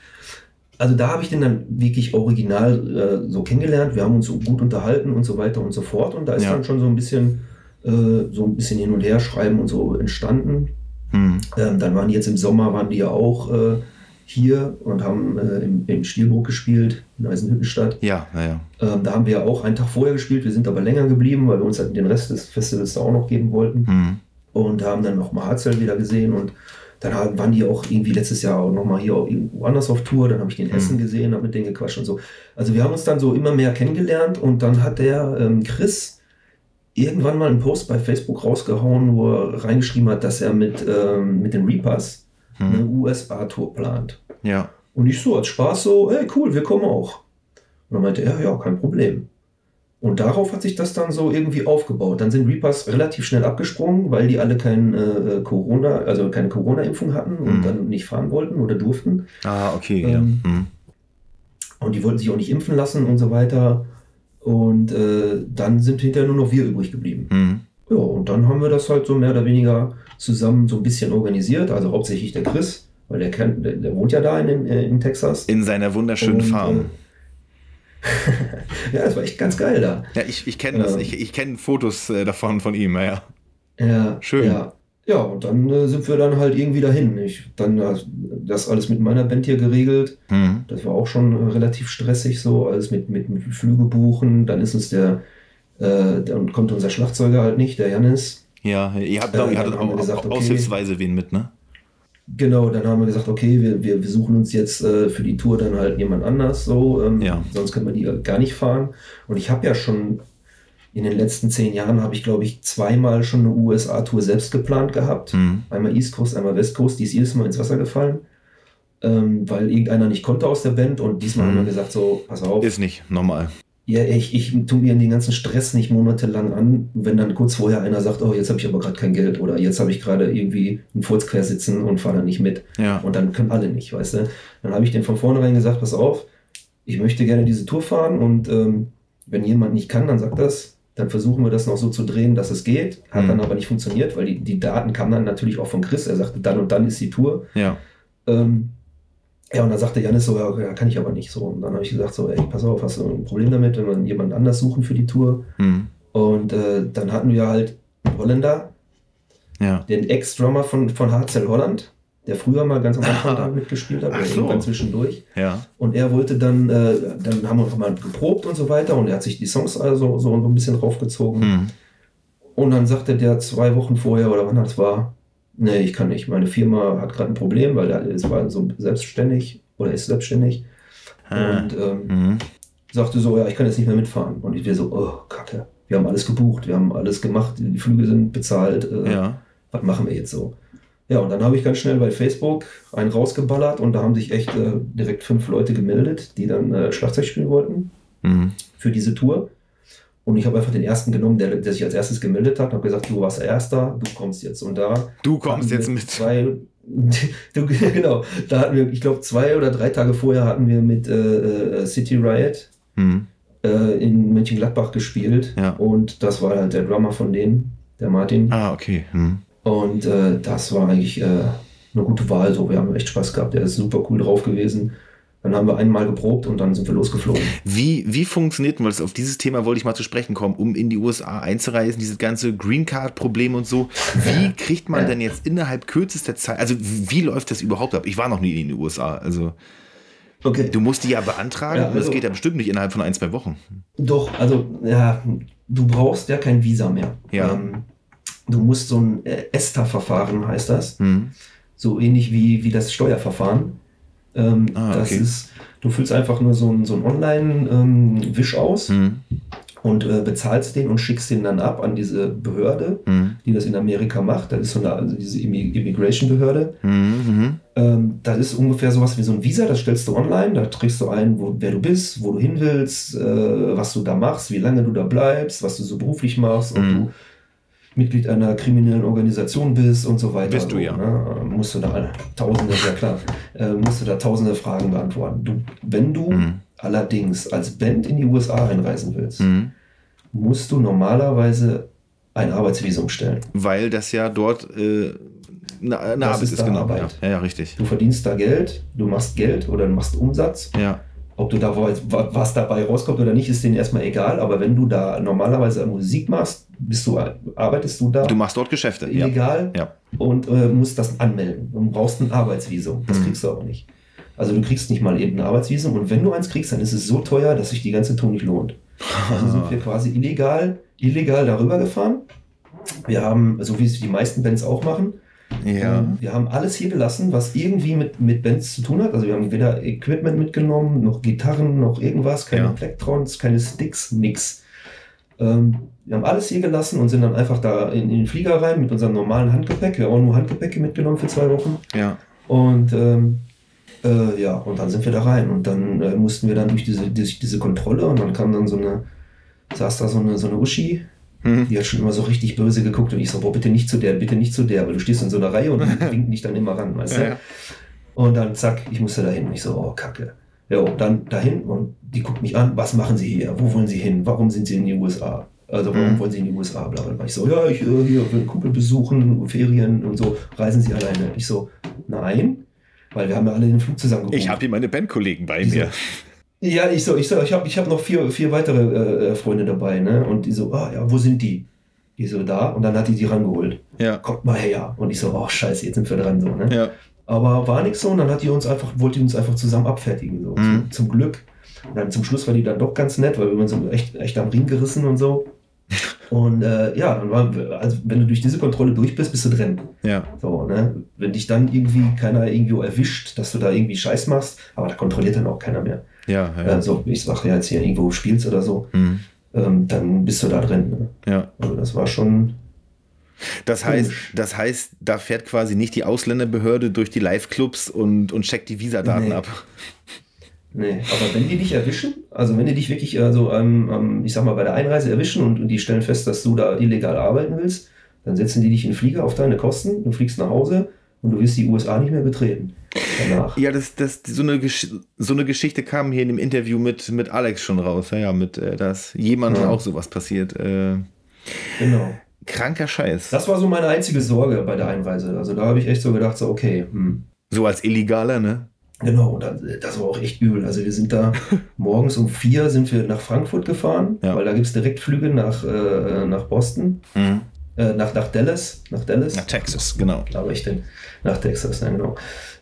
Also da habe ich den dann wirklich original äh, so kennengelernt. Wir haben uns so gut unterhalten und so weiter und so fort. Und da ist Ja. dann schon so ein bisschen äh, so ein bisschen hin und her schreiben und so entstanden. Hm. Ähm, dann waren die jetzt im Sommer, waren die ja auch äh, hier und haben äh, im, im Stilbruck gespielt, in Eisenhüttenstadt. Ja, naja. Ähm, da haben wir auch einen Tag vorher gespielt. Wir sind aber länger geblieben, weil wir uns halt den Rest des Festivals da auch noch geben wollten. Hm. Und haben dann noch Marzell wieder gesehen. Und dann waren die auch irgendwie letztes Jahr auch noch mal hier irgendwo anders auf Tour. Dann habe ich den in Essen gesehen, habe mit denen gequatscht und so. Also wir haben uns dann so immer mehr kennengelernt. Und dann hat der ähm, Chris irgendwann mal einen Post bei Facebook rausgehauen, wo er reingeschrieben hat, dass er mit, ähm, mit den Reapers eine USA-Tour plant. Ja. Und ich so als Spaß so, hey cool, wir kommen auch. Und dann meinte er, ja, kein Problem. Und darauf hat sich das dann so irgendwie aufgebaut. Dann sind Reapers relativ schnell abgesprungen, weil die alle kein äh, Corona, also keine Corona-Impfung hatten und Mhm. dann nicht fahren wollten oder durften. Ah, okay. Ähm, ja. Hm. Und die wollten sich auch nicht impfen lassen und so weiter. Und äh, dann sind hinterher nur noch wir übrig geblieben. Hm. Ja, und dann haben wir das halt so mehr oder weniger zusammen so ein bisschen organisiert. Also hauptsächlich der Chris, weil der, kennt, der, der wohnt ja da in, in, in Texas. In seiner wunderschönen Und, Farm. ja, es war echt ganz geil da. Ja, ich, ich kenne das. ähm, Ich, ich kenne Fotos äh, davon von ihm, ja. Ja, Schön. Ja, ja und dann äh, sind wir dann halt irgendwie dahin. Ich dann äh, das alles mit meiner Band hier geregelt. Hm. Das war auch schon äh, relativ stressig so, alles mit, mit, mit Flüge buchen. Dann ist uns der, äh, dann konnte unser Schlagzeuger halt nicht, der Janis. Ja, ihr habt, Äh, ihr hattet wir auch, gesagt, auch okay. aushilfsweise wen mit, ne? Genau, dann haben wir gesagt, okay, wir, wir, wir suchen uns jetzt äh, für die Tour dann halt jemand anders, so, ähm, Ja. sonst können wir die gar nicht fahren. Und ich habe ja schon in den letzten zehn Jahren habe ich, glaube ich, zweimal schon eine USA-Tour selbst geplant gehabt. Hm. Einmal East Coast, einmal West Coast, die ist jedes Mal ins Wasser gefallen, ähm, weil irgendeiner nicht konnte aus der Band und diesmal Mhm. haben wir gesagt, so, pass auf, Ist nicht normal. ja, ich, ich tue mir den ganzen Stress nicht monatelang an, wenn dann kurz vorher einer sagt, oh, jetzt habe ich aber gerade kein Geld oder jetzt habe ich gerade irgendwie einen Furz quer sitzen und fahre dann nicht mit. Ja. Und dann können alle nicht, weißt du. Dann habe ich den von vornherein gesagt, pass auf, ich möchte gerne diese Tour fahren und ähm, wenn jemand nicht kann, dann sagt das. Dann versuchen wir das noch so zu drehen, dass es geht. Hat Mhm. dann aber nicht funktioniert, weil die, die Daten kamen dann natürlich auch von Chris. Er sagte, dann und dann ist die Tour. Ja. Ähm, ja, und dann sagte Janis so, ja, kann ich aber nicht so. Und dann habe ich gesagt, so, ey, pass auf, hast du ein Problem damit, wenn wir jemanden anders suchen für die Tour? Hm. Und äh, dann hatten wir halt einen Holländer, Ja. den Ex-Drummer von, von Hartzell Holland, der früher mal ganz am Anfang da mitgespielt hat, Ach so. irgendwann zwischendurch. Ja. Und er wollte dann, äh, dann haben wir mal geprobt und so weiter und er hat sich die Songs also so ein bisschen draufgezogen. Hm. Und dann sagte der zwei Wochen vorher oder wann das war, nee, ich kann nicht. Meine Firma hat gerade ein Problem, weil er ist war so selbstständig oder ist selbstständig. Ah. Und ähm, Hm. sagte so, ja, ich kann jetzt nicht mehr mitfahren. Und ich wäre so, oh, kacke. Wir haben alles gebucht, wir haben alles gemacht, die Flüge sind bezahlt. Äh, Ja. Was machen wir jetzt so? Ja, und dann habe ich ganz schnell bei Facebook einen rausgeballert und da haben sich echt äh, direkt fünf Leute gemeldet, die dann äh, Schlagzeug spielen wollten Hm. für diese Tour. Und ich habe einfach den ersten genommen, der, der sich als erstes gemeldet hat und habe gesagt, du warst Erster, du kommst jetzt. Und da Du kommst jetzt mit. Zwei, du, genau, da hatten wir, ich glaube, zwei oder drei Tage vorher hatten wir mit äh, äh, City Riot Hm. äh, in Mönchengladbach gespielt. Ja. Und das war halt der Drummer von denen, der Martin. Ah, okay. Hm. Und äh, das war eigentlich äh, eine gute Wahl. So, wir haben echt Spaß gehabt. Der ist super cool drauf gewesen. Dann haben wir einmal geprobt und dann sind wir losgeflogen. Wie, wie funktioniert, weil auf dieses Thema wollte ich mal zu sprechen kommen, um in die USA einzureisen, dieses ganze Green Card-Problem und so. Wie kriegt man Ja. denn jetzt innerhalb kürzester Zeit, also wie läuft das überhaupt ab? Ich war noch nie in den USA, also Okay. du musst die ja beantragen Ja, und das also- geht ja bestimmt nicht innerhalb von ein, zwei Wochen. Doch, also ja, du brauchst ja kein Visa mehr. Ja. Ähm, du musst so ein äh, ESTA-Verfahren heißt das. Hm. So ähnlich wie, wie das Steuerverfahren. Ähm, Ah, das okay. ist, du füllst einfach nur so ein, so Online-Wisch aus Hm. und äh, bezahlst den und schickst den dann ab an diese Behörde, Hm. die das in Amerika macht. Das ist so eine, also diese Immi- Immigration-Behörde. Hm. Hm. Ähm, das ist ungefähr sowas wie so ein Visa, das stellst du online, da trägst du ein, wo, wer du bist, wo du hin willst, äh, was du da machst, wie lange du da bleibst, was du so beruflich machst, ob Mhm. du Mitglied einer kriminellen Organisation bist und so weiter. Bist du ja. Ne? Musst du da tausende, ja klar, äh, musst du da tausende Fragen beantworten. Du, wenn du Mhm. allerdings als Band in die USA einreisen willst, Hm. musst du normalerweise ein Arbeitsvisum stellen. Weil das ja dort äh, eine, Arbeit ist ist, genau. Arbeit. Ja, ja, ja, richtig. Du verdienst da Geld, du machst Geld oder du machst Umsatz Ja. Ob du da wa- was dabei rauskommt oder nicht, ist denen erstmal egal. Aber wenn du da normalerweise Musik machst, bist du, arbeitest du da Du machst dort Geschäfte. Illegal Ja. und äh, musst das anmelden und brauchst ein Arbeitsvisum. Das Mhm. kriegst du auch nicht. Also du kriegst nicht mal eben ein Arbeitsvisum und wenn du eins kriegst, dann ist es so teuer, dass sich die ganze Tour nicht lohnt. Also sind wir quasi illegal, illegal darüber gefahren. Wir haben, so wie es die meisten Bands auch machen, Ja. ähm, Wir haben alles hier gelassen, was irgendwie mit, mit Bands zu tun hat. Also wir haben weder Equipment mitgenommen, noch Gitarren, noch irgendwas, keine Ja. Plectrons, keine Sticks, nix. Ähm, wir haben alles hier gelassen und sind dann einfach da in, in den Flieger rein mit unserem normalen Handgepäck. Wir haben auch nur Handgepäcke mitgenommen für zwei Wochen. Ja. Und ähm, äh, ja, und dann sind wir da rein. Und dann äh, mussten wir dann durch diese, durch diese Kontrolle und dann kam dann so eine, saß da so eine, so eine Uschi, Mhm. die hat schon immer so richtig böse geguckt und ich so, boah, bitte nicht zu der, bitte nicht zu der, weil du stehst in so einer Reihe und die winken dich dann immer ran, weißt du? Ja, ja. Und dann zack, ich musste dahin. Und ich so, oh, kacke. Ja, und dann dahin und die guckt mich an, was machen Sie hier? Wo wollen Sie hin? Warum sind Sie in die USA? Also warum Mhm. wollen Sie in die USA? Bla, bla, bla. Ich so, ja, ich äh, hier will Kumpel besuchen, Ferien und so. Reisen Sie alleine? Ich so, nein, weil wir haben ja alle den Flug zusammen gebucht. Ich habe hier meine Bandkollegen bei Wieso? mir. Ja, ich so, ich so, ich habe ich hab noch vier, vier weitere äh, Freunde dabei, ne? Und die so, ah ja, wo sind die? Die so da und dann hat die die rangeholt. Ja. Kommt mal her. Und ich so, oh scheiße, jetzt sind wir dran so, ne? Ja. Aber war nichts so und dann hat die uns einfach, wollte die uns einfach zusammen abfertigen. So. Mhm. Zum, zum Glück. Und dann zum Schluss war die dann doch ganz nett, weil wir uns so echt, echt am Ring gerissen und so. Und äh, ja, dann waren wir, also wenn du durch diese Kontrolle durch bist, bist du drin. Ja. So, ne? Wenn dich dann irgendwie keiner irgendwo erwischt, dass du da irgendwie Scheiß machst, aber da kontrolliert dann auch keiner mehr. Ja. Ja. Also ich sag ja jetzt hier irgendwo spielst oder so, Mhm. ähm, dann bist du da drin. Ne? ja. Also das war schon. Das heißt, Komisch. das heißt, da fährt quasi nicht die Ausländerbehörde durch die Live-Clubs und, und checkt die Visadaten Nee. ab. Nee, aber wenn die dich erwischen, also wenn die dich wirklich, also ähm, ähm, ich sag mal, bei der Einreise erwischen und, und die stellen fest, dass du da illegal arbeiten willst, dann setzen die dich in den Flieger auf deine Kosten, du fliegst nach Hause und du wirst die USA nicht mehr betreten. Danach. Ja, das, das, so, eine Gesch so eine Geschichte kam hier in dem Interview mit, mit Alex schon raus. Ja, ja, mit, äh, dass jemandem Ja. auch sowas passiert. Äh, Genau. kranker Scheiß. Das war so meine einzige Sorge bei der Einreise. Also da habe ich echt so gedacht, so okay, hm. So als Illegaler, ne? Genau, und dann, das war auch echt übel. Also wir sind da morgens um vier sind wir nach Frankfurt gefahren, Ja. weil da gibt es Direktflüge nach, äh, nach Boston, Mhm. Äh, nach, nach Dallas, nach Dallas. Nach Texas, genau. glaube ich, denn nach Texas, ja, genau.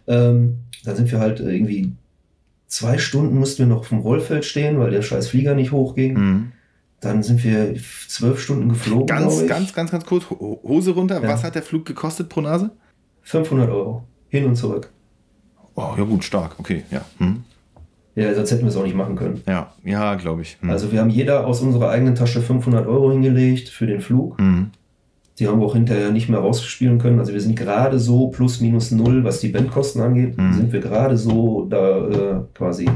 Ähm, da sind wir halt irgendwie zwei Stunden mussten wir noch vom Rollfeld stehen, weil der scheiß Flieger nicht hochging. Mhm. Dann sind wir zwölf Stunden geflogen, Ganz, ganz, ganz, ganz kurz. Ho- Hose runter. Ja. Was hat der Flug gekostet pro Nase? 500 Euro. Hin und zurück. Oh, ja gut, stark. Okay, ja. Mhm. Ja, sonst hätten wir es auch nicht machen können. Ja, ja, glaube ich. Mhm. Also wir haben jeder aus unserer eigenen Tasche 500 Euro hingelegt für den Flug. Mhm. Die haben wir auch hinterher nicht mehr rausspielen können. Also wir sind gerade so plus minus null, was die Bandkosten angeht, Mhm. sind wir gerade so da äh, quasi.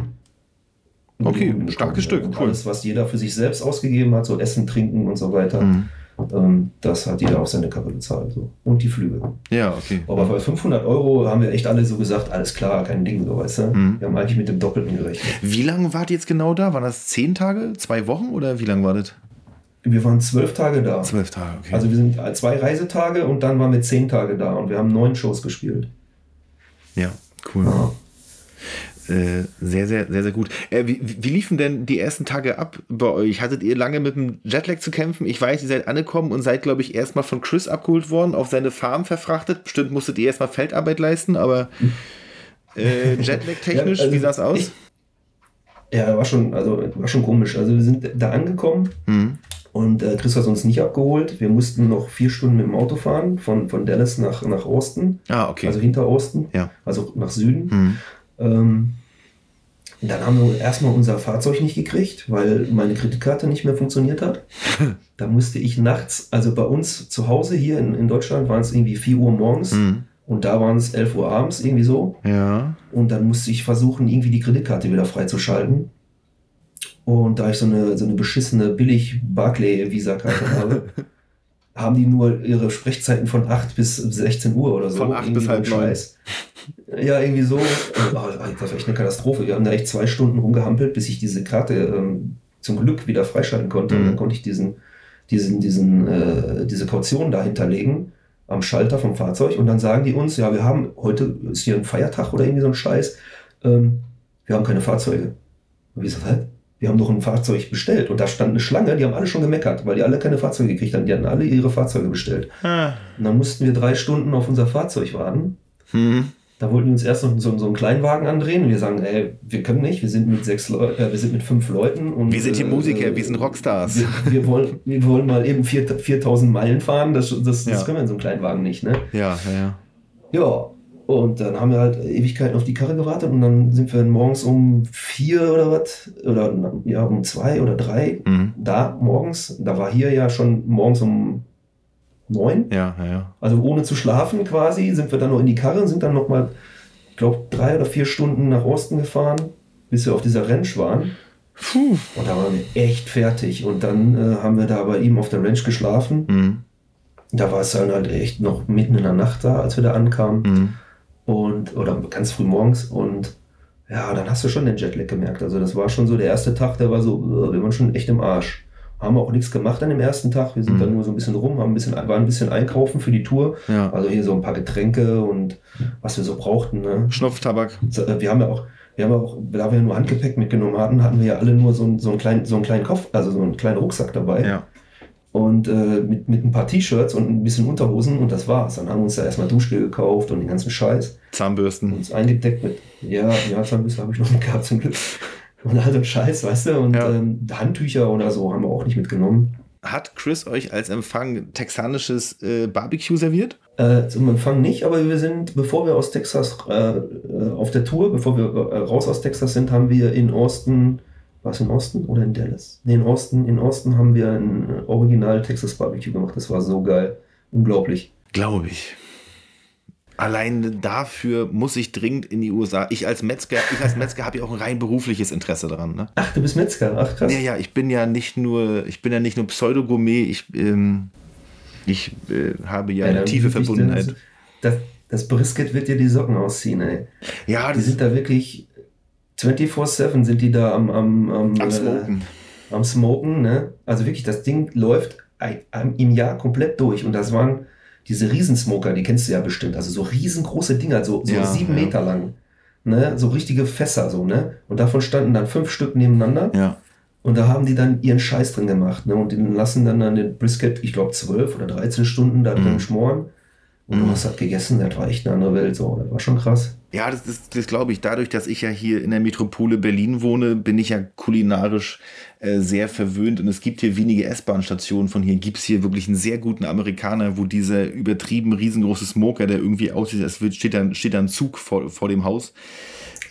Okay, starkes. Stück, Und cool. Alles, was jeder für sich selbst ausgegeben hat, so Essen, Trinken und so weiter, Mhm. ähm, das hat jeder auf seine Kappe bezahlt. So. Und die Flüge. Ja, okay. Aber bei 500 Euro haben wir echt alle so gesagt, alles klar, kein Ding, so weißt du. Mhm. Wir haben eigentlich mit dem Doppelten gerechnet. Wie lange wart ihr jetzt genau da? Waren das zehn Tage, zwei Wochen oder wie lange war das? Wir waren zwölf Tage da. Zwölf Tage, okay. Also wir sind zwei Reisetage und dann waren wir zehn Tage da und wir haben neun Shows gespielt. ja, cool. Ja. Äh, sehr, sehr, sehr, sehr gut. Äh, wie, wie liefen denn die ersten Tage ab bei euch? Hattet ihr lange mit dem Jetlag zu kämpfen? Ich weiß, ihr seid angekommen und seid, glaube ich, erstmal von Chris abgeholt worden, auf seine Farm verfrachtet. Bestimmt musstet ihr erstmal Feldarbeit leisten, aber äh, Jetlag-technisch, Ja, also wie sah es aus? ich- Ja, war schon, also war schon komisch. Also wir sind da angekommen Mhm. Und äh, Chris hat uns nicht abgeholt. Wir mussten noch vier Stunden mit dem Auto fahren, von, von Dallas nach, nach Osten, Ah, okay. also hinter Osten, Ja. also nach Süden. Mhm. Ähm, dann haben wir erstmal unser Fahrzeug nicht gekriegt, weil meine Kreditkarte nicht mehr funktioniert hat. da musste ich nachts, also bei uns zu Hause hier in, in Deutschland waren es irgendwie 4 Uhr morgens Mhm. und da waren es 11 Uhr abends, irgendwie so. Ja. Und dann musste ich versuchen, irgendwie die Kreditkarte wieder freizuschalten. Und da ich so eine, so eine beschissene billig Barclay-Visa-Karte habe, haben die nur ihre Sprechzeiten von 8 bis 16 Uhr oder so. Von 8 bis halb so. Scheiß. Ja, irgendwie so. Oh, das war echt eine Katastrophe. Wir haben da echt zwei Stunden rumgehampelt, bis ich diese Karte ähm, zum Glück wieder freischalten konnte. Und Mhm. dann konnte ich diesen, diesen, diesen, äh, diese Kaution da hinterlegen am Schalter vom Fahrzeug. Und dann sagen die uns, ja, wir haben, heute ist hier ein Feiertag oder irgendwie so ein Scheiß. Ähm, wir haben keine Fahrzeuge. Und wir so, hä? Wir haben doch ein Fahrzeug bestellt. Und da stand eine Schlange, die haben alle schon gemeckert, weil die alle keine Fahrzeuge gekriegt haben. Die hatten alle ihre Fahrzeuge bestellt. Ah. Und dann mussten wir drei Stunden auf unser Fahrzeug warten. Mhm. Da wollten die uns erst noch so, so einen Kleinwagen andrehen und wir sagen, ey, wir können nicht, wir sind mit sechs Leu äh, wir sind mit fünf Leuten und Wir sind hier äh, Musiker, äh, wir sind Rockstars. Wir, wir, wollen, wir wollen mal eben vier- 4000 Meilen fahren, das, das, das Ja. können wir in so einem Kleinwagen nicht, ne? Ja, ja, ja. Und dann haben wir halt Ewigkeiten auf die Karre gewartet und dann sind wir morgens um vier oder was, oder ja, um zwei oder drei Mhm. da morgens. Da war hier ja schon morgens um neun. Ja, ja, ja. Also ohne zu schlafen quasi, sind wir dann noch in die Karre und sind dann nochmal, ich glaube, drei oder vier Stunden nach Osten gefahren, bis wir auf dieser Ranch waren. Und da waren wir echt fertig. Und dann äh, haben wir da bei ihm auf der Ranch geschlafen. Mhm. Da war es dann halt echt noch mitten in der Nacht da, als wir da ankamen. Mhm. Und, oder ganz früh morgens. Und ja, dann hast du schon den Jetlag gemerkt. Also das war schon so der erste Tag, der war so, äh, wir waren schon echt im Arsch. Haben auch nichts gemacht an dem ersten Tag. Wir sind Mhm. dann nur so ein bisschen rum, haben ein bisschen, waren ein bisschen einkaufen für die Tour. Ja. Also hier so ein paar Getränke und was wir so brauchten. Ne? Schnupftabak. Äh, Wir haben ja auch, wir haben auch, da wir ja nur Handgepäck mitgenommen hatten, hatten wir ja alle nur so, einen- so einen kleinen, so einen kleinen Kopf, also so einen kleinen Rucksack dabei. Ja. Und äh, mit, mit ein paar T-Shirts und ein bisschen Unterhosen und das war's. Dann haben wir uns da erstmal Duschgel gekauft und den ganzen Scheiß. Zahnbürsten. Uns eingedeckt mit, ja, ja, Zahnbürste habe ich noch nicht gehabt zum Glück. Und all so ein Scheiß, weißt du? Und Ja. ähm, Handtücher oder so haben wir auch nicht mitgenommen. Hat Chris euch als Empfang texanisches äh, Barbecue serviert? Äh, zum Empfang nicht, aber wir sind, bevor wir aus Texas äh, äh, auf der Tour, bevor wir äh, raus aus Texas sind, haben wir in Austin, war es in Austin oder in Dallas? Nee, in Austin, in Austin haben wir ein äh, Original Texas Barbecue gemacht. Das war so geil. Unglaublich. Glaube ich. Allein dafür muss ich dringend in die USA. Ich als Metzger, ich als Metzger habe ja auch ein rein berufliches Interesse daran. Ne? Ach, du bist Metzger. Ach, krass. Ja, ja, ich bin ja nicht nur, ich bin ja nicht nur Pseudo-Gourmet, ich, ähm, ich äh, habe ja, eine dann tiefe Verbundenheit. Das, das Brisket wird dir die Socken ausziehen, ey. Ja, Die sind da wirklich 24-7 sind die da am, am, am, am äh, Smoken. am Smoken, ne? Also wirklich, das Ding läuft im Jahr komplett durch. Und das waren diese Riesensmoker, die kennst du ja bestimmt. Also so riesengroße Dinger, so, so Ja, sieben ja. Meter lang. Ne? So richtige Fässer, so, ne? Und davon standen dann fünf Stück nebeneinander. Ja. Und da haben die dann ihren Scheiß drin gemacht. Ne? Und die lassen dann, dann den Brisket, ich glaube, 12 oder 13 Stunden da drin Mhm. schmoren. Und du Mhm. hast das gegessen, das war echt eine andere Welt. So. Das war schon krass. Ja, das, das, das glaube ich. Dadurch, dass ich ja hier in der Metropole Berlin wohne, bin ich ja kulinarisch äh, sehr verwöhnt. Und es gibt hier wenige S-Bahn-Stationen. Von hier gibt es hier wirklich einen sehr guten Amerikaner, wo dieser übertrieben riesengroße Smoker, der irgendwie aussieht, als wird, steht, dann, steht da ein Zug vor, vor dem Haus.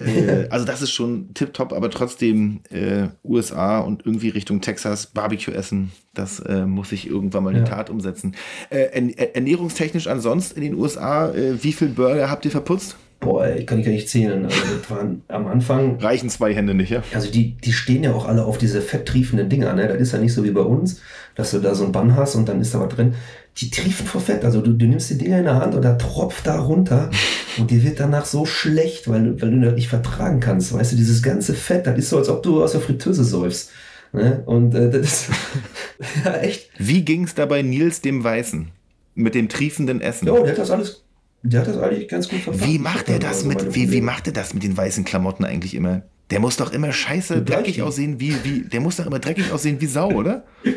Äh, also das ist schon tipptopp, aber trotzdem äh, USA und irgendwie Richtung Texas Barbecue essen, das äh, muss ich irgendwann mal in die Ja. Tat umsetzen. Äh, ern- ernährungstechnisch ansonsten in den USA, äh, wie viel Burger habt ihr verputzt? Boah, ey, kann ich gar nicht zählen. Also das waren am Anfang, Reichen zwei Hände nicht, ja? also die, die stehen ja auch alle auf diese fetttriefenden Dinger. Ne? Das ist ja nicht so wie bei uns, dass du da so ein Bann hast und dann ist da was drin. Die triefen vor Fett. Also du, du nimmst die Dinger in der Hand und da tropft da runter und dir wird danach so schlecht, weil, du- weil du das nicht vertragen kannst. Weißt du, dieses ganze Fett, das ist so, als ob du aus der Fritteuse säufst. Ne? Und äh, das ist ja echt. Wie ging es dabei Nils dem Weißen? Mit dem triefenden Essen? Ja, der hat das alles, der hat das eigentlich ganz gut verpackt. wie macht er das mit, wie, wie macht er das mit den weißen Klamotten eigentlich immer? Der muss doch immer scheiße dreckig aussehen wie, wie, der muss doch immer dreckig aussehen wie Sau, oder?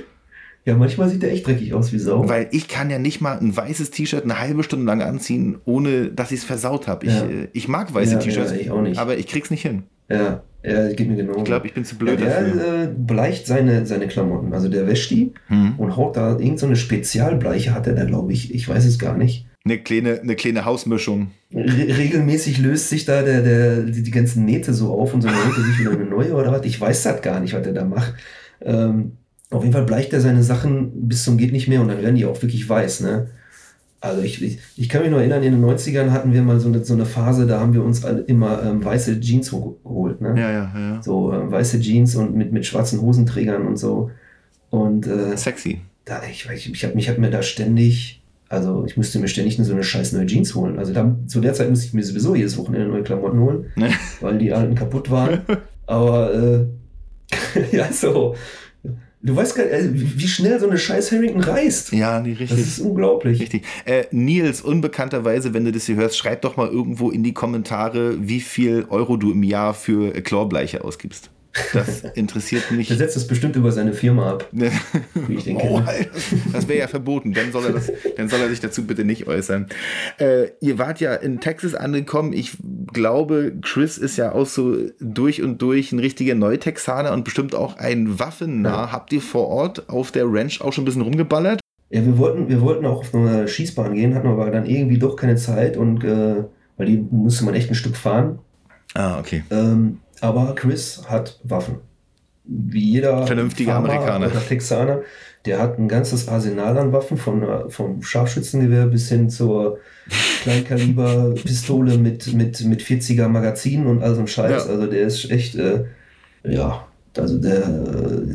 Ja, manchmal sieht der echt dreckig aus wie Sau. Weil ich kann ja nicht mal ein weißes T-Shirt eine halbe Stunde lang anziehen, ohne dass ich es versaut habe. Ich, Ja. äh, ich mag weiße Ja, T-Shirts, ja, ich auch nicht. aber ich krieg's nicht hin. Ja, ja, geht mir genau. Ich glaube, ich bin zu ja, blöd dafür. der äh, bleicht seine, seine Klamotten. Also der wäscht die Hm. und haut da irgendeine so eine Spezialbleiche, hat er da, glaube ich. Ich weiß es gar nicht. Eine kleine, eine kleine Hausmischung. Re regelmäßig löst sich da der, der, die, die ganzen Nähte so auf und so näht er sich wieder eine neue oder was. Ich weiß das gar nicht, was er da macht. Ähm, auf jeden Fall bleicht er seine Sachen bis zum geht nicht mehr und dann werden die auch wirklich weiß, ne? Also ich, ich, ich kann mich noch erinnern, in den 90ern hatten wir mal so eine, so eine Phase, da haben wir uns alle immer ähm, weiße Jeans ho- geholt, ne? Ja, ja, ja. So äh, weiße Jeans und mit, mit schwarzen Hosenträgern und so. Und äh, Sexy. da, ich, weiß- ich habe mich hab mir da ständig, also ich musste mir ständig so eine scheiß neue Jeans holen. Also da, zu der Zeit musste ich mir sowieso jedes Wochenende neue Klamotten holen, Ne? weil die alten kaputt waren. Aber äh, ja, so. Du weißt gar nicht, also, wie schnell so eine scheiß Harrington reißt. Ja, nee, Das richtig. ist unglaublich. Richtig. Äh, Nils, unbekannterweise, wenn du das hier hörst, schreib doch mal irgendwo in die Kommentare, wie viel Euro du im Jahr für Chlorbleiche ausgibst. Das interessiert mich. Der setzt es bestimmt über seine Firma ab, wie ich Oh, denke. Alter, das wäre ja verboten. Dann soll, er das, dann soll er sich dazu bitte nicht äußern. Äh, ihr wart ja in Texas angekommen. Ich glaube, Chris ist ja auch so durch und durch ein richtiger Neutexaner und bestimmt auch ein Waffennah. Habt ihr vor Ort auf der Ranch auch schon ein bisschen rumgeballert? Ja, wir wollten, wir wollten auch auf eine Schießbahn gehen, hatten aber dann irgendwie doch keine Zeit und äh, weil die musste man echt ein Stück fahren. Ah, okay. Ähm, aber Chris hat Waffen. Wie jeder Vernünftige Farmer Amerikaner. Oder Texaner. Der hat ein ganzes Arsenal an Waffen, von, vom Scharfschützengewehr bis hin zur Kleinkaliber-Pistole mit, mit, mit 40er Magazin und all so ein Scheiß. Ja. Also der ist echt, äh, ja, also der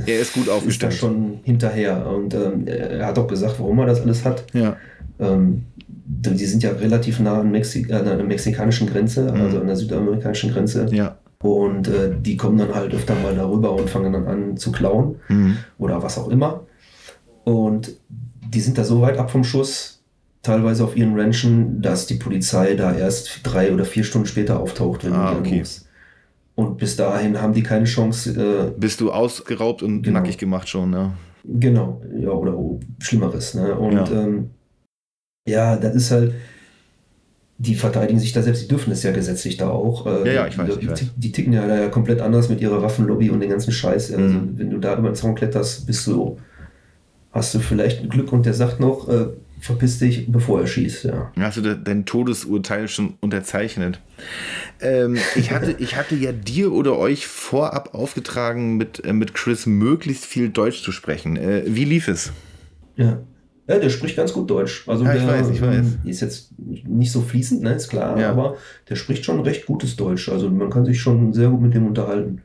Er ist gut ist da aufgestellt. schon hinterher. Und ähm, er hat auch gesagt, warum er das alles hat. Ja. Ähm, die sind ja relativ nah an, Mexi an der mexikanischen Grenze, Mhm. also an der südamerikanischen Grenze. Ja. Und äh, die kommen dann halt öfter mal darüber und fangen dann an zu klauen Mhm. oder was auch immer. Und die sind da so weit ab vom Schuss, teilweise auf ihren Ranchen, dass die Polizei da erst drei oder vier Stunden später auftaucht, wenn Ah, du okay. anrufst. Und bis dahin haben die keine Chance, äh, Bist du ausgeraubt und Genau. nackig gemacht schon, ne? Genau, ja, oder Schlimmeres. Ne? Und ja. Ähm, ja, das ist halt, die verteidigen sich da selbst, die dürfen es ja gesetzlich da auch. Äh, Ja, ja, ich weiß, die, ich weiß. Die, ticken ja da ja komplett anders mit ihrer Waffenlobby und den ganzen Scheiß. Also, Mhm. wenn du da über den Zaun kletterst, bist du, hast du vielleicht Glück und der sagt noch, äh, verpiss dich, bevor er schießt. Ja. Hast du de- dein Todesurteil schon unterzeichnet? Ähm, ich, hatte, ich hatte ja dir oder euch vorab aufgetragen, mit, äh, mit Chris möglichst viel Deutsch zu sprechen. Äh, wie lief es? Ja. Ja, der spricht ganz gut Deutsch. Also Ja, ich der weiß, ich weiß. ähm, ist jetzt nicht so fließend, ne, ist klar, Ja. aber der spricht schon recht gutes Deutsch. Also man kann sich schon sehr gut mit dem unterhalten.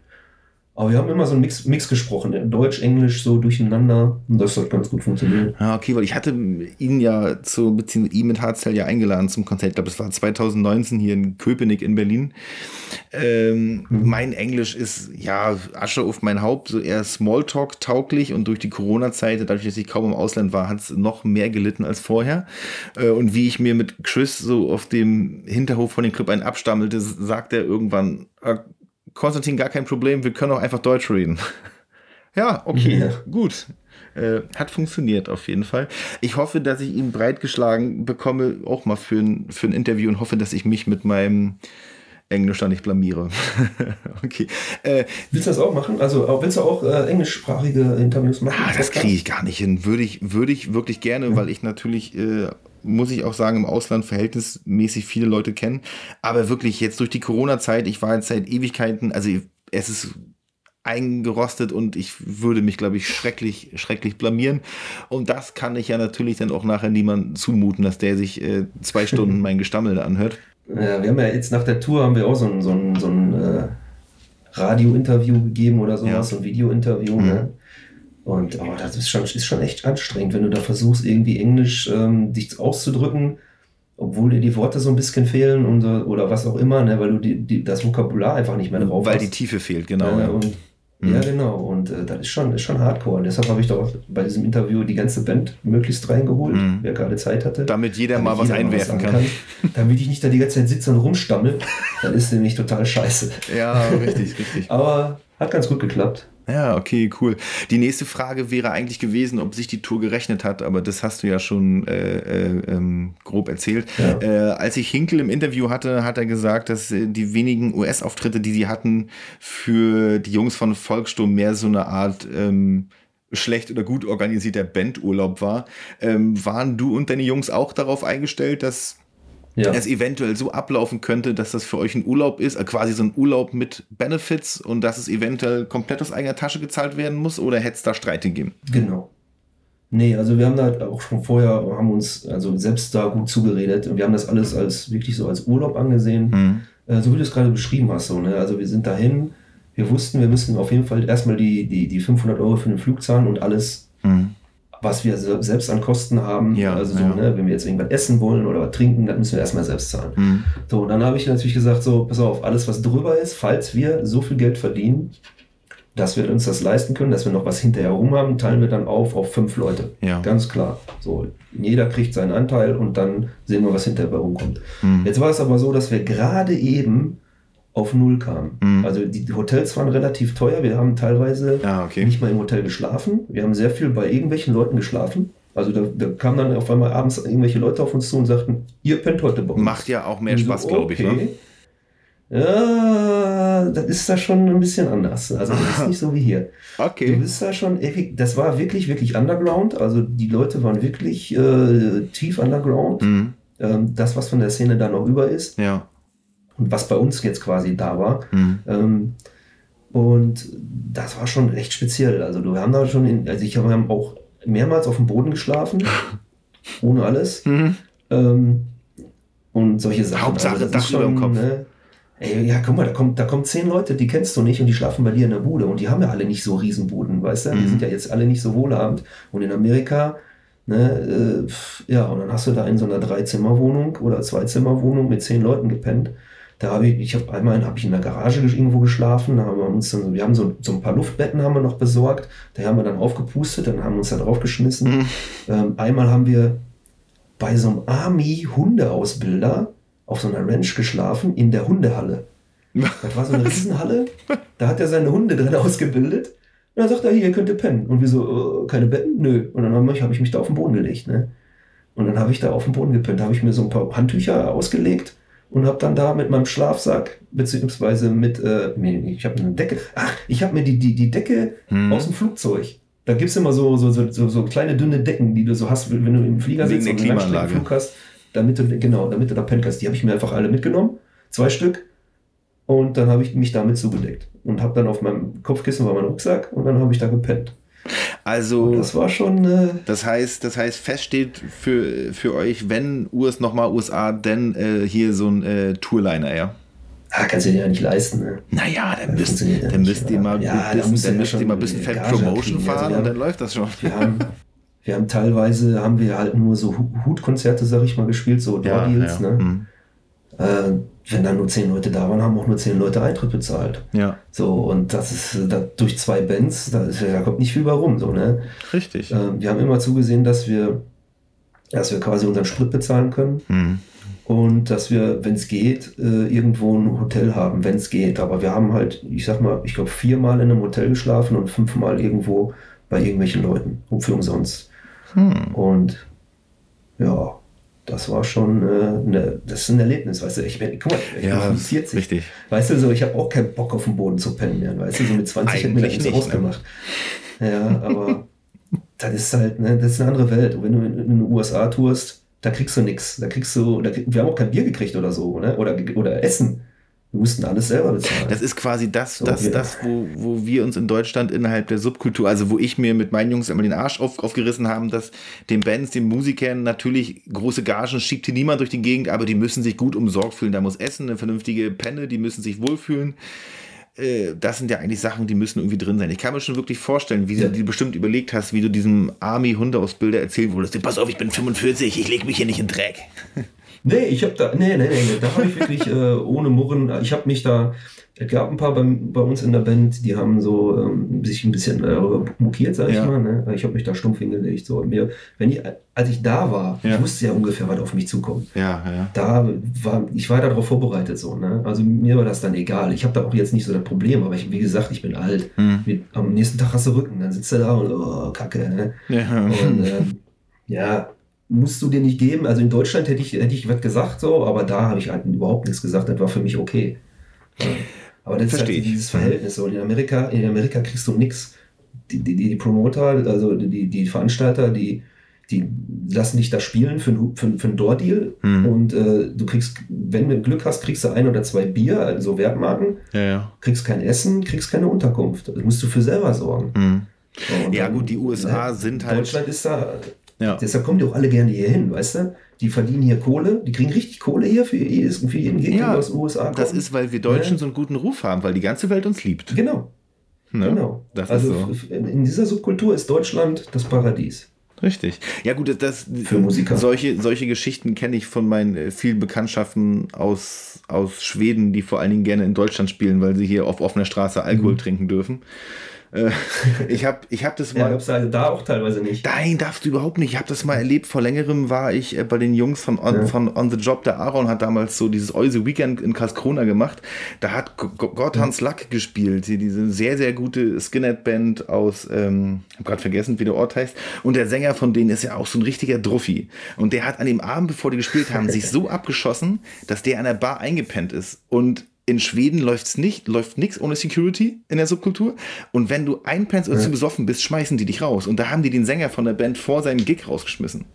Aber wir haben immer so einen Mix, Mix gesprochen, ne? Deutsch, Englisch so durcheinander und das hat ganz gut funktioniert. Ja, okay, weil ich hatte ihn ja zu, beziehungsweise ihn mit Harzell ja eingeladen zum Konzert. Ich glaube, das war 2019 hier in Köpenick in Berlin. Ähm, Mein Englisch ist ja Asche auf mein Haupt, so eher Smalltalk tauglich und durch die Corona-Zeit, dadurch, dass ich kaum im Ausland war, hat es noch mehr gelitten als vorher. Äh, und wie ich mir mit Chris so auf dem Hinterhof von dem Club einen abstammelte, sagt er irgendwann, "Ah, Konstantin, gar kein Problem, wir können auch einfach Deutsch reden. Ja, okay, Ja. gut. Äh, hat funktioniert auf jeden Fall. Ich hoffe, dass ich ihn breitgeschlagen bekomme, auch mal für ein, für ein Interview und hoffe, dass ich mich mit meinem Englisch da nicht blamiere. okay. Äh, Willst du das auch machen? Also willst du auch äh, englischsprachige Interviews machen? ah, das kriege ich gar nicht hin. Würde ich, würde ich wirklich gerne, weil ich natürlich, äh, muss ich auch sagen, im Ausland verhältnismäßig viele Leute kenne. Aber wirklich jetzt durch die Corona-Zeit, ich war jetzt seit Ewigkeiten, also es ist eingerostet und ich würde mich, glaube ich, schrecklich, schrecklich blamieren. Und das kann ich ja natürlich dann auch nachher niemandem zumuten, dass der sich äh, zwei Stunden mein Gestammel anhört. Ja, wir haben ja jetzt nach der Tour haben wir auch so ein, so ein, so ein äh, Radio-Interview gegeben oder sowas, Ja. so ein Video-Interview. Mhm. Ne? Und oh, das ist schon, ist schon echt anstrengend, wenn du da versuchst, irgendwie Englisch ähm, dich auszudrücken, obwohl dir die Worte so ein bisschen fehlen und, äh, oder was auch immer, ne? weil du die, die, das Vokabular einfach nicht mehr drauf Weil hast. die Tiefe fehlt, genau. Äh, ja. und, Mhm. Ja, genau. Und äh, das ist schon, ist schon hardcore. Und deshalb habe ich doch bei diesem Interview die ganze Band möglichst reingeholt, Mhm. wer gerade Zeit hatte. Damit jeder Damit mal was jeder einwerfen sagen kann. Damit ich nicht da die ganze Zeit sitze und rumstammel. dann ist nämlich total scheiße. Ja, richtig, richtig. Aber hat ganz gut geklappt. Ja, okay, cool. Die nächste Frage wäre eigentlich gewesen, ob sich die Tour gerechnet hat, aber das hast du ja schon äh, äh, ähm, grob erzählt. Ja. Äh, als ich Hinkel im Interview hatte, hat er gesagt, dass äh, die wenigen US-Auftritte, die sie hatten, für die Jungs von Volkssturm mehr so eine Art ähm, schlecht oder gut organisierter Bandurlaub war. Ähm, waren du und deine Jungs auch darauf eingestellt, dass Ja. es eventuell so ablaufen könnte, dass das für euch ein Urlaub ist, äh, quasi so ein Urlaub mit Benefits und dass es eventuell komplett aus eigener Tasche gezahlt werden muss oder hätte es da Streite gegeben? Genau. Nee, also wir haben da auch schon vorher, haben uns also selbst da gut zugeredet und wir haben das alles als wirklich so als Urlaub angesehen. Hm. Äh, so wie du es gerade beschrieben hast. So, ne? Also wir sind dahin, wir wussten, wir müssen auf jeden Fall erstmal die, die, die 500 Euro für den Flug zahlen und alles, Hm. Was wir se- selbst an Kosten haben. Ja, also so, ja. ne? wenn wir jetzt irgendwas essen wollen oder was trinken, dann müssen wir erstmal selbst zahlen. Hm. So, und dann habe ich natürlich gesagt, so, pass auf, alles was drüber ist, falls wir so viel Geld verdienen, dass wir uns das leisten können, dass wir noch was hinterher rum haben, teilen wir dann auf auf fünf Leute. Ja. Ganz klar. So, jeder kriegt seinen Anteil und dann sehen wir, was hinterher rumkommt. Hm. Jetzt war es aber so, dass wir gerade eben auf null kam. Mhm. Also die Hotels waren relativ teuer. Wir haben teilweise Ah, okay. nicht mal im Hotel geschlafen. Wir haben sehr viel bei irgendwelchen Leuten geschlafen. Also da, da kamen dann auf einmal abends irgendwelche Leute auf uns zu und sagten, ihr pennt heute bei uns. Macht ja auch mehr so, Spaß, glaube ich. Ne? okay. Ja, das ist da schon ein bisschen anders. Also das ist nicht so wie hier. Du Okay. bist da schon, das war wirklich, wirklich underground. Also die Leute waren wirklich äh, tief underground. Mhm. Ähm, das, was von der Szene da noch über ist Ja. Und was bei uns jetzt quasi da war. Mhm. Ähm, und das war schon echt speziell. Also wir haben da schon, in, also ich habe auch mehrmals auf dem Boden geschlafen, ohne alles. Mhm. Ähm, und solche Sachen. Hauptsache das Dach ist über dem Kopf. Ne, ey, ja, guck mal, da kommt, da kommen zehn Leute, die kennst du nicht und die schlafen bei dir in der Bude und die haben ja alle nicht so Riesenbuden, weißt du? Die Mhm. sind ja jetzt alle nicht so wohlhabend. Und in Amerika, ne, äh, ja, und dann hast du da in so einer Dreizimmerwohnung oder Zweizimmerwohnung mit zehn Leuten gepennt. Da habe ich, ich habe einmal habe ich in der Garage irgendwo geschlafen, da haben wir uns dann, wir haben so, so ein paar Luftbetten haben wir noch besorgt, da haben wir dann aufgepustet, dann haben wir uns da draufgeschmissen. Mhm. Ähm, einmal haben wir bei so einem Army-Hundeausbilder auf so einer Ranch geschlafen in der Hundehalle. Das war so eine Riesenhalle, da hat er seine Hunde drin ausgebildet. Und dann sagt er, hier, ihr könnt ihr pennen. Und wir so, äh, keine Betten? Nö. Und dann habe ich, hab ich mich da auf den Boden gelegt. Ne? Und dann habe ich da auf dem Boden gepennt. Da habe ich mir so ein paar Handtücher ausgelegt und habe dann da mit meinem Schlafsack, beziehungsweise mit, äh, nee, ich habe eine Decke, ach, ich habe mir die, die, die Decke Hm. aus dem Flugzeug. Da gibt es immer so, so, so, so, kleine dünne Decken, die du so hast, wenn du im Flieger sitzt und einen. Langstreckenflug hast, damit du, genau, damit du da pennen kannst. Die habe ich mir einfach alle mitgenommen, zwei Stück. Und dann habe ich mich damit zugedeckt und habe dann auf meinem Kopfkissen war mein Rucksack und dann habe ich da gepennt. Also, Das war schon, äh, das heißt, das heißt, fest steht für, für euch, wenn US nochmal USA, denn äh, hier so ein äh, Tourliner, ja? ah, kannst du dir ja nicht leisten. Ne? Naja, dann müsst, dann nicht, müsst ihr mal Ja, da bisschen, dann ja müsst ihr schon mal ein bisschen Fat Gage Promotion kriegen. Also fahren wir und dann haben- läuft das schon. Wir haben, wir haben teilweise, haben wir halt nur so Hu- Hutkonzerte, sag ich mal, gespielt, so Ja, Door-Deals. ja. Ne? Mhm. Äh, wenn dann nur zehn Leute da waren, haben auch nur zehn Leute Eintritt bezahlt. ja, So, und das ist da, durch zwei Bands, da, ist, da kommt nicht viel bei rum. So, ne? richtig. Ähm, wir haben immer zugesehen, dass wir, dass wir quasi unseren Sprit bezahlen können Mhm. und dass wir, wenn es geht, äh, irgendwo ein Hotel haben, wenn es geht. Aber wir haben halt, ich sag mal, ich glaube, viermal in einem Hotel geschlafen und fünfmal irgendwo bei irgendwelchen Leuten, um für umsonst. Hm. Und ja, das war schon äh, ne, das ist ein Erlebnis, weißt du. Ich bin, guck mal, ich Ja, bin 40. richtig. Weißt du, so, ich habe auch keinen Bock auf dem Boden zu pennen mehr. Weißt du, so mit 20 hätte mir das nichts ne? ausgemacht. Ja, aber das ist halt, ne, das ist eine andere Welt. Und wenn du in, in den USA tourst, da kriegst du nichts. Da kriegst du, da, krieg- wir haben auch kein Bier gekriegt oder so, ne? Oder, oder Essen. Wir mussten alles selber bezahlen. Das ist quasi das, So, das, wir- das wo, wo wir uns in Deutschland innerhalb der Subkultur, also wo ich mir mit meinen Jungs immer den Arsch auf, aufgerissen haben, dass den Bands, den Musikern natürlich große Gagen schiebt hier niemand durch die Gegend, aber die müssen sich gut umsorgt fühlen. Da muss Essen, eine vernünftige Penne, die müssen sich wohlfühlen. Äh, Das sind ja eigentlich Sachen, die müssen irgendwie drin sein. Ich kann mir schon wirklich vorstellen, wie Ja. du dir bestimmt überlegt hast, wie du diesem Army-Hundeausbilder erzählen wolltest. Pass auf, ich bin 45, ich leg mich hier nicht in Dreck. Nee, ich habe da, nee, nee, nee, nee, da habe ich wirklich äh, ohne Murren, ich habe mich da, es gab ein paar bei, bei uns in der Band, die haben so ähm, sich ein bisschen äh, mokiert, sag ich Ja. mal. Ne? Ich habe mich da stumpf hingelegt. So. Und mir, wenn ich, als ich da war, Ja. ich wusste ja ungefähr, was auf mich zukommt. Ja, ja. Da war, ich war darauf vorbereitet so, ne? Also mir war das dann egal. Ich habe da auch jetzt nicht so das Problem, aber ich, wie gesagt, ich bin alt. Hm. Mit, am nächsten Tag hast du Rücken, dann sitzt du da und oh, Kacke, ne? ja. Und ähm, ja, musst du dir nicht geben. Also in Deutschland hätte ich, hätte ich was gesagt, so, aber da habe ich halt überhaupt nichts gesagt. Das war für mich okay. Ja. Aber das ist Versteh halt ich. dieses Verhältnis. So. In Amerika, in Amerika kriegst du nichts. Die, die, die Promoter, also die, die Veranstalter, die, die lassen dich da spielen für, ein- für, für einen Door-Deal. Hm. Und äh, du kriegst, wenn du Glück hast, kriegst du ein oder zwei Bier, also Wertmarken, ja, ja. kriegst kein Essen, kriegst keine Unterkunft. Das musst du für selber sorgen. Hm. So, und Ja, dann, gut, die USA ne, sind halt- Deutschland ist da. Ja. Deshalb kommen die auch alle gerne hier hin, weißt du? Die verdienen hier Kohle, die kriegen richtig Kohle hier für, jedes, für jeden Gegner, Ja, aus den USA kommt. Das ist, weil wir Deutschen Ne? so einen guten Ruf haben, weil die ganze Welt uns liebt. Genau, Ne? genau. Das also so. in in dieser Subkultur ist Deutschland das Paradies. Richtig. Ja gut, das, Für Musiker. Solche, solche Geschichten kenne ich von meinen äh, vielen Bekanntschaften aus, aus Schweden, die vor allen Dingen gerne in Deutschland spielen, weil sie hier auf offener Straße Alkohol Mhm. trinken dürfen. Äh, ich habe ich hab das Ja, mal. gab's da, da auch teilweise nicht. Nein, darfst du überhaupt nicht. Ich habe das mal erlebt. Vor längerem war ich äh, bei den Jungs von On, Ja. von On the Job. Der Aaron hat damals so dieses Euse Weekend in Karlskrona gemacht. Da hat Gott Hans Lack gespielt. Die- Diese sehr, sehr gute Skinhead-Band aus, ähm, ich habe gerade vergessen, wie der Ort heißt. Und der Sänger von denen ist ja auch so ein richtiger Druffi. Und der hat an dem Abend, bevor die gespielt haben, sich so abgeschossen, dass der an der Bar eingepennt ist. Und in Schweden läuft's nicht, läuft nichts ohne Security in der Subkultur. Und wenn du einpennst oder zu besoffen bist, schmeißen die dich raus. Und da haben die den Sänger von der Band vor seinen Gig rausgeschmissen.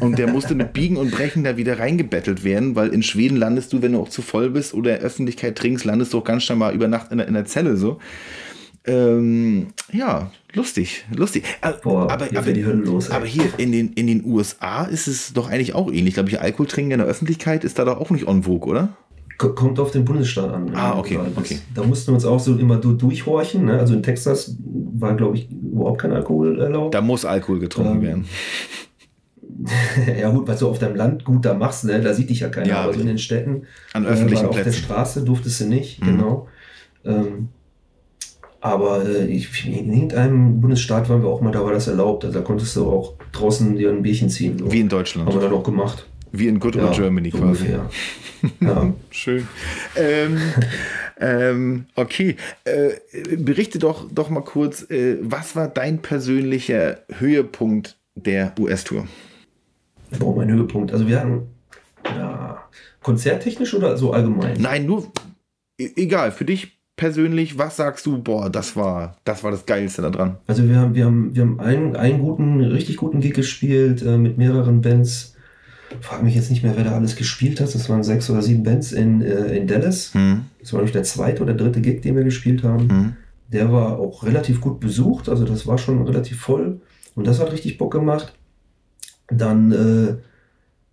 Und der musste mit Biegen und Brechen da wieder reingebettelt werden, weil in Schweden landest du, wenn du auch zu voll bist oder in der Öffentlichkeit trinkst, landest du auch ganz schnell mal über Nacht in der, in der Zelle so. Ähm, ja, lustig, lustig. Aber, Boah, aber, hier aber, los, aber hier in den, in den USA ist es doch eigentlich auch ähnlich. Glaube ich, Alkohol trinken in der Öffentlichkeit ist da doch auch nicht en vogue, oder? Ko- Kommt auf den Bundesstaat an. Ah, okay, Das- okay. Da mussten wir uns auch so immer du durchhorchen. Ne? Also in Texas war, glaube ich, überhaupt kein Alkohol erlaubt. Da muss Alkohol getrunken Ähm, werden. ja gut, was du auf deinem Land gut da machst, ne? da sieht dich ja keiner. Ja, aber so in den Städten, An äh, öffentlichen weil auf der Plätzen. Straße durftest du nicht, Mhm. genau. Ähm, aber äh, ich, in irgendeinem Bundesstaat waren wir auch mal, da war das erlaubt. Also da konntest du auch draußen dir ein Bierchen ziehen. So. Wie in Haben wir Deutschland. dann auch gemacht. Wie in Good Old Germany quasi. ungefähr. ja. Schön. Ähm, ähm, okay. Äh, berichte doch, doch mal kurz, äh, was war dein persönlicher Höhepunkt der US-Tour? Boah, mein Höhepunkt. Also wir hatten ja, konzerttechnisch oder so allgemein? Nein, nur e- egal, für dich persönlich, was sagst du, boah, das war das war das Geilste da dran? Also wir haben, wir haben, wir haben einen, einen guten, richtig guten Gig gespielt äh, mit mehreren Bands. Frag mich jetzt nicht mehr, wer da alles gespielt hat. Das waren sechs oder sieben Bands in, äh, in Dallas. Hm, Das war nämlich der zweite oder dritte Gig, den wir gespielt haben. hm. Der war auch relativ gut besucht, also das war schon relativ voll. Und das hat richtig Bock gemacht. Dann äh,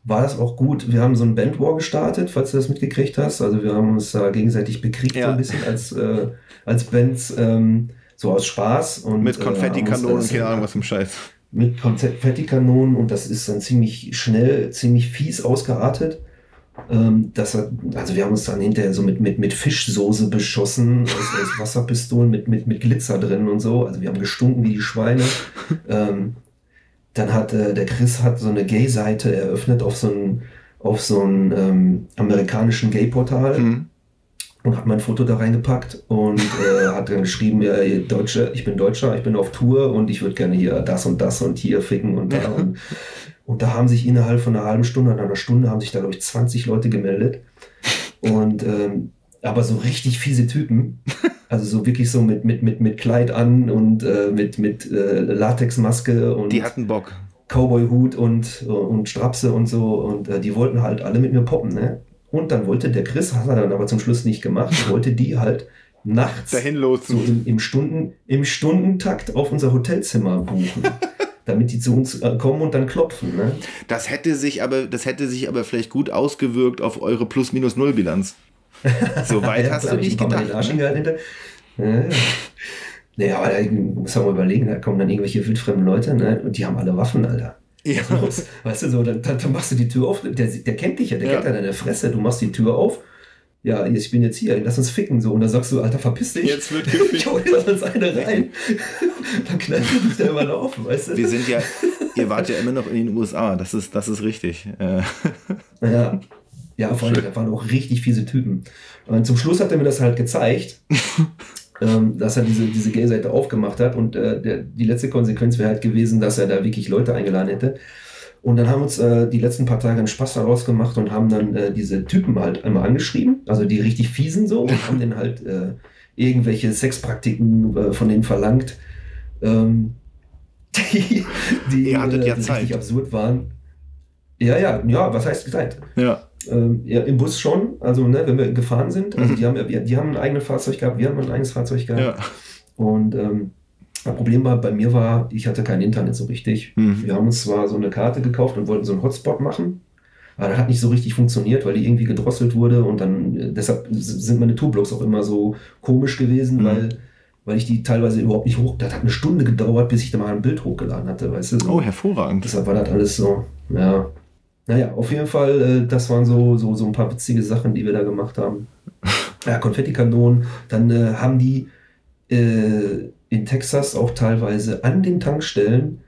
war das auch gut. Wir haben so ein Bandwar gestartet, falls du das mitgekriegt hast. Also wir haben uns da gegenseitig bekriegt, Ja. so ein bisschen als, äh, als Bands, ähm, so aus Spaß. Und, Mit äh, Konfettikanonen das- keine Ahnung was im Scheiß. Mit Konfettikanonen und das ist dann ziemlich schnell, ziemlich fies ausgeartet. Ähm, das hat, also wir haben uns dann hinterher so mit, mit, mit Fischsoße beschossen, aus, aus Wasserpistolen mit, mit, mit Glitzer drin und so. Also wir haben gestunken wie die Schweine. ähm, dann hat äh, der Chris hat so eine Gay-Seite eröffnet auf so einen auf so einen ähm, amerikanischen Gay-Portal Hm. Und hat mein Foto da reingepackt und äh, hat dann geschrieben, ja, Deutsche, ich bin Deutscher, ich bin auf Tour und ich würde gerne hier das und das und hier ficken und da. Und, und da haben sich innerhalb von einer halben Stunde, einer Stunde haben sich da, glaube ich, 20 Leute gemeldet. Und ähm, aber so richtig fiese Typen. Also so wirklich so mit, mit, mit, mit Kleid an und äh, mit, mit äh, Latexmaske und Die hatten Bock. Cowboy-Hut und, und Strapse und so. Und äh, die wollten halt alle mit mir poppen, ne? Und dann wollte der Chris, hat er dann aber zum Schluss nicht gemacht, wollte die halt nachts Dahin so im, im, Stunden, im Stundentakt auf unser Hotelzimmer buchen. damit die zu uns äh, kommen und dann klopfen. Ne? Das hätte sich aber, das hätte sich aber vielleicht gut ausgewirkt auf eure Plus-Minus-Null-Bilanz. So weit Ja, hast du nicht gedacht. Ne? ja. Naja, aber da muss man mal überlegen, da kommen dann irgendwelche wildfremden Leute ne? und die haben alle Waffen, Alter. Ja. Los. Weißt du, so, dann, dann, machst du die Tür auf, der, der kennt dich ja, der Ja. kennt ja deine Fresse, du machst die Tür auf, ja, ich bin jetzt hier, lass uns ficken, so, und dann sagst du, Alter, verpiss dich. Jetzt wird gefickt. Ich hol dir sonst eine rein. dann knallt du dich da immer laufen, weißt du? Wir sind ja, ihr wart ja immer noch in den USA, das ist, das ist richtig. Äh, Ja, ja vor allem, da waren auch richtig fiese Typen. Und zum Schluss hat er mir das halt gezeigt, ähm, dass er diese, diese Gay-Seite aufgemacht hat. Und äh, der, die letzte Konsequenz wäre halt gewesen, dass er da wirklich Leute eingeladen hätte. Und dann haben uns äh, die letzten paar Tage einen Spaß daraus gemacht und haben dann äh, diese Typen halt einmal angeschrieben, also die richtig fiesen so, und haben denen halt äh, irgendwelche Sexpraktiken äh, von denen verlangt, ähm, die, die, äh, ja die Zeit. richtig absurd waren. Ja, ja, ja, was heißt Zeit? ja. Ähm, ja, im Bus schon, also ne, wenn wir gefahren sind. Also Mhm. die haben wir- die haben ein eigenes Fahrzeug gehabt, wir haben ein eigenes Fahrzeug gehabt. ja. Und ähm, das Problem war, bei mir war, ich hatte kein Internet so richtig. Mhm. Wir haben uns zwar so eine Karte gekauft und wollten so einen Hotspot machen, aber das hat nicht so richtig funktioniert, weil die irgendwie gedrosselt wurde und dann, äh, deshalb sind meine Tourblogs auch immer so komisch gewesen, Mhm. weil, weil ich die teilweise überhaupt nicht hoch, das hat eine Stunde gedauert, bis ich da mal ein Bild hochgeladen hatte, weißt du. so. Oh, hervorragend. Deshalb war das alles so, ja. Naja, auf jeden Fall, äh, das waren so, so, so ein paar witzige Sachen, die wir da gemacht haben. Ja, Konfettikanonen. Dann äh, haben die äh, in Texas auch teilweise an den Tankstellen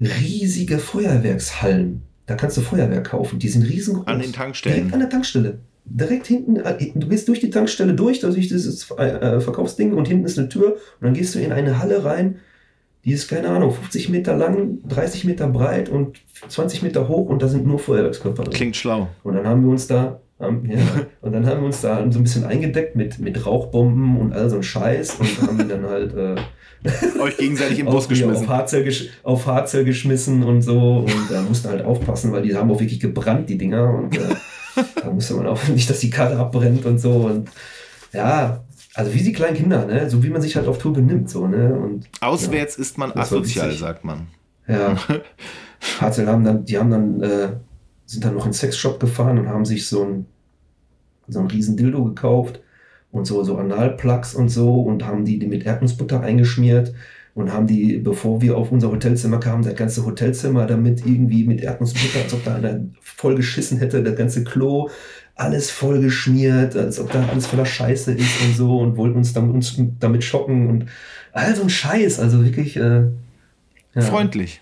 riesige Feuerwerkshallen. Da kannst du Feuerwerk kaufen. Die sind riesengroß. An den Tankstellen? Direkt an der Tankstelle. Direkt hinten, äh, du gehst durch die Tankstelle durch, durch dieses äh, Verkaufsding und hinten ist eine Tür und dann gehst du in eine Halle rein, die ist, keine Ahnung, 50 Meter lang, 30 Meter breit und 20 Meter hoch und da sind nur Feuerwerkskörper drin. Klingt schlau. Und dann haben wir uns da, haben, ja, und dann haben wir uns da so ein bisschen eingedeckt mit, mit Rauchbomben und all so ein Scheiß und haben die dann halt äh, Euch gegenseitig im Bus geschmissen. Auf gesch auf Hardcell geschmissen und so und da mussten halt aufpassen, weil die haben auch wirklich gebrannt, die Dinger und äh, da musste man auch nicht, dass die Karre abbrennt und so und ja, also wie die kleinen Kinder, ne? so wie man sich halt auf Tour benimmt, so, ne? Und, Auswärts ist man asozial, sagt man. ja. Hardcell haben dann, die haben dann, äh, sind dann noch in den Sexshop gefahren und haben sich so ein, so ein riesen Dildo gekauft und so, so Analplugs und so und haben die, die mit Erdnussbutter eingeschmiert und haben die, bevor wir auf unser Hotelzimmer kamen, das ganze Hotelzimmer damit irgendwie mit Erdnussbutter, als ob da einer voll geschissen hätte, das ganze Klo, alles voll geschmiert, als ob da alles voller Scheiße ist und so und wollten uns damit, uns damit schocken und all so ein Scheiß, also wirklich, äh, ja, Freundlich.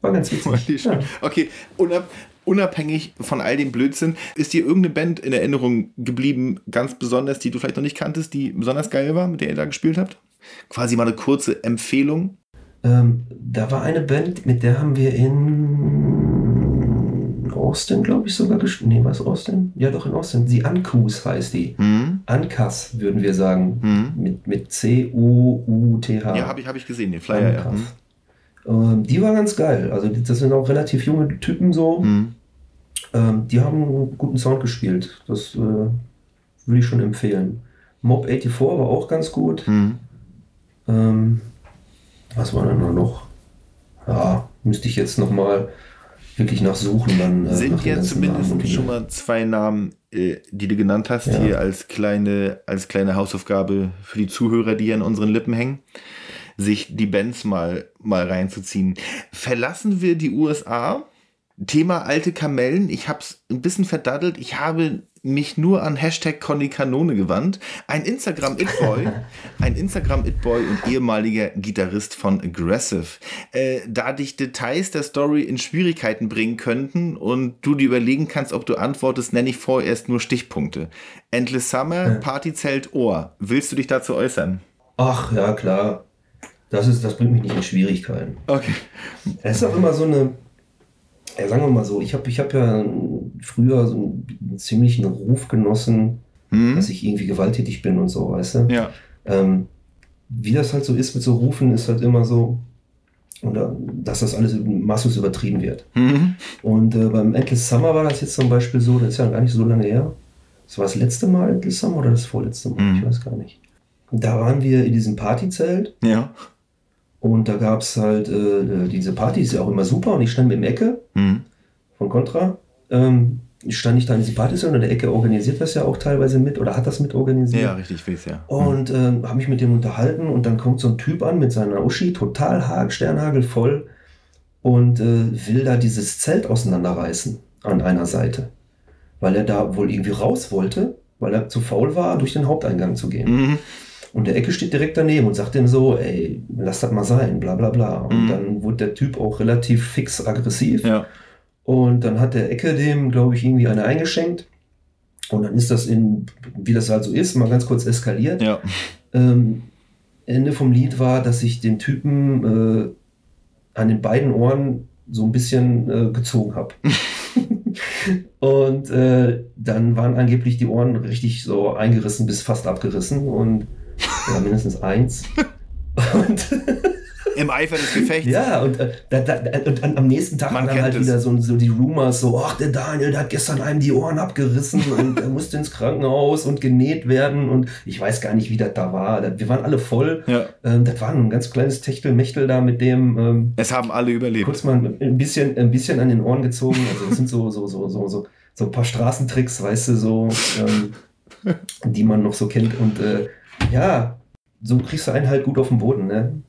war ganz witzig. Freundlich. Ja. Okay, unab unabhängig von all dem Blödsinn, ist dir irgendeine Band in Erinnerung geblieben, ganz besonders, die du vielleicht noch nicht kanntest, die besonders geil war, mit der ihr da gespielt habt? Quasi mal eine kurze Empfehlung. Ähm, da war eine Band, mit der haben wir in Austin, glaube ich, sogar gespielt. Nee, was Austin? Ja, doch in Austin. Die Ankus heißt die. Hm? Ankas, würden wir sagen. Hm? Mit, mit C-U-U-T-H. Ja, habe ich, hab ich gesehen, den Flyer. Ja. Ankas. Ähm, die war ganz geil. Also, das sind auch relativ junge Typen so. Hm. Ähm, die haben einen guten Sound gespielt. Das äh, würde ich schon empfehlen. Mob 84 war auch ganz gut. Hm. Ähm, was war denn da noch? Ja, müsste ich jetzt noch mal wirklich nachsuchen. Dann, äh, Sind ja Namen zumindest und schon mal zwei Namen, äh, die du genannt hast, Ja. hier als kleine, als kleine Hausaufgabe für die Zuhörer, die hier an unseren Lippen hängen, sich die Bands mal, mal reinzuziehen. Verlassen wir die USA? Thema alte Kamellen. Ich habe es ein bisschen verdaddelt. Ich habe mich nur an Hashtag Conny Kanone gewandt. Ein Instagram It Boy, ein Instagram It Boy und ehemaliger Gitarrist von Aggressive. Äh, da dich Details der Story in Schwierigkeiten bringen könnten und du dir überlegen kannst, ob du antwortest, nenne ich vorerst nur Stichpunkte. Endless Summer, Partyzelt, Ohr. Willst du dich dazu äußern? Ach, ja, klar. Das, ist, das bringt mich nicht in Schwierigkeiten. Okay. Es ist auch immer so eine, ja, sagen wir mal so, ich habe ich hab ja früher so einen ziemlichen Ruf genossen, Hm? dass ich irgendwie gewalttätig bin und so, weißt du? Ja. Ähm, wie das halt so ist mit so Rufen, ist halt immer so, oder, dass das alles masslos übertrieben wird. Mhm. Und äh, beim Endless Summer war das jetzt zum Beispiel so, das ist ja gar nicht so lange her. Das war das letzte Mal Endless Summer oder das vorletzte Mal? Mhm. Ich weiß gar nicht. Da waren wir in diesem Partyzelt Ja. und da gab es halt, äh, diese Party ist ja auch immer super und ich stand mit dem Ecke Mhm. von Contra. Ähm, stand ich da in diesem und der Ecke organisiert das ja auch teilweise mit oder hat das mit organisiert. Ja, richtig, ich weiß ja. Und ähm, habe mich mit dem unterhalten und dann kommt so ein Typ an mit seiner Uschi, total hag, sternhagelvoll und äh, will da dieses Zelt auseinanderreißen an einer Seite. Weil er da wohl irgendwie raus wollte, weil er zu faul war, durch den Haupteingang zu gehen. Mhm. Und der Ecke steht direkt daneben und sagt ihm so, ey, lass das mal sein, bla bla bla. Und Mhm. dann wurde der Typ auch relativ fix aggressiv. Ja. Und dann hat der Ecke dem, glaube ich, irgendwie eine eingeschenkt. Und dann ist das in, wie das halt so ist, mal ganz kurz eskaliert. Ja. Ähm, Ende vom Lied war, dass ich den Typen äh, an den beiden Ohren so ein bisschen äh, gezogen habe. und äh, dann waren angeblich die Ohren richtig so eingerissen bis fast abgerissen und ja, mindestens eins. Und Im Eifer des Gefechts. ja, und, äh, da, da, und am nächsten Tag Man waren dann halt es. wieder so, so die Rumors, so, ach, der Daniel, der hat gestern einem die Ohren abgerissen und er musste ins Krankenhaus und genäht werden und ich weiß gar nicht, wie das da war. Wir waren alle voll. Ja. Ähm, das war ein ganz kleines Techtelmechtel da mit dem, ähm, Es haben alle überlebt. kurz mal ein bisschen, ein bisschen an den Ohren gezogen. Also das sind so, so, so, so, so, so ein paar Straßentricks, weißt du, so, ähm, die man noch so kennt. Und äh, ja, so kriegst du einen halt gut auf den Boden, ne?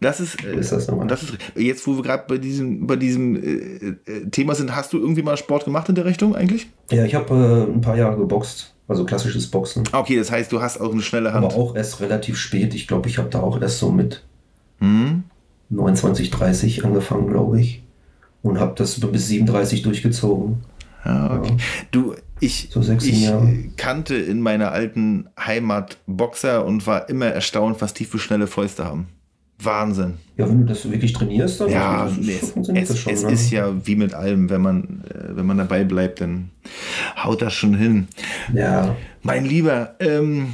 Das ist, ist das das ist jetzt, wo wir gerade bei diesem, bei diesem äh, äh, Thema sind, hast du irgendwie mal Sport gemacht in der Richtung eigentlich? Ja, ich habe äh, ein paar Jahre geboxt. Also klassisches Boxen. Okay, das heißt, du hast auch eine schnelle Hand. Aber auch erst relativ spät. Ich glaube, ich habe da auch erst so mit Hm? 29, 30 angefangen, glaube ich. Und habe das bis 37 durchgezogen. Ja, okay. Du, ich, So ich kannte in meiner alten Heimat Boxer und war immer erstaunt, was die für schnelle Fäuste haben. Wahnsinn. Ja, wenn du das wirklich trainierst, dann Ja, das nee, es, funktioniert es, das schon. es ne? ist ja wie mit allem, wenn man, äh, wenn man dabei bleibt, dann haut das schon hin. ja, Mein Lieber, ähm,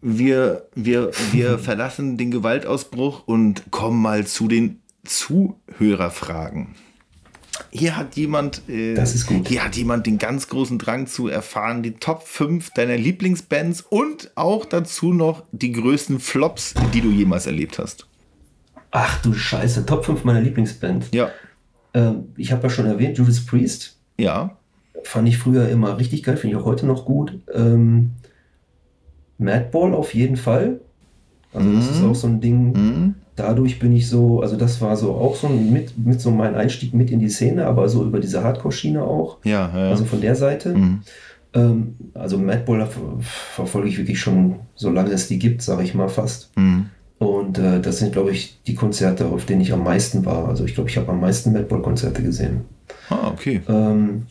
wir, wir, wir verlassen den Gewaltausbruch und kommen mal zu den Zuhörerfragen. Hier hat jemand, äh, Das ist gut. hier hat jemand den ganz großen Drang zu erfahren, die Top 5 deiner Lieblingsbands und auch dazu noch die größten Flops, die du jemals erlebt hast. Ach du Scheiße, Top 5 meiner Lieblingsband. Ja, Ähm, ich habe ja schon erwähnt, Judas Priest. ja, Fand ich früher immer richtig geil, finde ich auch heute noch gut. Ähm, Madball auf jeden Fall. Also das ist auch so ein Ding. hm? Dadurch bin ich so, also das war so auch so mit, mit so mein Einstieg mit in die Szene, aber so über diese Hardcore-Schiene auch. ja, ja. Also von der Seite. Mhm. Ähm, also Madball ver verfolge ich wirklich schon, solange es die gibt, sage ich mal fast. Mhm. Und äh, das sind, glaube ich, die Konzerte, auf denen ich am meisten war. Also ich glaube, ich habe am meisten Madball-Konzerte gesehen. Ah, okay. Ähm,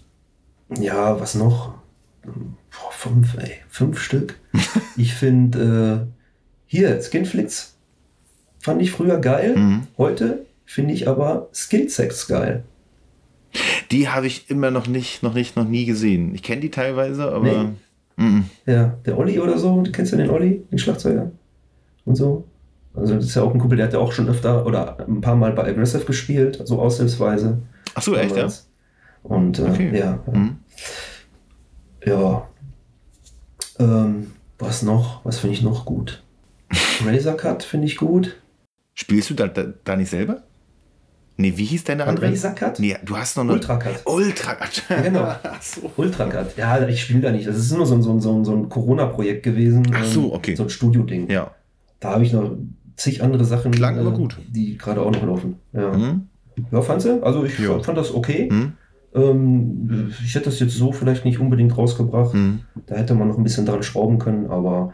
ja, was noch? Boah, fünf, ey, fünf Stück. ich finde, äh, hier, Skinflix fand ich früher geil. Mhm. Heute finde ich aber Skillsex geil. Die habe ich immer noch nicht, noch nicht, noch nie gesehen. Ich kenne die teilweise, aber. Mhm. Ja, der Olli oder so, du kennst ja den Olli, den Schlagzeuger und so. Also das ist ja auch ein Kumpel, der hat ja auch schon öfter oder ein paar Mal bei Aggressive gespielt, so aushilfsweise. Ach so, echt, ja? damals. Und äh, Okay. ja, Mhm. ja. Ähm, was noch? Was finde ich noch gut? Razor Cut finde ich gut. Spielst du da, da, da nicht selber? Nee, wie hieß deine Ein andere? Razor Cut? Nee, du hast noch eine. Ultra Cut. Ultra Cut. Genau. So. Ultra Cut. Ja, ich spiele da nicht. Das ist nur so ein, so ein, so ein, so ein Corona-Projekt gewesen. Ach so, ähm, okay. So ein Studio-Ding. Ja. Da habe ich noch zig andere Sachen, äh, Klang aber gut. die gerade auch noch laufen. Ja, Mhm. ja fandst du? Also ich Ja. fand das okay. Mhm. Ähm, ich hätte das jetzt so vielleicht nicht unbedingt rausgebracht. Mhm. Da hätte man noch ein bisschen dran schrauben können, aber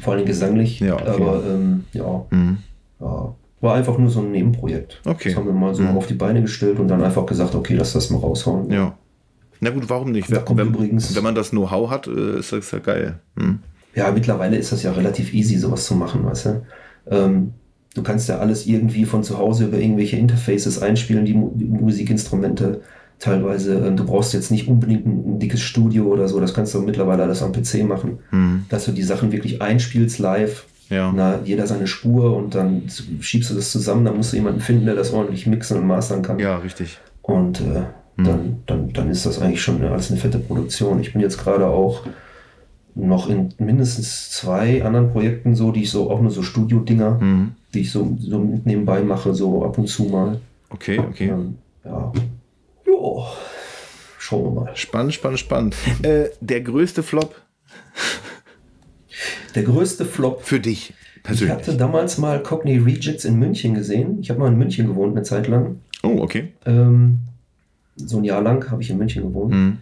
vor allem gesanglich. Ja, okay. Aber ähm, ja, Mhm. Ja, war einfach nur so ein Nebenprojekt. Okay. Das haben wir mal so Mhm. auf die Beine gestellt und dann einfach gesagt, okay, lass das mal raushauen. Ja. Na gut, warum nicht? Wenn, kommt wenn, übrigens- wenn man das Know-how hat, äh, ist das ja geil. Mhm. Ja, mittlerweile ist das ja relativ easy, sowas zu machen, weißt du? Ähm, du kannst ja alles irgendwie von zu Hause über irgendwelche Interfaces einspielen, die, Mu die Musikinstrumente teilweise. Ähm, du brauchst jetzt nicht unbedingt ein, ein dickes Studio oder so, das kannst du mittlerweile alles am PC machen, Mhm. dass du die Sachen wirklich einspielst live. Ja. Na, jeder seine Spur und dann schiebst du das zusammen, dann musst du jemanden finden, der das ordentlich mixen und mastern kann. ja, richtig. Und äh, Mhm. dann, dann, dann ist das eigentlich schon alles eine fette Produktion. Ich bin jetzt gerade auch noch in mindestens zwei anderen Projekten so, die ich so auch nur so Studio-Dinger, Mhm. die ich so, so mit nebenbei mache, so ab und zu mal. Okay, okay. Ähm, ja. Jo. Schauen wir mal. Spannend, spannend, spannend. Äh, der größte Flop Der größte Flop. für dich Ich persönlich. hatte damals mal Cockney Rejects in München gesehen. Ich habe mal in München gewohnt eine Zeit lang. Oh, okay. Ähm, so ein Jahr lang habe ich in München gewohnt. Mhm.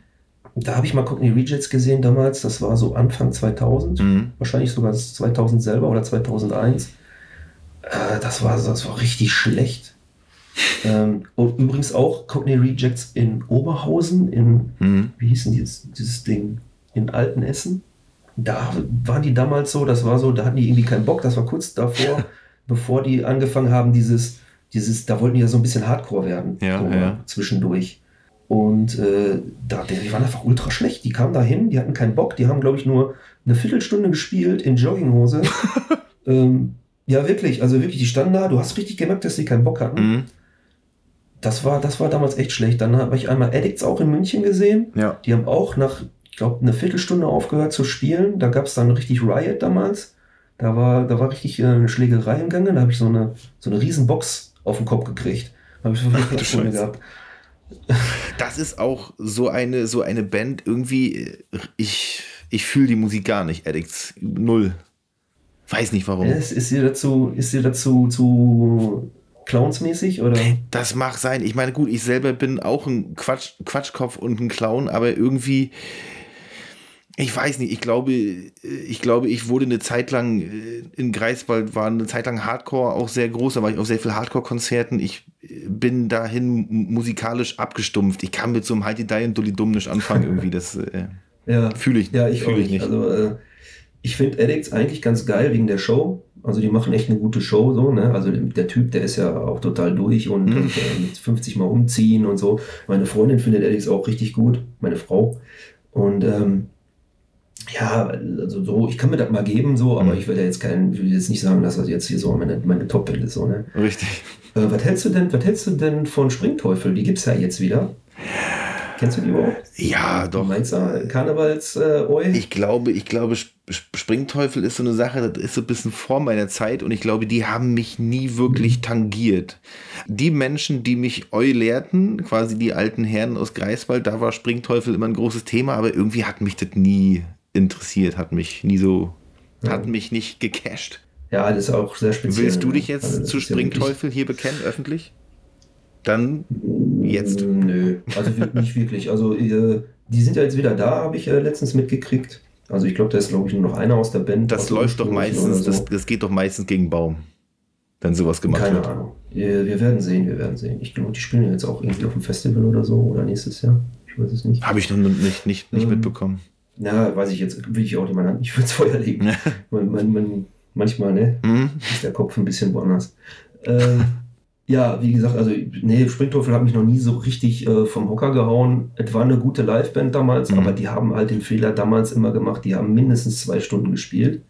Da habe ich mal Cockney Rejects gesehen damals. Das war so Anfang 2000. Mhm. wahrscheinlich sogar 2000 selber oder 2001. Äh, das, war, das war richtig schlecht. ähm, und übrigens auch Cockney Rejects in Oberhausen, in, Mhm. wie hieß denn jetzt dieses Ding, in Altenessen. Da waren die damals so, das war so, da hatten die irgendwie keinen Bock, das war kurz davor, bevor die angefangen haben, dieses, dieses, da wollten die ja so ein bisschen Hardcore werden, Ja, so ja. zwischendurch. Und äh, da, die waren einfach ultra schlecht. Die kamen da hin, die hatten keinen Bock, die haben, glaube ich, nur eine Viertelstunde gespielt in Jogginghose. ähm, ja, wirklich, also wirklich, die standen da, du hast richtig gemerkt, dass sie keinen Bock hatten. Mhm. Das, war, das war damals echt schlecht. Dann habe ich einmal Addicts auch in München gesehen. Ja. Die haben auch nach, glaube, eine Viertelstunde aufgehört zu spielen. Da gab es dann richtig Riot damals. Da war, da war richtig äh, eine Schlägerei im Gange. Da habe ich so eine, so eine riesen Box auf den Kopf gekriegt. Habe ich mir Scheiße. gehabt. Das ist auch so eine, so eine Band, irgendwie, äh, ich, ich fühle die Musik gar nicht, Addicts. Null. Weiß nicht warum. Es ist sie dazu, ist sie dazu zu clownsmäßig oder? Das mag sein. Ich meine, gut, ich selber bin auch ein Quatsch, Quatschkopf und ein Clown, aber irgendwie, Ich weiß nicht, ich glaube, äh, ich glaube, ich wurde eine Zeit lang äh, in Greifswald, war eine Zeit lang Hardcore auch sehr groß, da war ich auf sehr viel Hardcore-Konzerten. Ich äh, bin dahin musikalisch abgestumpft. Ich kann mit so einem Heidi Die und Dolly Dumm nicht anfangen irgendwie. Das äh, Ja, fühle ich, ja, ich fühl ich nicht. Also, äh, ich finde Addicts eigentlich ganz geil wegen der Show. Also die machen echt eine gute Show so, ne? Also der Typ, der ist ja auch total durch und, Mhm. und äh, mit 50 Mal umziehen und so. Meine Freundin findet Addicts auch richtig gut, meine Frau. Und ähm, ja, also so, ich kann mir das mal geben, so, aber Mhm. ich will ja jetzt keinen, ich will jetzt nicht sagen, dass das jetzt hier so meine, meine Top-Band ist, so, ne? Richtig. Äh, was hältst du denn, was hältst du denn von Springteufel? Die gibt's ja jetzt wieder. Kennst du die überhaupt? Ja, doch. meinst du Karnevals äh, Oi? Ich glaube, ich glaube, Sp- Sp- Springteufel ist so eine Sache, das ist so ein bisschen vor meiner Zeit und ich glaube, die haben mich nie wirklich tangiert. Die Menschen, die mich Eu lehrten, quasi die alten Herren aus Greifswald, da war Springteufel immer ein großes Thema, aber irgendwie hat mich das nie interessiert, hat mich nie so, hat mich nicht gecasht. Ja, das ist auch sehr speziell. Willst du dich jetzt Also zu ja Springteufel hier bekennen, öffentlich? Dann jetzt. Mm, Nö, also nicht wirklich. Also die sind ja jetzt wieder da, habe ich äh, letztens mitgekriegt. Also ich glaube, da ist glaube ich nur noch einer aus der Band. Das läuft doch meistens, so. das, das geht doch meistens gegen Baum, wenn sowas gemacht Keine wird. Ahnung. Wir, werden sehen, wir werden sehen. Ich glaube, die spielen ja jetzt auch irgendwie auf dem Festival oder so oder nächstes Jahr. Ich weiß es nicht. Habe ich noch nicht, nicht, nicht Ähm, mitbekommen. Na, weiß ich jetzt, will ich auch nicht meine Hand nicht ins Feuer legen. man, man, man, manchmal, ne? Mhm. ist der Kopf ein bisschen woanders. Ähm, ja, wie gesagt, also nee, Springteufel hat mich noch nie so richtig äh, vom Hocker gehauen. Es war eine gute Liveband damals, Mhm. aber die haben halt den Fehler damals immer gemacht. Die haben mindestens zwei Stunden gespielt.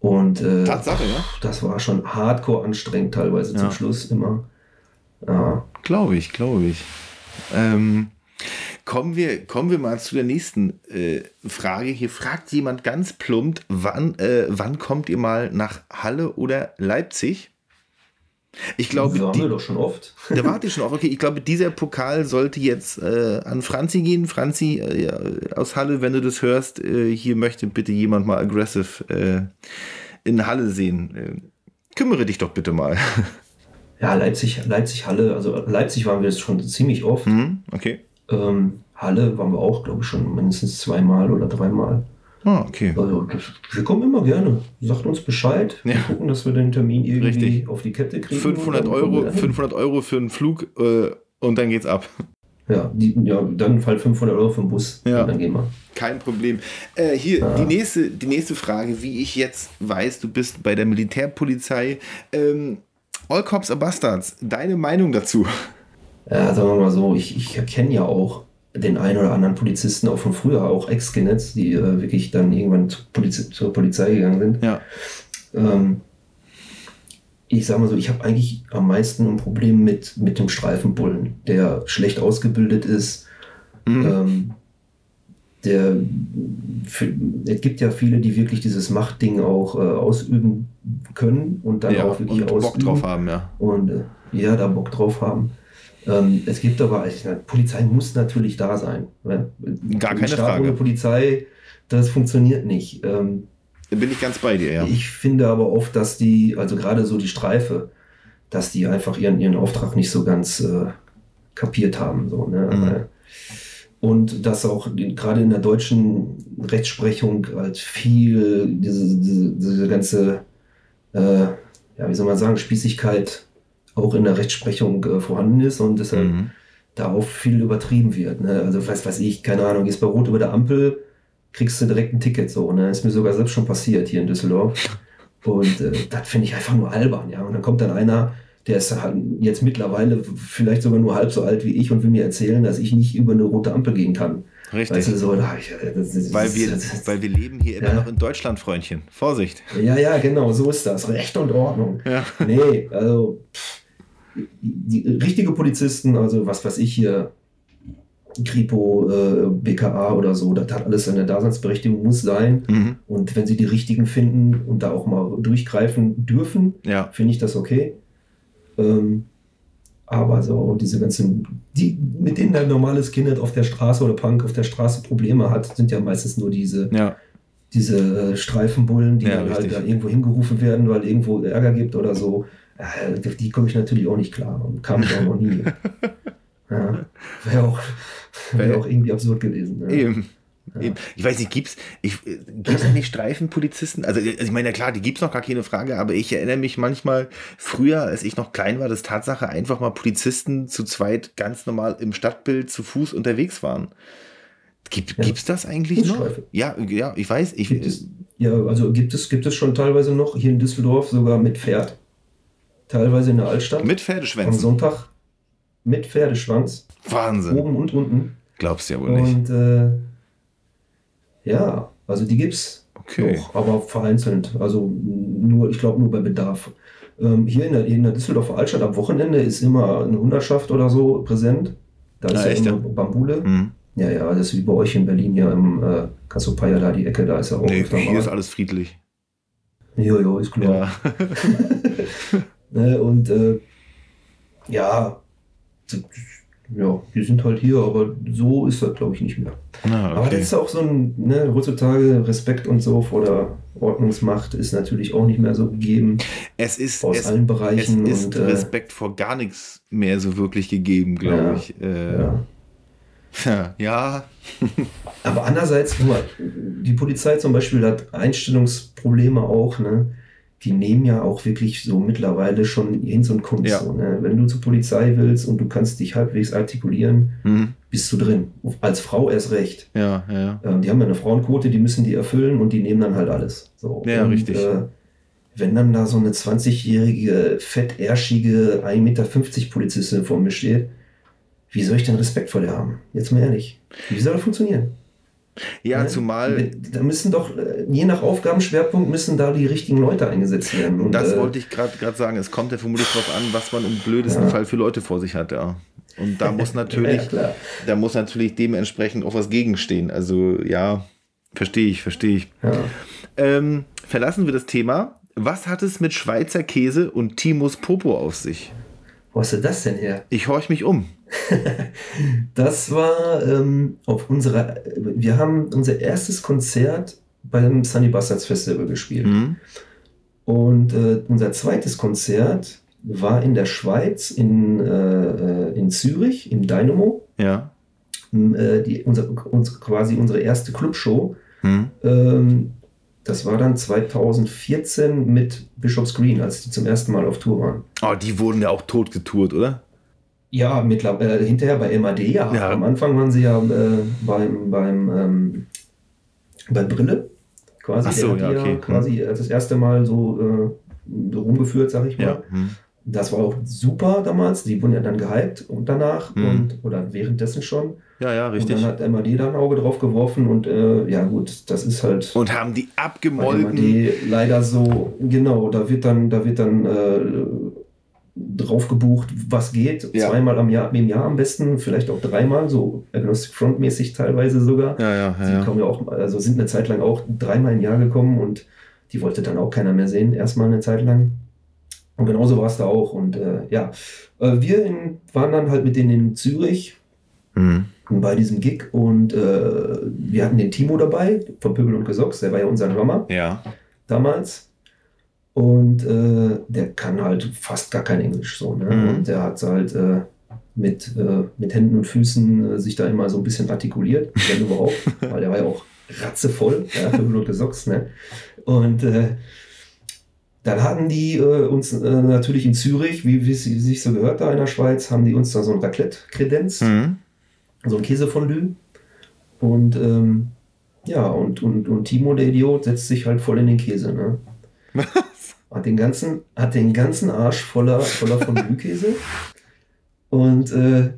Und äh, Tatsache, ja? das war schon hardcore anstrengend teilweise Ja. zum Schluss immer. Ja, Glaube ich, glaube ich. Ähm, kommen, wir, kommen wir mal zu der nächsten äh, Frage. Hier fragt jemand ganz plump, wann, äh, wann kommt ihr mal nach Halle oder Leipzig? Ich glaube, waren wir die, doch schon oft. da warte ich schon auf. Okay, ich glaube, dieser Pokal sollte jetzt äh, an Franzi gehen. Franzi äh, aus Halle, wenn du das hörst, äh, hier möchte bitte jemand mal aggressive äh, in Halle sehen. Äh, kümmere dich doch bitte mal. Ja, Leipzig, Leipzig, Halle, also Leipzig waren wir jetzt schon ziemlich oft. hm? Okay. Ähm, Halle waren wir auch, glaube ich, schon mindestens zweimal oder dreimal. Ah, okay. Also, das, wir kommen immer gerne. Sagt uns Bescheid. Wir Ja. gucken, dass wir den Termin irgendwie Richtig. auf die Kette kriegen. 500 Und dann kommen wir Euro, dahin. 500 Euro für einen Flug äh, und dann geht's ab. Ja, die, ja, dann halt 500 Euro für den Bus. Ja. Und dann gehen wir. Kein Problem. Äh, hier, die, nächste, die nächste Frage, wie ich jetzt weiß, du bist bei der Militärpolizei. Ähm, All Cops are Bastards. Deine Meinung dazu? Ja, sagen wir mal so, ich, ich erkenne ja auch den einen oder anderen Polizisten auch von früher, auch Ex-Genets, die äh, wirklich dann irgendwann zur Polizei, zur Polizei gegangen sind. Ja. Ähm, ich sag mal so, ich habe eigentlich am meisten ein Problem mit, mit dem Streifenbullen, der schlecht ausgebildet ist. Mhm. Ähm, der, für, es gibt ja viele, die wirklich dieses Machtding auch äh, ausüben können und dann ja, auch wirklich und Bock ausüben drauf haben, ja. und äh, ja, da Bock drauf haben. Ähm, es gibt aber, ich, Polizei muss natürlich da sein. Ne? Gar Ein keine Staat Frage. Ohne Polizei, das funktioniert nicht. Ähm, Da bin ich ganz bei dir, ja. ich finde aber oft, dass die, also gerade so die Streife, dass die einfach ihren, ihren Auftrag nicht so ganz äh, kapiert haben. So, ne? Mhm. Und dass auch gerade in der deutschen Rechtsprechung halt viel diese, diese, diese ganze, äh, ja, wie soll man sagen, Spießigkeit auch in der Rechtsprechung äh, vorhanden ist und deshalb Mhm. da auch viel übertrieben wird. Ne? Also was weiß ich, keine Ahnung, gehst bei Rot über der Ampel, kriegst du direkt ein Ticket so. Ne? Ist mir sogar selbst schon passiert hier in Düsseldorf. Und äh, das finde ich einfach nur albern, ja. Und dann kommt dann einer, der ist halt jetzt mittlerweile vielleicht sogar nur halb so alt wie ich und will mir erzählen, dass ich nicht über eine rote Ampel gehen kann. Richtig. Weißt du, so, äh, das, das, weil, wir, das, weil wir leben hier immer Ja. noch in Deutschland, Freundchen. Vorsicht. Ja, ja, genau, so ist das. Recht und Ordnung. Ja. Nee, also pff, die, richtige Polizisten, also was weiß ich hier, Kripo, äh, BKA oder so, das hat alles eine Daseinsberechtigung, muss sein. Mhm. Und wenn sie die richtigen finden und da auch mal durchgreifen dürfen, Ja. finde ich das okay. Ähm, aber so diese ganzen, die, mit denen ein normales Kind auf der Straße oder Punk auf der Straße Probleme hat, sind ja meistens nur diese, Ja. diese äh, Streifenbullen, die Ja, dann halt da irgendwo hingerufen werden, weil irgendwo Ärger gibt oder so. Äh, auf die komme ich natürlich auch nicht klar und kam ich auch noch nie. ja, Wäre auch, wär auch irgendwie absurd gewesen. Ja. Eben. eben. Ich weiß nicht, gibt's, ich, äh, gibt's eigentlich Streifenpolizisten? Also, also ich meine, ja klar, die gibt's noch gar keine Frage, aber ich erinnere mich manchmal früher, als ich noch klein war, dass Tatsache einfach mal Polizisten zu zweit ganz normal im Stadtbild zu Fuß unterwegs waren. Gibt, Ja. Gibt's das eigentlich noch? Ja, ja, ich weiß. Ich, Gibt es, ja, also gibt es, gibt es schon teilweise noch hier in Düsseldorf sogar mit Pferd. Teilweise in der Altstadt. mit Am Pferdeschwänzen. Sonntag mit Pferdeschwanz. Wahnsinn. Oben und unten. Glaubst du ja wohl nicht. Und äh, ja, also die gibt's Okay. noch, aber vereinzelt. Also nur, ich glaube nur bei Bedarf. Ähm, hier in der, in der Düsseldorfer Altstadt am Wochenende ist immer eine Hundertschaft oder so präsent. Da ist Ah, ja echt, ja? Bambule. Hm. Ja, ja, das ist wie bei euch in Berlin ja im äh, Cassiopeia da die Ecke, da ist ja auch Nee, hier mal. ist alles friedlich. Jo, jo, ist klar. Ja. Ne, und äh, ja, ja, die sind halt hier, aber so ist das, glaube ich, nicht mehr. Ah, Aber das okay. ist auch so ein, ne, heutzutage Respekt und so vor der Ordnungsmacht ist natürlich auch nicht mehr so gegeben Es ist, aus es, allen es Bereichen. ist und, äh, Respekt vor gar nichts mehr so wirklich gegeben, glaube Ja. ich. Äh, ja. ja. ja. Aber andererseits, guck mal, die Polizei zum Beispiel hat Einstellungsprobleme auch, ne? Die nehmen ja auch wirklich so mittlerweile schon Hinz und Kunst. Ja. So, ne? Wenn du zur Polizei willst und du kannst dich halbwegs artikulieren, Hm. bist du drin. Als Frau erst recht. Ja, ja. Ähm, die haben ja eine Frauenquote, die müssen die erfüllen und die nehmen dann halt alles. So. Ja, und, richtig. Äh, wenn dann da so eine 20-jährige, fettärschige, 1,50 Meter Polizistin vor mir steht, wie soll ich denn Respekt vor der haben? Jetzt mal ehrlich. Wie soll das funktionieren? Ja, Ne? zumal, Da müssen doch, äh, je nach Aufgabenschwerpunkt, müssen da die richtigen Leute eingesetzt werden. Und, das äh, wollte ich gerade sagen, es kommt ja vermutlich darauf an, was man im blödesten Ja. Fall für Leute vor sich hat, ja. Und da muss natürlich, Ja, da muss natürlich dementsprechend auch was gegenstehen. Also ja, verstehe ich, verstehe ich. Ja. Ähm, verlassen wir das Thema. Was hat es mit Schweizer Käse und Timus Popo auf sich? Wo hast du das denn her? Ich horch mich um. Das war ähm, auf unserer, wir haben unser erstes Konzert beim Sunny Bastards Festival gespielt. Hm? Und äh, unser zweites Konzert war in der Schweiz, in, äh, äh, in Zürich, im Dynamo. Ja. Äh, die, unser, uns, quasi unsere erste Clubshow. Hm? Ähm, das war dann 2014 mit Bishop's Green, als die zum ersten Mal auf Tour waren. Oh, die wurden ja auch tot getourt, oder? Ja, mittlerweile, äh, hinterher bei MAD, ja. Ja. Am Anfang waren sie ja äh, beim, beim, ähm, bei Brille. Quasi. So, ja, okay. Hm. Quasi äh, das erste Mal so, äh, rumgeführt, sag ich mal. Ja. Hm. Das war auch super damals. Die wurden ja dann gehypt und danach Mhm. und oder währenddessen schon. Ja, ja, richtig. Und dann hat MAD da ein Auge drauf geworfen und äh, ja gut, das ist halt Und haben die abgemolken. MAD leider so, genau, da wird dann, da wird dann äh, drauf gebucht, was geht. Ja. Zweimal am Jahr, im Jahr am besten, vielleicht auch dreimal, so Agnostic Front mäßig teilweise sogar. Ja, ja, Sie ja. ja. kommen ja auch, also sind eine Zeit lang auch dreimal im Jahr gekommen und die wollte dann auch keiner mehr sehen, erstmal eine Zeit lang. Und genauso war es da auch. Und äh, ja, äh, wir in, waren dann halt mit denen in Zürich Hm. bei diesem Gig und äh, wir hatten den Timo dabei, von Pöbel und Gesocks, der war ja unser Drummer Ja. damals. Und äh, der kann halt fast gar kein Englisch so. Ne? Mhm. Und der hat halt äh, mit, äh, mit Händen und Füßen äh, sich da immer so ein bisschen artikuliert, wenn überhaupt, weil der war ja auch ratzevoll, ja, Pöbel und Gesocks. Ne? Und äh, dann hatten die äh, uns natürlich in Zürich, wie wie es sich so gehört da in der Schweiz, haben die uns da so ein Raclette kredenzt Hm. so ein Käsefondue. Und ähm, ja, und, und, und Timo, der Idiot, setzt sich halt voll in den Käse. Ne? Hat, den ganzen, hat den ganzen Arsch voller, voller Fondue-Käse und äh,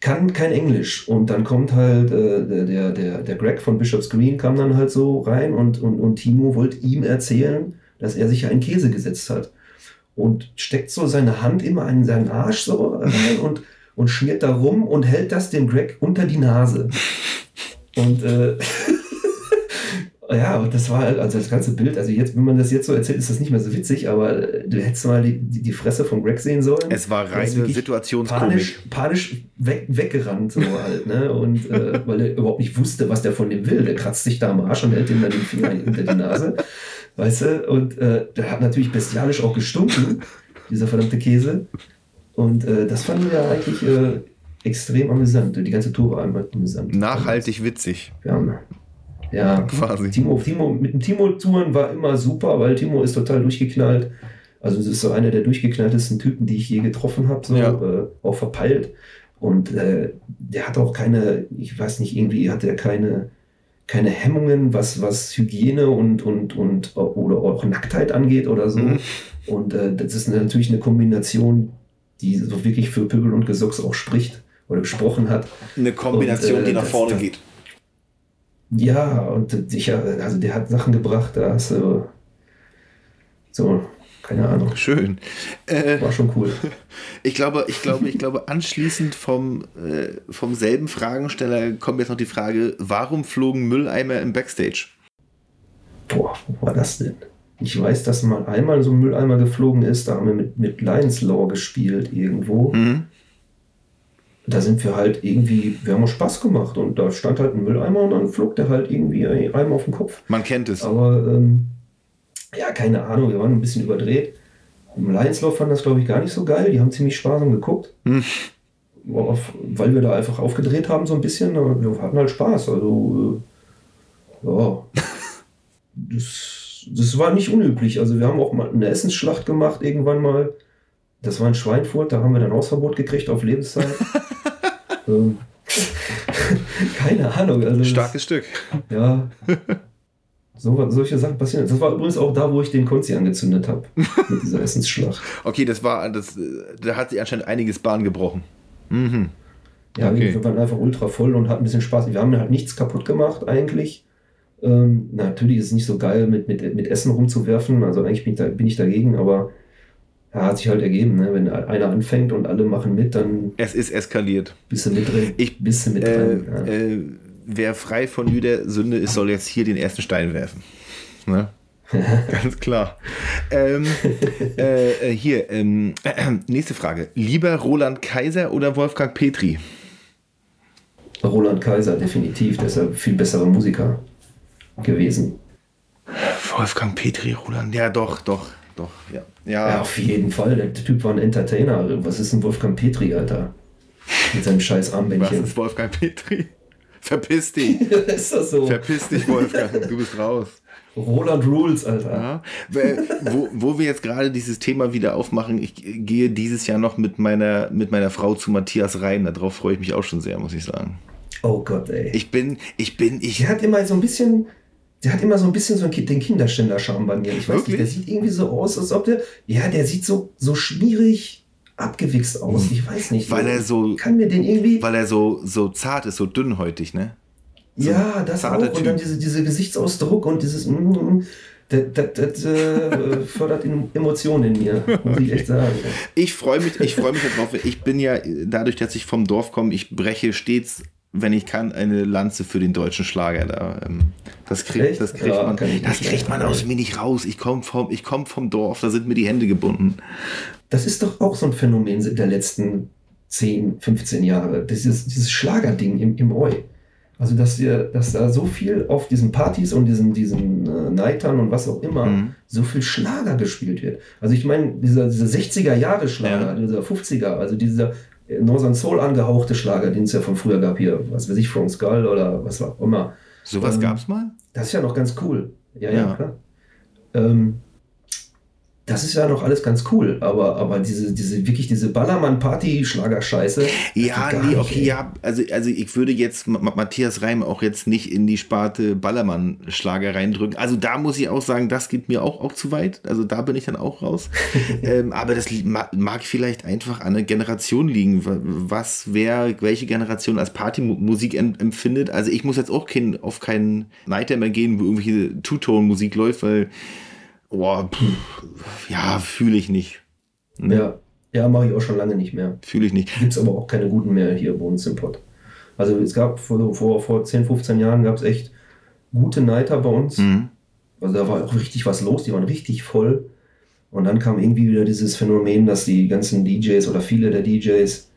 kann kein Englisch. Und dann kommt halt äh, der, der, der, der Greg von Bishop's Green kam dann halt so rein und, und, und Timo wollte ihm erzählen, dass er sich einen Käse gesetzt hat. Und steckt so seine Hand immer in seinen Arsch so rein und, und schmiert da rum und hält das dem Greg unter die Nase. Und äh, ja, das war halt, also das ganze Bild, also jetzt, wenn man das jetzt so erzählt, ist das nicht mehr so witzig, aber äh, du hättest mal die, die, die Fresse von Greg sehen sollen. Es war reine Situationskomik. Panisch, panisch weg, weggerannt, so halt, ne? Und äh, weil er überhaupt nicht wusste, was der von dem will. Der kratzt sich da am Arsch und hält ihm dann den Finger unter die Nase. Weißt du? Und äh, der hat natürlich bestialisch auch gestunken, dieser verdammte Käse. Und äh, das fanden wir eigentlich, äh, extrem amüsant. Die ganze Tour war einmal amüsant. Nachhaltig witzig. Wir haben, ja, Quasi. Timo, Timo, mit dem Timo-Touren war immer super, weil Timo ist total durchgeknallt. Also es ist so einer der durchgeknalltesten Typen, die ich je getroffen habe, so Ja. äh, auch verpeilt. Und äh, der hat auch keine, ich weiß nicht, irgendwie hat er keine, keine Hemmungen, was, was Hygiene und, und, und oder auch Nacktheit angeht oder so. Mhm. Und äh, das ist natürlich eine Kombination, die so wirklich für Pöbel und Gesocks auch spricht oder gesprochen hat. Eine Kombination, Und, äh, die nach das- vorne das- geht. Ja, und sicher, also der hat Sachen gebracht, da hast du so, keine Ahnung. Schön. Äh, War schon cool. ich glaube, ich glaube, ich glaube, anschließend vom, äh, vom selben Fragensteller kommt jetzt noch die Frage, warum flogen Mülleimer im Backstage? Boah, wo war das denn? Ich weiß, dass mal einmal so ein Mülleimer geflogen ist, da haben wir mit, mit Lions Law gespielt irgendwo. Mhm. Da sind wir halt irgendwie, wir haben Spaß gemacht und da stand halt ein Mülleimer und dann flog der halt irgendwie einem auf den Kopf. Man kennt es. Aber ähm, ja, keine Ahnung, wir waren ein bisschen überdreht. Im Lions Law fanden das, glaube ich, gar nicht so geil. Die haben ziemlich sparsam geguckt. Hm. Auf, weil wir da einfach aufgedreht haben, so ein bisschen. Wir hatten halt Spaß. Also, äh, ja. Das, das war nicht unüblich. Also, wir haben auch mal eine Essensschlacht gemacht, irgendwann mal. Das war in Schweinfurt, da haben wir dann Hausverbot gekriegt auf Lebenszeit. ähm, keine Ahnung. Also, das- Starkes Stück. ja. So, solche Sachen passieren. Das war übrigens auch da, wo ich den Konzi angezündet habe. mit dieser Essensschlacht. Okay, das war, das, da hat sich anscheinend einiges Bahn gebrochen. Mhm. Ja, Okay. wir waren einfach ultra voll und hatten ein bisschen Spaß. Wir haben halt nichts kaputt gemacht eigentlich. Ähm, natürlich ist es nicht so geil, mit, mit, mit Essen rumzuwerfen. Also eigentlich bin ich, da, bin ich dagegen, aber ja, hat sich halt ergeben. Ne? Wenn einer anfängt und alle machen mit, dann Es ist eskaliert. bist du mit drin. Ich- bist du mit Äh, drin. Ja. äh, wer frei von jeder Sünde ist, soll jetzt hier den ersten Stein werfen. Ne? Ganz klar. Ähm, äh, äh, hier, ähm, nächste Frage. Lieber Roland Kaiser oder Wolfgang Petri? Roland Kaiser, definitiv. Der ist ja viel besserer Musiker gewesen. Wolfgang Petri, Roland. Ja, doch, doch, doch. Ja, Ja, ja. auf jeden Fall. Der Typ war ein Entertainer. Was ist ein Wolfgang Petri, Alter? Mit seinem scheiß Was Armbändchen. ist Wolfgang Petri? Verpiss dich. ist das so? Verpiss dich, Wolfgang. Du bist raus. Roland Rules, Alter. Ja. Weil, wo, wo wir jetzt gerade dieses Thema wieder aufmachen, ich gehe dieses Jahr noch mit meiner, mit meiner Frau zu Matthias rein. Darauf freue ich mich auch schon sehr, muss ich sagen. Oh Gott, ey. Ich bin, ich bin, ich. der hat immer so ein bisschen, der hat immer so ein bisschen so einen, den Kinderständer-Charme bei mir. Ich weiß nicht, der Wirklich? sieht irgendwie so aus, als ob der, ja, der sieht so, so schmierig abgewichst aus. Ich weiß nicht. Weil er so- kann mir den irgendwie, Weil er so, so zart ist, so dünnhäutig, ne? so ja, das auch. zarter Und dann Typ. diese, diese Gesichtsausdruck und dieses, mm, mm, das, das, das äh, fördert Emotionen in mir, muss ich echt sagen. Ich freue mich, ich freue mich darauf. Ich bin ja, dadurch, dass ich vom Dorf komme, ich breche stets, wenn ich kann, eine Lanze für den deutschen Schlager. Da, ähm, das kriegt, das kriegt Ja, man, das kriegt man aus mir nicht raus. Ich komme vom, ich komm vom Dorf, da sind mir die Hände gebunden. Das ist doch auch so ein Phänomen der letzten 10, 15 Jahre. Dieses, dieses Schlagerding im, im Oi. Also, dass, wir, dass da so viel auf diesen Partys und diesen, diesen äh, Neitern und was auch immer, Mhm. so viel Schlager gespielt wird. Also, ich meine, dieser, dieser 60er-Jahre-Schlager, Ja. dieser 50er, also dieser Northern Soul angehauchte Schlager, den es ja von früher gab, hier, was weiß ich, From Skull oder was auch immer. Sowas Ähm, gab's mal? Das ist ja noch ganz cool. Ja, ja, Ja. klar. Ähm, das ist ja noch alles ganz cool, aber, aber diese, diese, wirklich diese Ballermann-Party-Schlager-Scheiße. Ja, nee, okay, ja, also, also ich würde jetzt Ma- Ma- Matthias Reim auch jetzt nicht in die Sparte Ballermann-Schlager reindrücken. Also da muss ich auch sagen, das geht mir auch, auch zu weit. Also da bin ich dann auch raus. ähm, aber das mag vielleicht einfach an der Generation liegen, wa- was wer, welche Generation als Partymusik em- empfindet. Also ich muss jetzt auch kein, auf keinen Nighter mehr gehen, wo irgendwelche Two-Tone-Musik läuft, weil, boah, pff, ja, fühle ich nicht. Ne? Ja, ja mache ich auch schon lange nicht mehr. Fühle ich nicht. Gibt es aber auch keine guten mehr hier bei uns im Pott. Also es gab vor, vor, vor 10, 15 Jahren gab es echt gute Nighter bei uns. Mhm. Also da war auch richtig was los, die waren richtig voll. Und dann kam irgendwie wieder dieses Phänomen, dass die ganzen DJs oder viele der DJs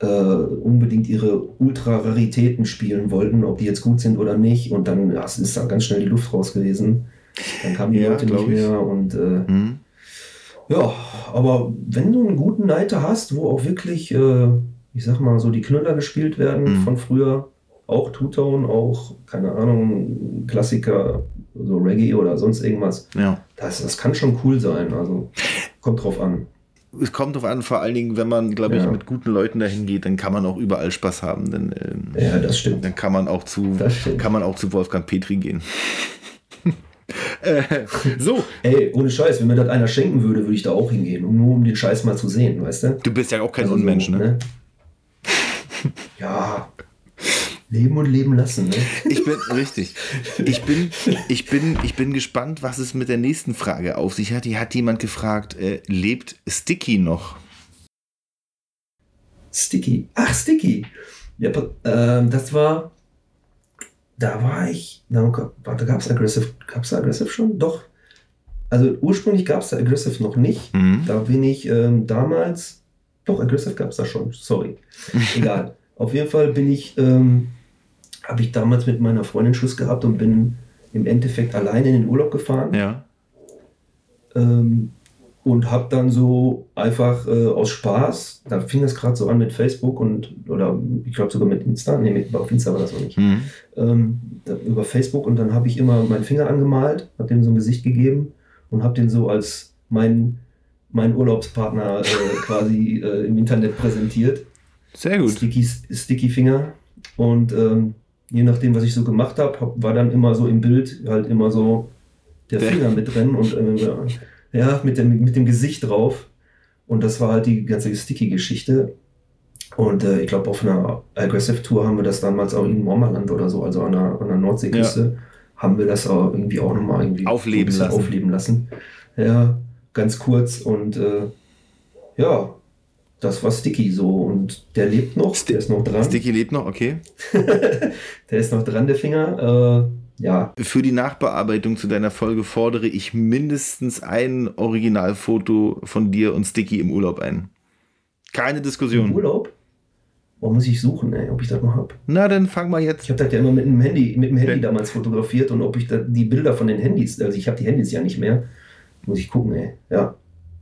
äh, unbedingt ihre Ultra-Raritäten spielen wollten, ob die jetzt gut sind oder nicht. Und dann ja, es ist da ganz schnell die Luft raus gewesen. Dann kamen die Ja, Leute nicht glaub ich. mehr. Und äh, Mhm. ja, aber wenn du einen guten Nighter hast, wo auch wirklich äh, ich sag mal so, die Knüller gespielt werden Mhm. von früher. Auch Two-Tone, auch, keine Ahnung, Klassiker, so Reggae oder sonst irgendwas. Ja. Das, das kann schon cool sein. Also kommt drauf an. Es kommt drauf an, vor allen Dingen, wenn man, glaube ich, Ja. mit guten Leuten dahin geht, dann kann man auch überall Spaß haben. Denn, ähm, Ja, das stimmt. Dann kann man auch zu, kann man auch zu Wolfgang Petri gehen. Äh, so, Ey, ohne Scheiß, wenn mir das einer schenken würde, würde ich da auch hingehen, um nur um den Scheiß mal zu sehen, weißt du? du bist ja auch kein Also Unmensch, so, ne? Ja. Leben und leben lassen, ne? Ich bin richtig. Ich bin, ich bin, ich bin gespannt, was es mit der nächsten Frage auf sich hat. Hier hat jemand gefragt, äh, lebt Sticky noch? Sticky. Ach, Sticky. Ja, ähm, das war. Da war ich. Warte, gab es Aggressive? Gab es Aggressive schon? Doch. Also ursprünglich gab es da Aggressive noch nicht. Mhm. Da bin ich ähm, damals. Doch, Aggressive gab es da schon. Sorry. Egal. Auf jeden Fall bin ich. Ähm, Habe ich damals mit meiner Freundin Schluss gehabt und bin im Endeffekt alleine in den Urlaub gefahren. Ja. Ähm, und habe dann so einfach äh, aus Spaß, da fing das gerade so an mit Facebook und oder ich glaube sogar mit Insta, nee, mit, auf Insta war das noch nicht, Mhm. ähm, da, über Facebook und dann habe ich immer meinen Finger angemalt, habe dem so ein Gesicht gegeben und habe den so als mein, mein Urlaubspartner äh, quasi äh, im Internet präsentiert. Sehr gut. Sticky, Sticky Finger und ähm, je nachdem, was ich so gemacht habe, hab, war dann immer so im Bild halt immer so der Der- Finger mit drin und äh, ja, mit dem, mit dem Gesicht drauf. Und das war halt die ganze Sticky-Geschichte. Und äh, ich glaube, auf einer Aggressive Tour haben wir das damals auch in Mormaland oder so, also an der, an der Nordseeküste, haben wir das auch irgendwie auch nochmal irgendwie Aufleben lassen. aufleben lassen. Ja, ganz kurz und äh, ja, das war Sticky so und der lebt noch, Sti- der ist noch dran. Sticky lebt noch, okay. der ist noch dran, der Finger. Äh, ja, Für die Nachbearbeitung zu deiner Folge fordere ich mindestens ein Originalfoto von dir und Sticky im Urlaub ein. Keine im Diskussion. Urlaub. Wo muss ich suchen, ey, ob ich das noch habe? Na, dann wir Ich jetzt. habe das ja immer mit dem Handy, mit dem Handy Wenn- damals fotografiert und ob ich da die Bilder von den Handys, also ich habe die Handys ja nicht mehr, muss ich gucken, ey. Ja.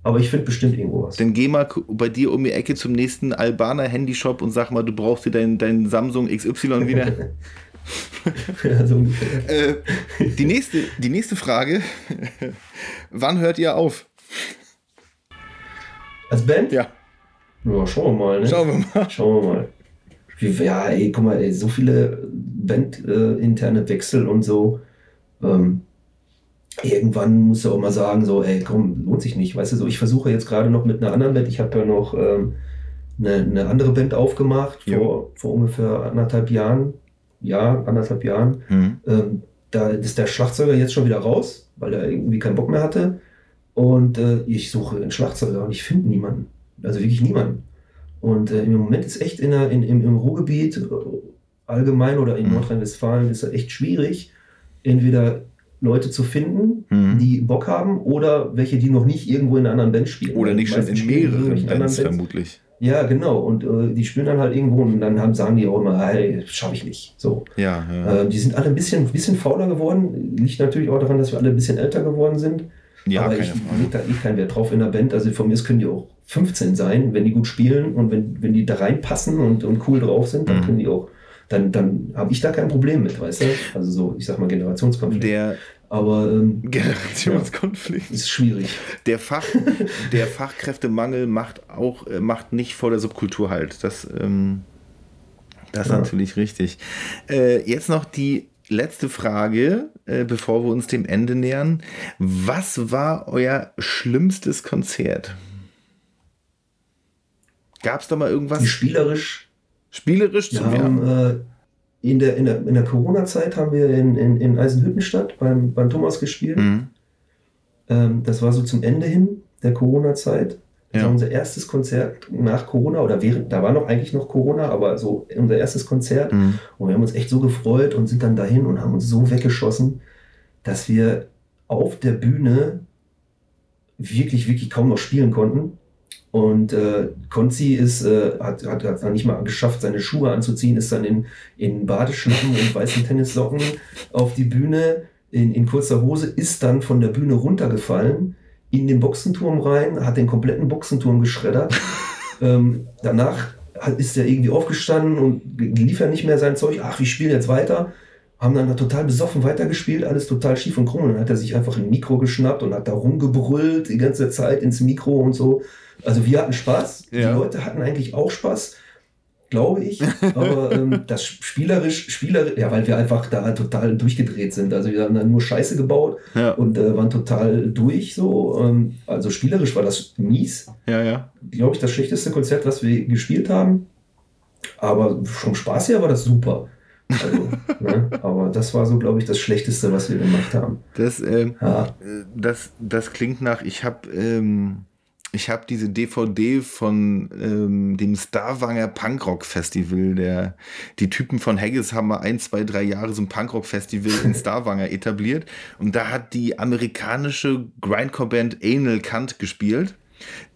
Aber ich finde bestimmt irgendwo was. Dann geh mal bei dir um die Ecke zum nächsten Albaner Handyshop und sag mal, du brauchst dir dein, dein Samsung XY wieder. ja, so ungefähr. äh, die, nächste, die nächste Frage. Wann hört ihr auf? Als Band? Ja, Ja, schauen wir mal, ne? schauen wir mal. Schauen wir mal. Ja, ey, guck mal, ey, so viele Band-interne Wechsel und so. Ähm, irgendwann musst du auch mal sagen, so, ey, komm, lohnt sich nicht. Weißt du, so, ich versuche jetzt gerade noch mit einer anderen Band, ich habe ja noch ähm, eine, eine andere Band aufgemacht vor, vor ungefähr anderthalb Jahren. Ja, anderthalb Jahren. Hm. Ähm, da ist der Schlagzeuger jetzt schon wieder raus, weil er irgendwie keinen Bock mehr hatte. Und äh, ich suche einen Schlagzeuger und ich finde niemanden. Also wirklich niemanden. Und äh, im Moment ist echt in der, in, im, im Ruhrgebiet äh, allgemein oder in Mhm. Nordrhein-Westfalen ist es echt schwierig, entweder Leute zu finden, Mhm. die Bock haben oder welche, die noch nicht irgendwo in einer anderen Band spielen. Oder nicht schon in mehreren Bands Bands. vermutlich. Ja, genau. Und äh, die spielen dann halt irgendwo und dann haben, sagen die auch immer, hey, schaffe ich nicht. So. Ja, ja. Äh, die sind alle ein bisschen, bisschen fauler geworden. Liegt natürlich auch daran, dass wir alle ein bisschen älter geworden sind. ja, Aber keine ich leg da eh keinen Wert drauf in der Band. Also von mir aus können die auch 15 sein, wenn die gut spielen und wenn, wenn die da reinpassen und, und cool drauf sind, dann Mhm. können die auch, dann, dann habe ich da kein Problem mit, weißt du? Also so, ich sag mal Generationskonflikt. Der Aber ähm, Generationskonflikt. ist schwierig. Der, Fach, der Fachkräftemangel macht auch äh, macht nicht vor der Subkultur halt. Das, ähm, das ist Ja. natürlich richtig. Äh, jetzt noch die letzte Frage, äh, bevor wir uns dem Ende nähern. Was war euer schlimmstes Konzert? Gab es da mal irgendwas Spielerisch spielerisch haben ja. äh, in der, in der, in der Corona-Zeit haben wir in, in, in Eisenhüttenstadt beim, beim Thomas gespielt. Mhm. Ähm, das war so zum Ende hin der Corona-Zeit. Das Ja. war unser erstes Konzert nach Corona oder während, da war noch eigentlich noch Corona, aber so unser erstes Konzert. Mhm. Und wir haben uns echt so gefreut und sind dann dahin und haben uns so weggeschossen, dass wir auf der Bühne wirklich, wirklich kaum noch spielen konnten. Und äh, Konzi ist, äh, hat, hat, hat dann nicht mal geschafft, seine Schuhe anzuziehen, ist dann in, in Badeschlappen und weißen Tennissocken auf die Bühne in, in kurzer Hose, ist dann von der Bühne runtergefallen, in den Boxenturm rein, hat den kompletten Boxenturm geschreddert. ähm, danach ist er irgendwie aufgestanden und lief er nicht mehr sein Zeug. Ach, wir spielen jetzt weiter. Haben dann total besoffen weitergespielt, alles total schief und krumm. Und dann hat er sich einfach ein Mikro geschnappt und hat da rumgebrüllt die ganze Zeit ins Mikro und so. Also wir hatten Spaß. Ja. Die Leute hatten eigentlich auch Spaß, glaube ich. Aber ähm, das spielerisch, spielerisch, ja, weil wir einfach da total durchgedreht sind. Also wir haben dann nur Scheiße gebaut Ja. und äh, waren total durch so. Ähm, also spielerisch war das mies Ja, ja. glaube ich, das schlechteste Konzert, was wir gespielt haben. Aber vom Spaß her war das super. Also, ne? Aber das war so, glaube ich, das Schlechteste, was wir gemacht haben. Das, ähm, Ja, äh, das, das klingt nach, ich habe ähm, ich hab diese DVD von ähm, dem Starwanger Punkrock Festival. Der, die Typen von Haggis haben mal ein, zwei, drei Jahre so ein Punkrock Festival in Starwanger etabliert. Und da hat die amerikanische Grindcore-Band Anal Kant gespielt.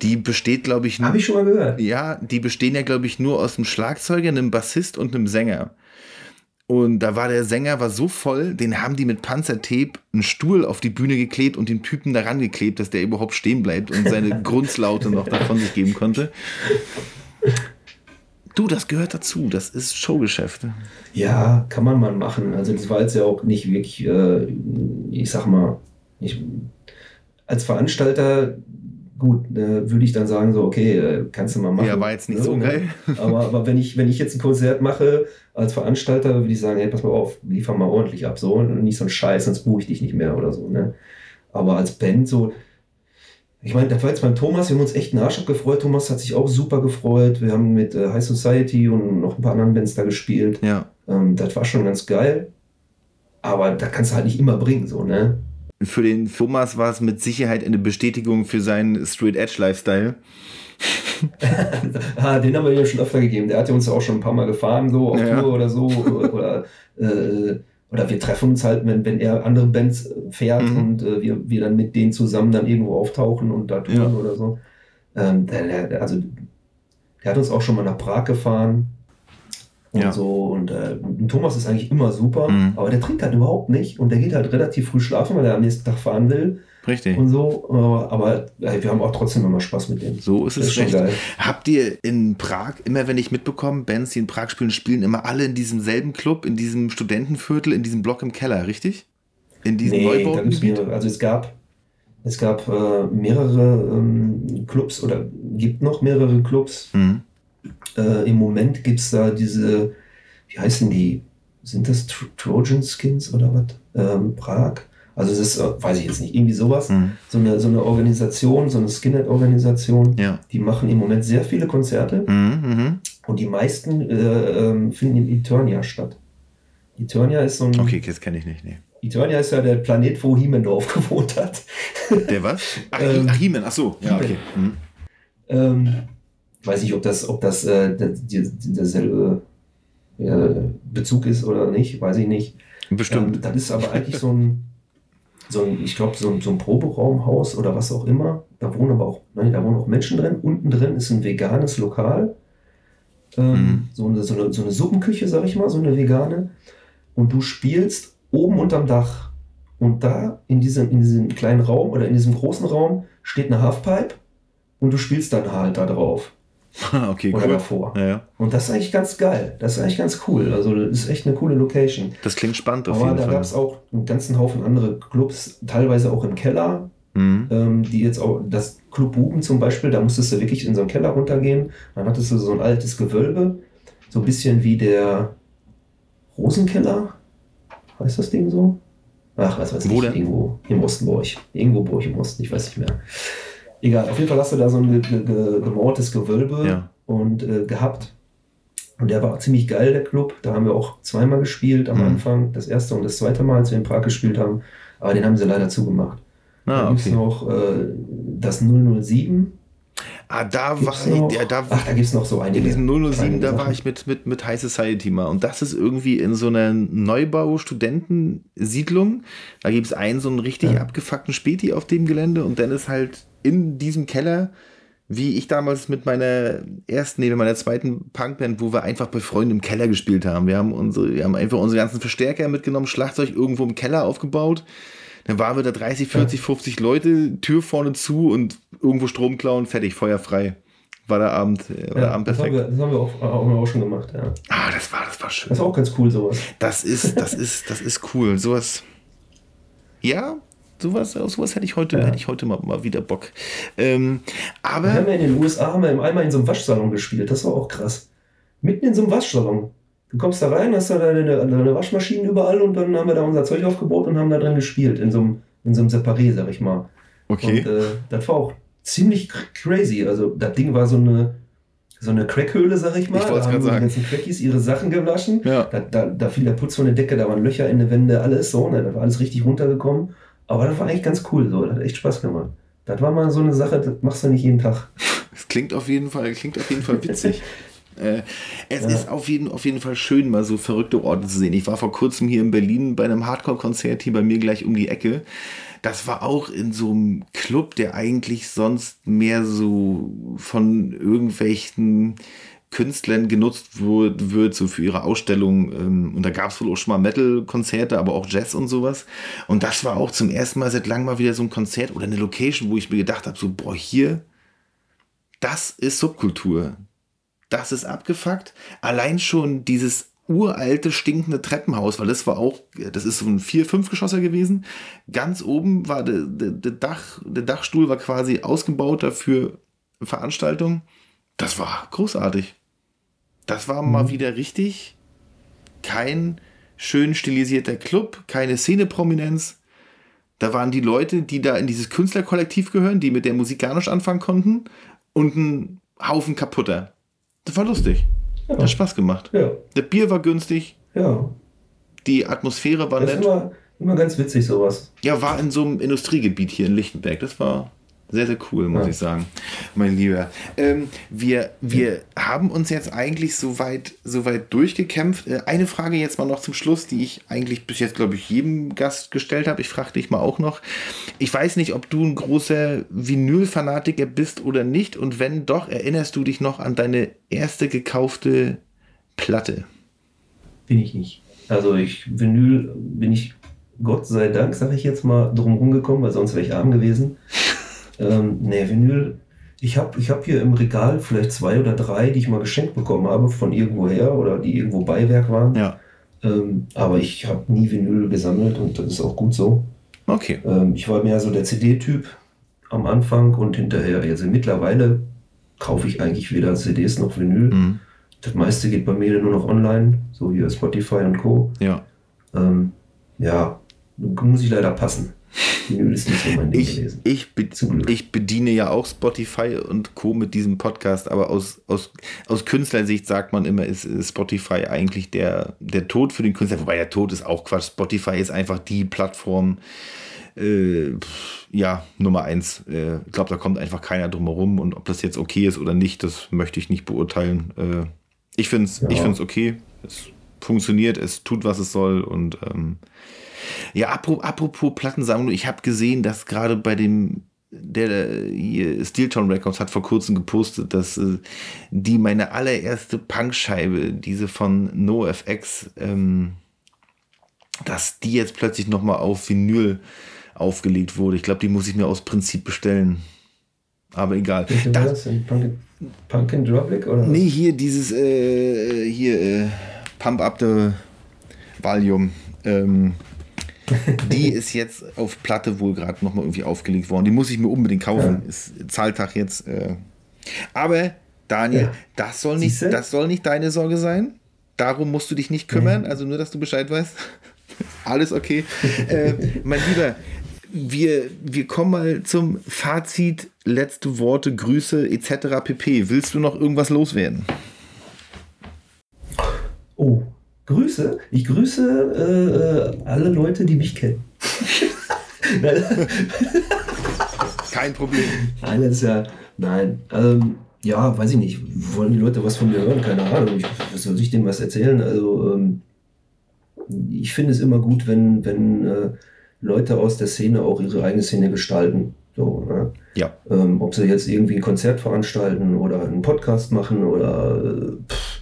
Die besteht, glaube ich, nur. habe ich schon mal gehört. Ja, die bestehen ja, glaube ich, nur aus einem Schlagzeuger, einem Bassist und einem Sänger. Und da war der Sänger war so voll, den haben die mit Panzertape einen Stuhl auf die Bühne geklebt und den Typen daran geklebt, dass der überhaupt stehen bleibt und seine Grundslaute noch davon sich geben konnte. Du, das gehört dazu. Das ist Showgeschäft. Ja, kann man mal machen. Also das war jetzt ja auch nicht wirklich, äh, ich sag mal, ich, als Veranstalter, gut, äh, würde ich dann sagen, so, okay, äh, kannst du mal machen. Ja, war jetzt nicht Ne? so geil. Aber, aber wenn, ich, wenn ich jetzt ein Konzert mache als Veranstalter, würde ich sagen, hey, pass mal auf, liefer mal ordentlich ab, so, und nicht so ein Scheiß, sonst buche ich dich nicht mehr oder so, ne? Aber als Band so, ich meine, das war jetzt beim Thomas, wir haben uns echt einen Arsch abgefreut. Thomas hat sich auch super gefreut. Wir haben mit äh, High Society und noch ein paar anderen Bands da gespielt. Ja. Ähm, das war schon ganz geil. Aber da kannst du halt nicht immer bringen, so, ne? Für den Thomas war es mit Sicherheit eine Bestätigung für seinen Straight Edge Lifestyle. ah, den haben wir ja schon öfter gegeben. Der hat ja uns ja auch schon ein paar Mal gefahren, so auf Ja. Tour oder so. Oder, äh, oder wir treffen uns halt, wenn, wenn er andere Bands fährt Mhm. und äh, wir, wir dann mit denen zusammen dann irgendwo auftauchen und da touren Ja. oder so. Ähm, der, der, also, der hat uns auch schon mal nach Prag gefahren. Und Ja. so. Und äh, Thomas ist eigentlich immer super, Mhm. aber der trinkt halt überhaupt nicht und der geht halt relativ früh schlafen, weil er am nächsten Tag fahren will Richtig. und so. Aber, aber äh, wir haben auch trotzdem immer Spaß mit dem. So ist es ist recht. Habt ihr in Prag, immer wenn ich mitbekomme, Bands, die in Prag spielen, spielen immer alle in diesem selben Club, in diesem Studentenviertel, in diesem Block im Keller, richtig? In diesem Nee, Neubaugebiet? Also es gab, es gab äh, mehrere ähm, Clubs oder gibt noch mehrere Clubs. Mhm. Äh, Im Moment gibt es da diese, wie heißen die? Sind das Tro Trojan Skins oder was? Ähm, Prag? Also das ist, äh, weiß ich jetzt nicht, irgendwie sowas. Mhm. So, eine, so eine Organisation, so eine Skinhead-Organisation. Ja. Die machen im Moment sehr viele Konzerte Mhm, mhm. und die meisten äh, ähm, finden in Eternia statt. Eternia ist so ein. Okay, das kenne ich nicht. Nee. Eternia ist ja der Planet, wo Hiemendorf gewohnt hat. Der was? Ach, Ähm, ach He-Man, ach so. Ja, okay. Mhm. Ähm, weiß nicht, ob das, ob das äh, derselbe äh, Bezug ist oder nicht, weiß ich nicht. Bestimmt. Ähm, das ist aber eigentlich so ein, so ein ich glaube, so ein, so ein Proberaumhaus oder was auch immer. Da wohnen aber auch, nein, da wohnen auch Menschen drin. Unten drin ist ein veganes Lokal. Ähm, Mhm. so, eine, so, eine, so eine Suppenküche, sag ich mal, so eine vegane. Und du spielst oben unterm Dach. Und da in diesem, in diesem kleinen Raum oder in diesem großen Raum steht eine Halfpipe und du spielst dann halt da drauf. okay, Oder cool. davor. Ja, ja. Und das ist eigentlich ganz geil. Das ist eigentlich ganz cool. Also, das ist echt eine coole Location. Das klingt spannend auf Aber jeden da Fall. gab es auch einen ganzen Haufen andere Clubs, teilweise auch im Keller, Mhm. ähm, die jetzt auch, das Club Buben zum Beispiel, da musstest du wirklich in so einen Keller runtergehen. Dann hattest du so ein altes Gewölbe, so ein bisschen wie der Rosenkeller. Heißt das Ding so? Ach, was weiß Wo ich, denn? irgendwo im Osten bei euch. Irgendwo euch im Osten, ich weiß nicht mehr. Egal, auf jeden Fall hast du da so ein ge ge ge gemauertes Gewölbe Ja. und äh, gehabt. Und der war ziemlich geil, der Club. Da haben wir auch zweimal gespielt am Mhm. Anfang. Das erste und das zweite Mal, als wir in Prag gespielt haben. Aber den haben sie leider zugemacht. Ah, gibt es okay. noch äh, das 007. Ah, da war Gibt's noch? ja, da Ach, da gibt es noch so einige. In diesem 007, kleine da war ich mit, mit, mit High Society mal. Und das ist irgendwie in so einer Neubau-Studentensiedlung. Da gibt es einen so einen richtig Ja. abgefuckten Späti auf dem Gelände und dann ist halt in diesem Keller, wie ich damals mit meiner ersten, nee, mit meiner zweiten Punkband, wo wir einfach bei Freunden im Keller gespielt haben. Wir haben, unsere, wir haben einfach unsere ganzen Verstärker mitgenommen, Schlagzeug irgendwo im Keller aufgebaut. Dann waren wir da 30, 40, 50 Leute, Tür vorne zu und irgendwo Strom klauen, fertig, Feuer frei. war der Abend, äh, war der Abend das haben perfekt. wir, das haben wir auch, auch, auch schon gemacht, ja. Ah, das war, das war schön. Das ist auch ganz cool, sowas. Das ist, das ist, das ist cool. Sowas. Ja, sowas, auf sowas hätte ich heute, Ja. hätte ich heute mal, mal wieder Bock. Ähm, Wir haben aber ja in den USA haben wir einmal in so einem Waschsalon gespielt. Das war auch krass. Mitten in so einem Waschsalon. Du kommst da rein, hast da deine, deine Waschmaschinen überall und dann haben wir da unser Zeug aufgebaut und haben da drin gespielt. In so einem, in so einem Separé, sag ich mal. okay. Und äh, das war auch ziemlich cr- crazy. Also das Ding war so eine, so eine Crackhöhle, sag ich mal. Ich da haben die ganzen Crackies ihre Sachen gewaschen. Ja. Da, da, da fiel der Putz von der Decke, da waren Löcher in der Wände, alles so. Ne? Da war alles richtig runtergekommen. Aber das war eigentlich ganz cool. So. Das hat echt Spaß gemacht. Das war mal so eine Sache, das machst du nicht jeden Tag. Es klingt auf jeden Fall, klingt auf jeden Fall witzig. äh, es Ja. ist auf jeden, auf jeden Fall schön, mal so verrückte Orte zu sehen. Ich war vor kurzem hier in Berlin bei einem Hardcore-Konzert hier bei mir gleich um die Ecke. Das war auch in so einem Club, der eigentlich sonst mehr so von irgendwelchen Künstlern genutzt wird, so für ihre Ausstellung. Ähm, und da gab es wohl auch schon mal Metal-Konzerte, aber auch Jazz und sowas. Und das war auch zum ersten Mal seit langem mal wieder so ein Konzert oder eine Location, wo ich mir gedacht habe, so, boah, hier, das ist Subkultur. Das ist abgefuckt. Allein schon dieses uralte, stinkende Treppenhaus, weil das war auch, das ist so ein vier, fünf Geschosser gewesen. Ganz oben war der, der, der, Dach, der Dachstuhl war quasi ausgebaut dafür Veranstaltung. Das war großartig. Das war mal wieder richtig kein schön stilisierter Club, keine Szeneprominenz. Da waren die Leute, die da in dieses Künstlerkollektiv gehören, die mit der Musik gar nicht anfangen konnten und ein Haufen kaputter. Das war lustig. Ja. Hat Spaß gemacht. Ja, Das Bier war günstig, ja. die Atmosphäre war Das nett. immer, immer ganz witzig, sowas. Ja, war in so einem Industriegebiet hier in Lichtenberg. Das war sehr, sehr cool, muss Ja. ich sagen, mein Lieber. Ähm, wir, wir haben uns jetzt eigentlich soweit so weit durchgekämpft. Äh, eine Frage jetzt mal noch zum Schluss, die ich eigentlich bis jetzt, glaube ich, jedem Gast gestellt habe. Ich frage dich mal auch noch. Ich weiß nicht, ob du ein großer Vinyl-Fanatiker bist oder nicht. Und wenn doch, erinnerst du dich noch an deine erste gekaufte Platte? Bin ich nicht. Also ich, Vinyl bin ich, Gott sei Dank, sage ich jetzt mal, drum rumgekommen, weil sonst wäre ich arm gewesen. Ähm, nee, Vinyl, ich habe ich hab hier im Regal vielleicht zwei oder drei, die ich mal geschenkt bekommen habe von irgendwoher oder die irgendwo Beiwerk waren. Ja. Ähm, aber ich habe nie Vinyl gesammelt und das ist auch gut so. Okay. Ähm, ich war mehr so der CD-Typ am Anfang und hinterher. Also mittlerweile kaufe ich eigentlich weder CDs noch Vinyl. Mhm. Das meiste geht bei mir nur noch online, so hier Spotify und Co. Ja. Ähm, ja, muss ich leider passen. Ich, ich, be ich bediene ja auch Spotify und Co. mit diesem Podcast, aber aus, aus, aus Künstlersicht sagt man immer, ist, Spotify eigentlich der, der Tod für den Künstler. Wobei der Tod ist auch Quatsch. Spotify ist einfach die Plattform, äh, ja, Nummer eins. Äh, ich glaube, da kommt einfach keiner drum herum und ob das jetzt okay ist oder nicht, das möchte ich nicht beurteilen. Äh, ich finde es Ja. ich okay. Es funktioniert, es tut, was es soll und ähm, ja, apropos, Plattensammlung, ich habe gesehen, dass gerade bei dem, der der hier Steeltown Records hat vor kurzem gepostet, dass äh, die meine allererste Punkscheibe, diese von NoFX, ähm, dass die jetzt plötzlich nochmal auf Vinyl aufgelegt wurde. Ich glaube, die muss ich mir aus Prinzip bestellen. Aber egal. War Das, das and Drublic oder was? Nee, hier dieses, äh, hier, äh, Pump Up the Volume. Ähm, die ist jetzt auf Platte wohl gerade nochmal irgendwie aufgelegt worden. Die muss ich mir unbedingt kaufen. Ja. Ist Zahltag jetzt. Äh. Aber, Daniel, Ja. das, soll nicht, Siehste? das soll nicht deine Sorge sein. Darum musst du dich nicht kümmern. Also nur, dass du Bescheid weißt. Alles okay. äh, mein Lieber, wir, wir kommen mal zum Fazit, letzte Worte, Grüße etc. pp. Willst du noch irgendwas loswerden? Oh, Grüße. Ich grüße äh, alle Leute, die mich kennen. Kein Problem. Nein, das ist ja. Nein. Ähm, ja, weiß ich nicht. Wollen die Leute was von mir hören? Keine Ahnung. Ich, was soll ich denen was erzählen? Also, ähm, ich finde es immer gut, wenn, wenn äh, Leute aus der Szene auch ihre eigene Szene gestalten. So, ne? Ja. ähm, ob sie jetzt irgendwie ein Konzert veranstalten oder einen Podcast machen oder äh, pff,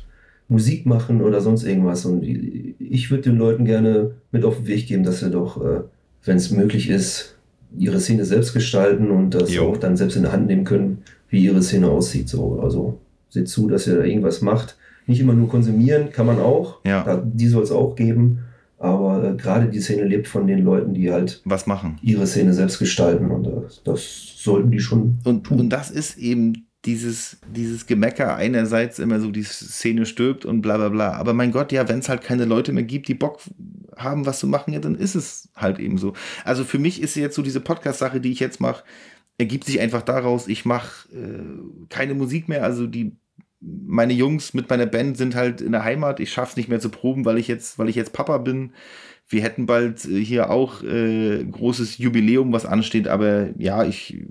Musik machen oder sonst irgendwas. Und ich würde den Leuten gerne mit auf den Weg geben, dass sie doch, äh, wenn es möglich ist, ihre Szene selbst gestalten und das Jo. auch dann selbst in der Hand nehmen können, wie ihre Szene aussieht. So. Also seht zu, dass ihr da irgendwas macht. Nicht immer nur konsumieren, kann man auch. Ja. Da, die soll es auch geben. Aber äh, gerade die Szene lebt von den Leuten, die halt Was machen. ihre Szene selbst gestalten. Und äh, das sollten die schon Und, tun. und das ist eben dieses, dieses Gemecker einerseits immer so, die Szene stirbt und bla bla bla. Aber mein Gott, ja, wenn es halt keine Leute mehr gibt, die Bock haben, was zu machen, ja, dann ist es halt eben so. Also für mich ist jetzt so diese Podcast-Sache, die ich jetzt mache, ergibt sich einfach daraus, ich mache äh, keine Musik mehr. Also die meine Jungs mit meiner Band sind halt in der Heimat. Ich schaff's nicht mehr zu proben, weil ich jetzt, weil ich jetzt Papa bin. Wir hätten bald äh, hier auch äh, großes Jubiläum, was ansteht, aber ja, ich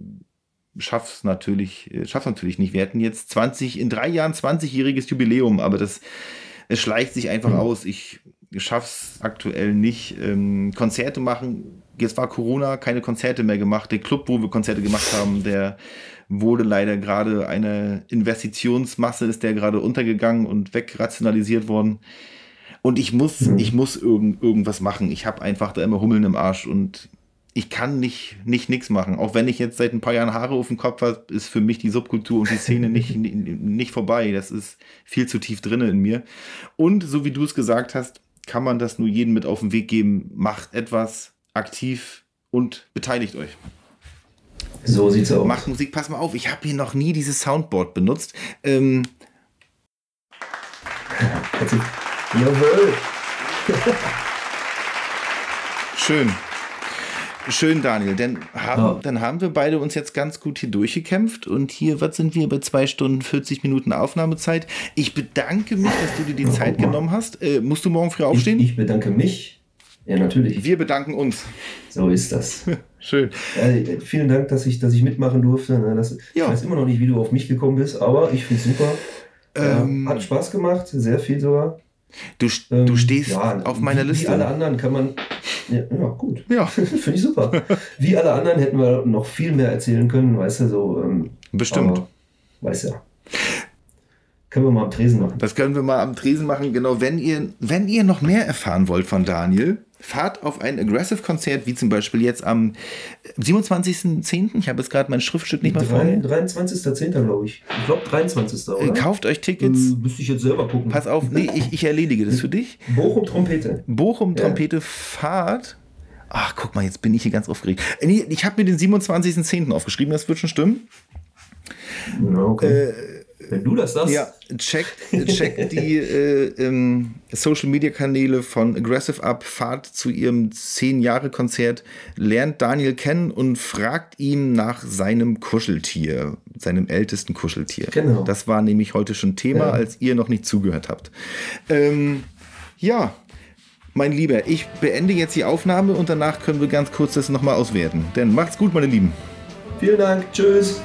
schaff's natürlich, äh, schaff's natürlich nicht. Wir hätten jetzt 20, in drei Jahren 20-jähriges Jubiläum, aber das es schleicht sich einfach aus. Ich schaff's aktuell nicht. Ähm, Konzerte machen. Jetzt war Corona, keine Konzerte mehr gemacht. Der Club, wo wir Konzerte gemacht haben, der wurde leider gerade eine Investitionsmasse, ist der gerade untergegangen und wegrationalisiert worden. Und ich muss, Mhm. ich muss irgend, irgendwas machen. Ich habe einfach da immer Hummeln im Arsch und ich kann nicht nicht nix machen. Auch wenn ich jetzt seit ein paar Jahren Haare auf dem Kopf habe, ist für mich die Subkultur und die Szene nicht, nicht vorbei. Das ist viel zu tief drinne in mir. Und so wie du es gesagt hast, kann man das nur jedem mit auf den Weg geben. Macht etwas aktiv und beteiligt euch. So sieht's aus. Macht Musik, pass mal auf, ich habe hier noch nie dieses Soundboard benutzt. Ähm, Jawohl. schön. Schön, Daniel. Denn haben, Ja. dann haben wir beide uns jetzt ganz gut hier durchgekämpft. Und hier, was sind wir bei zwei Stunden 40 Minuten Aufnahmezeit? Ich bedanke mich, dass du dir die Zeit genommen hast. Äh, musst du morgen früh Ich, aufstehen? ich bedanke mich. Ja, natürlich. wir bedanken uns. So ist das. Schön. Äh, vielen Dank, dass ich, dass ich mitmachen durfte. Das, Ja. Ich weiß immer noch nicht, wie du auf mich gekommen bist, aber ich finde es super. Ähm, ja, hat Spaß gemacht, sehr viel sogar. Du, Ähm, du stehst ja, auf meiner wie, Liste. Wie alle anderen kann man. Ja, ja gut. Ja, Finde ich super. Wie alle anderen hätten wir noch viel mehr erzählen können, weißt du, so. Ähm, bestimmt. aber, Weißt ja. Können wir mal am Tresen machen. Das können wir mal am Tresen machen. Genau, wenn ihr, wenn ihr noch mehr erfahren wollt von Daniel, fahrt auf ein Aggressive-Konzert, wie zum Beispiel jetzt am 27.10. Ich habe jetzt gerade mein Schriftstück nicht mehr vor Drei- mir. 23.10. glaube ich. Ich glaube 23. Äh, oder? Kauft euch Tickets. Äh, müsste ich jetzt selber gucken. Pass auf, nee, ich, ich erledige das für dich. Bochum Trompete. Bochum, Ja. Trompete, Fahrt. Ach, guck mal, jetzt bin ich hier ganz aufgeregt. Äh, Nee, ich habe mir den 27.10. aufgeschrieben, das wird schon stimmen. Ja, okay. Wenn du das sagst. Ja, checkt, checkt die äh, ähm, Social Media Kanäle von Aggressive ab, fahrt zu ihrem 10-Jahre-Konzert, lernt Daniel kennen und fragt ihn nach seinem Kuscheltier, seinem ältesten Kuscheltier. Genau. Das war nämlich heute schon Thema, Ja. als ihr noch nicht zugehört habt. Ähm, ja, mein Lieber, ich beende jetzt die Aufnahme und danach können wir ganz kurz das nochmal auswerten. Denn macht's gut, meine Lieben. Vielen Dank. Tschüss.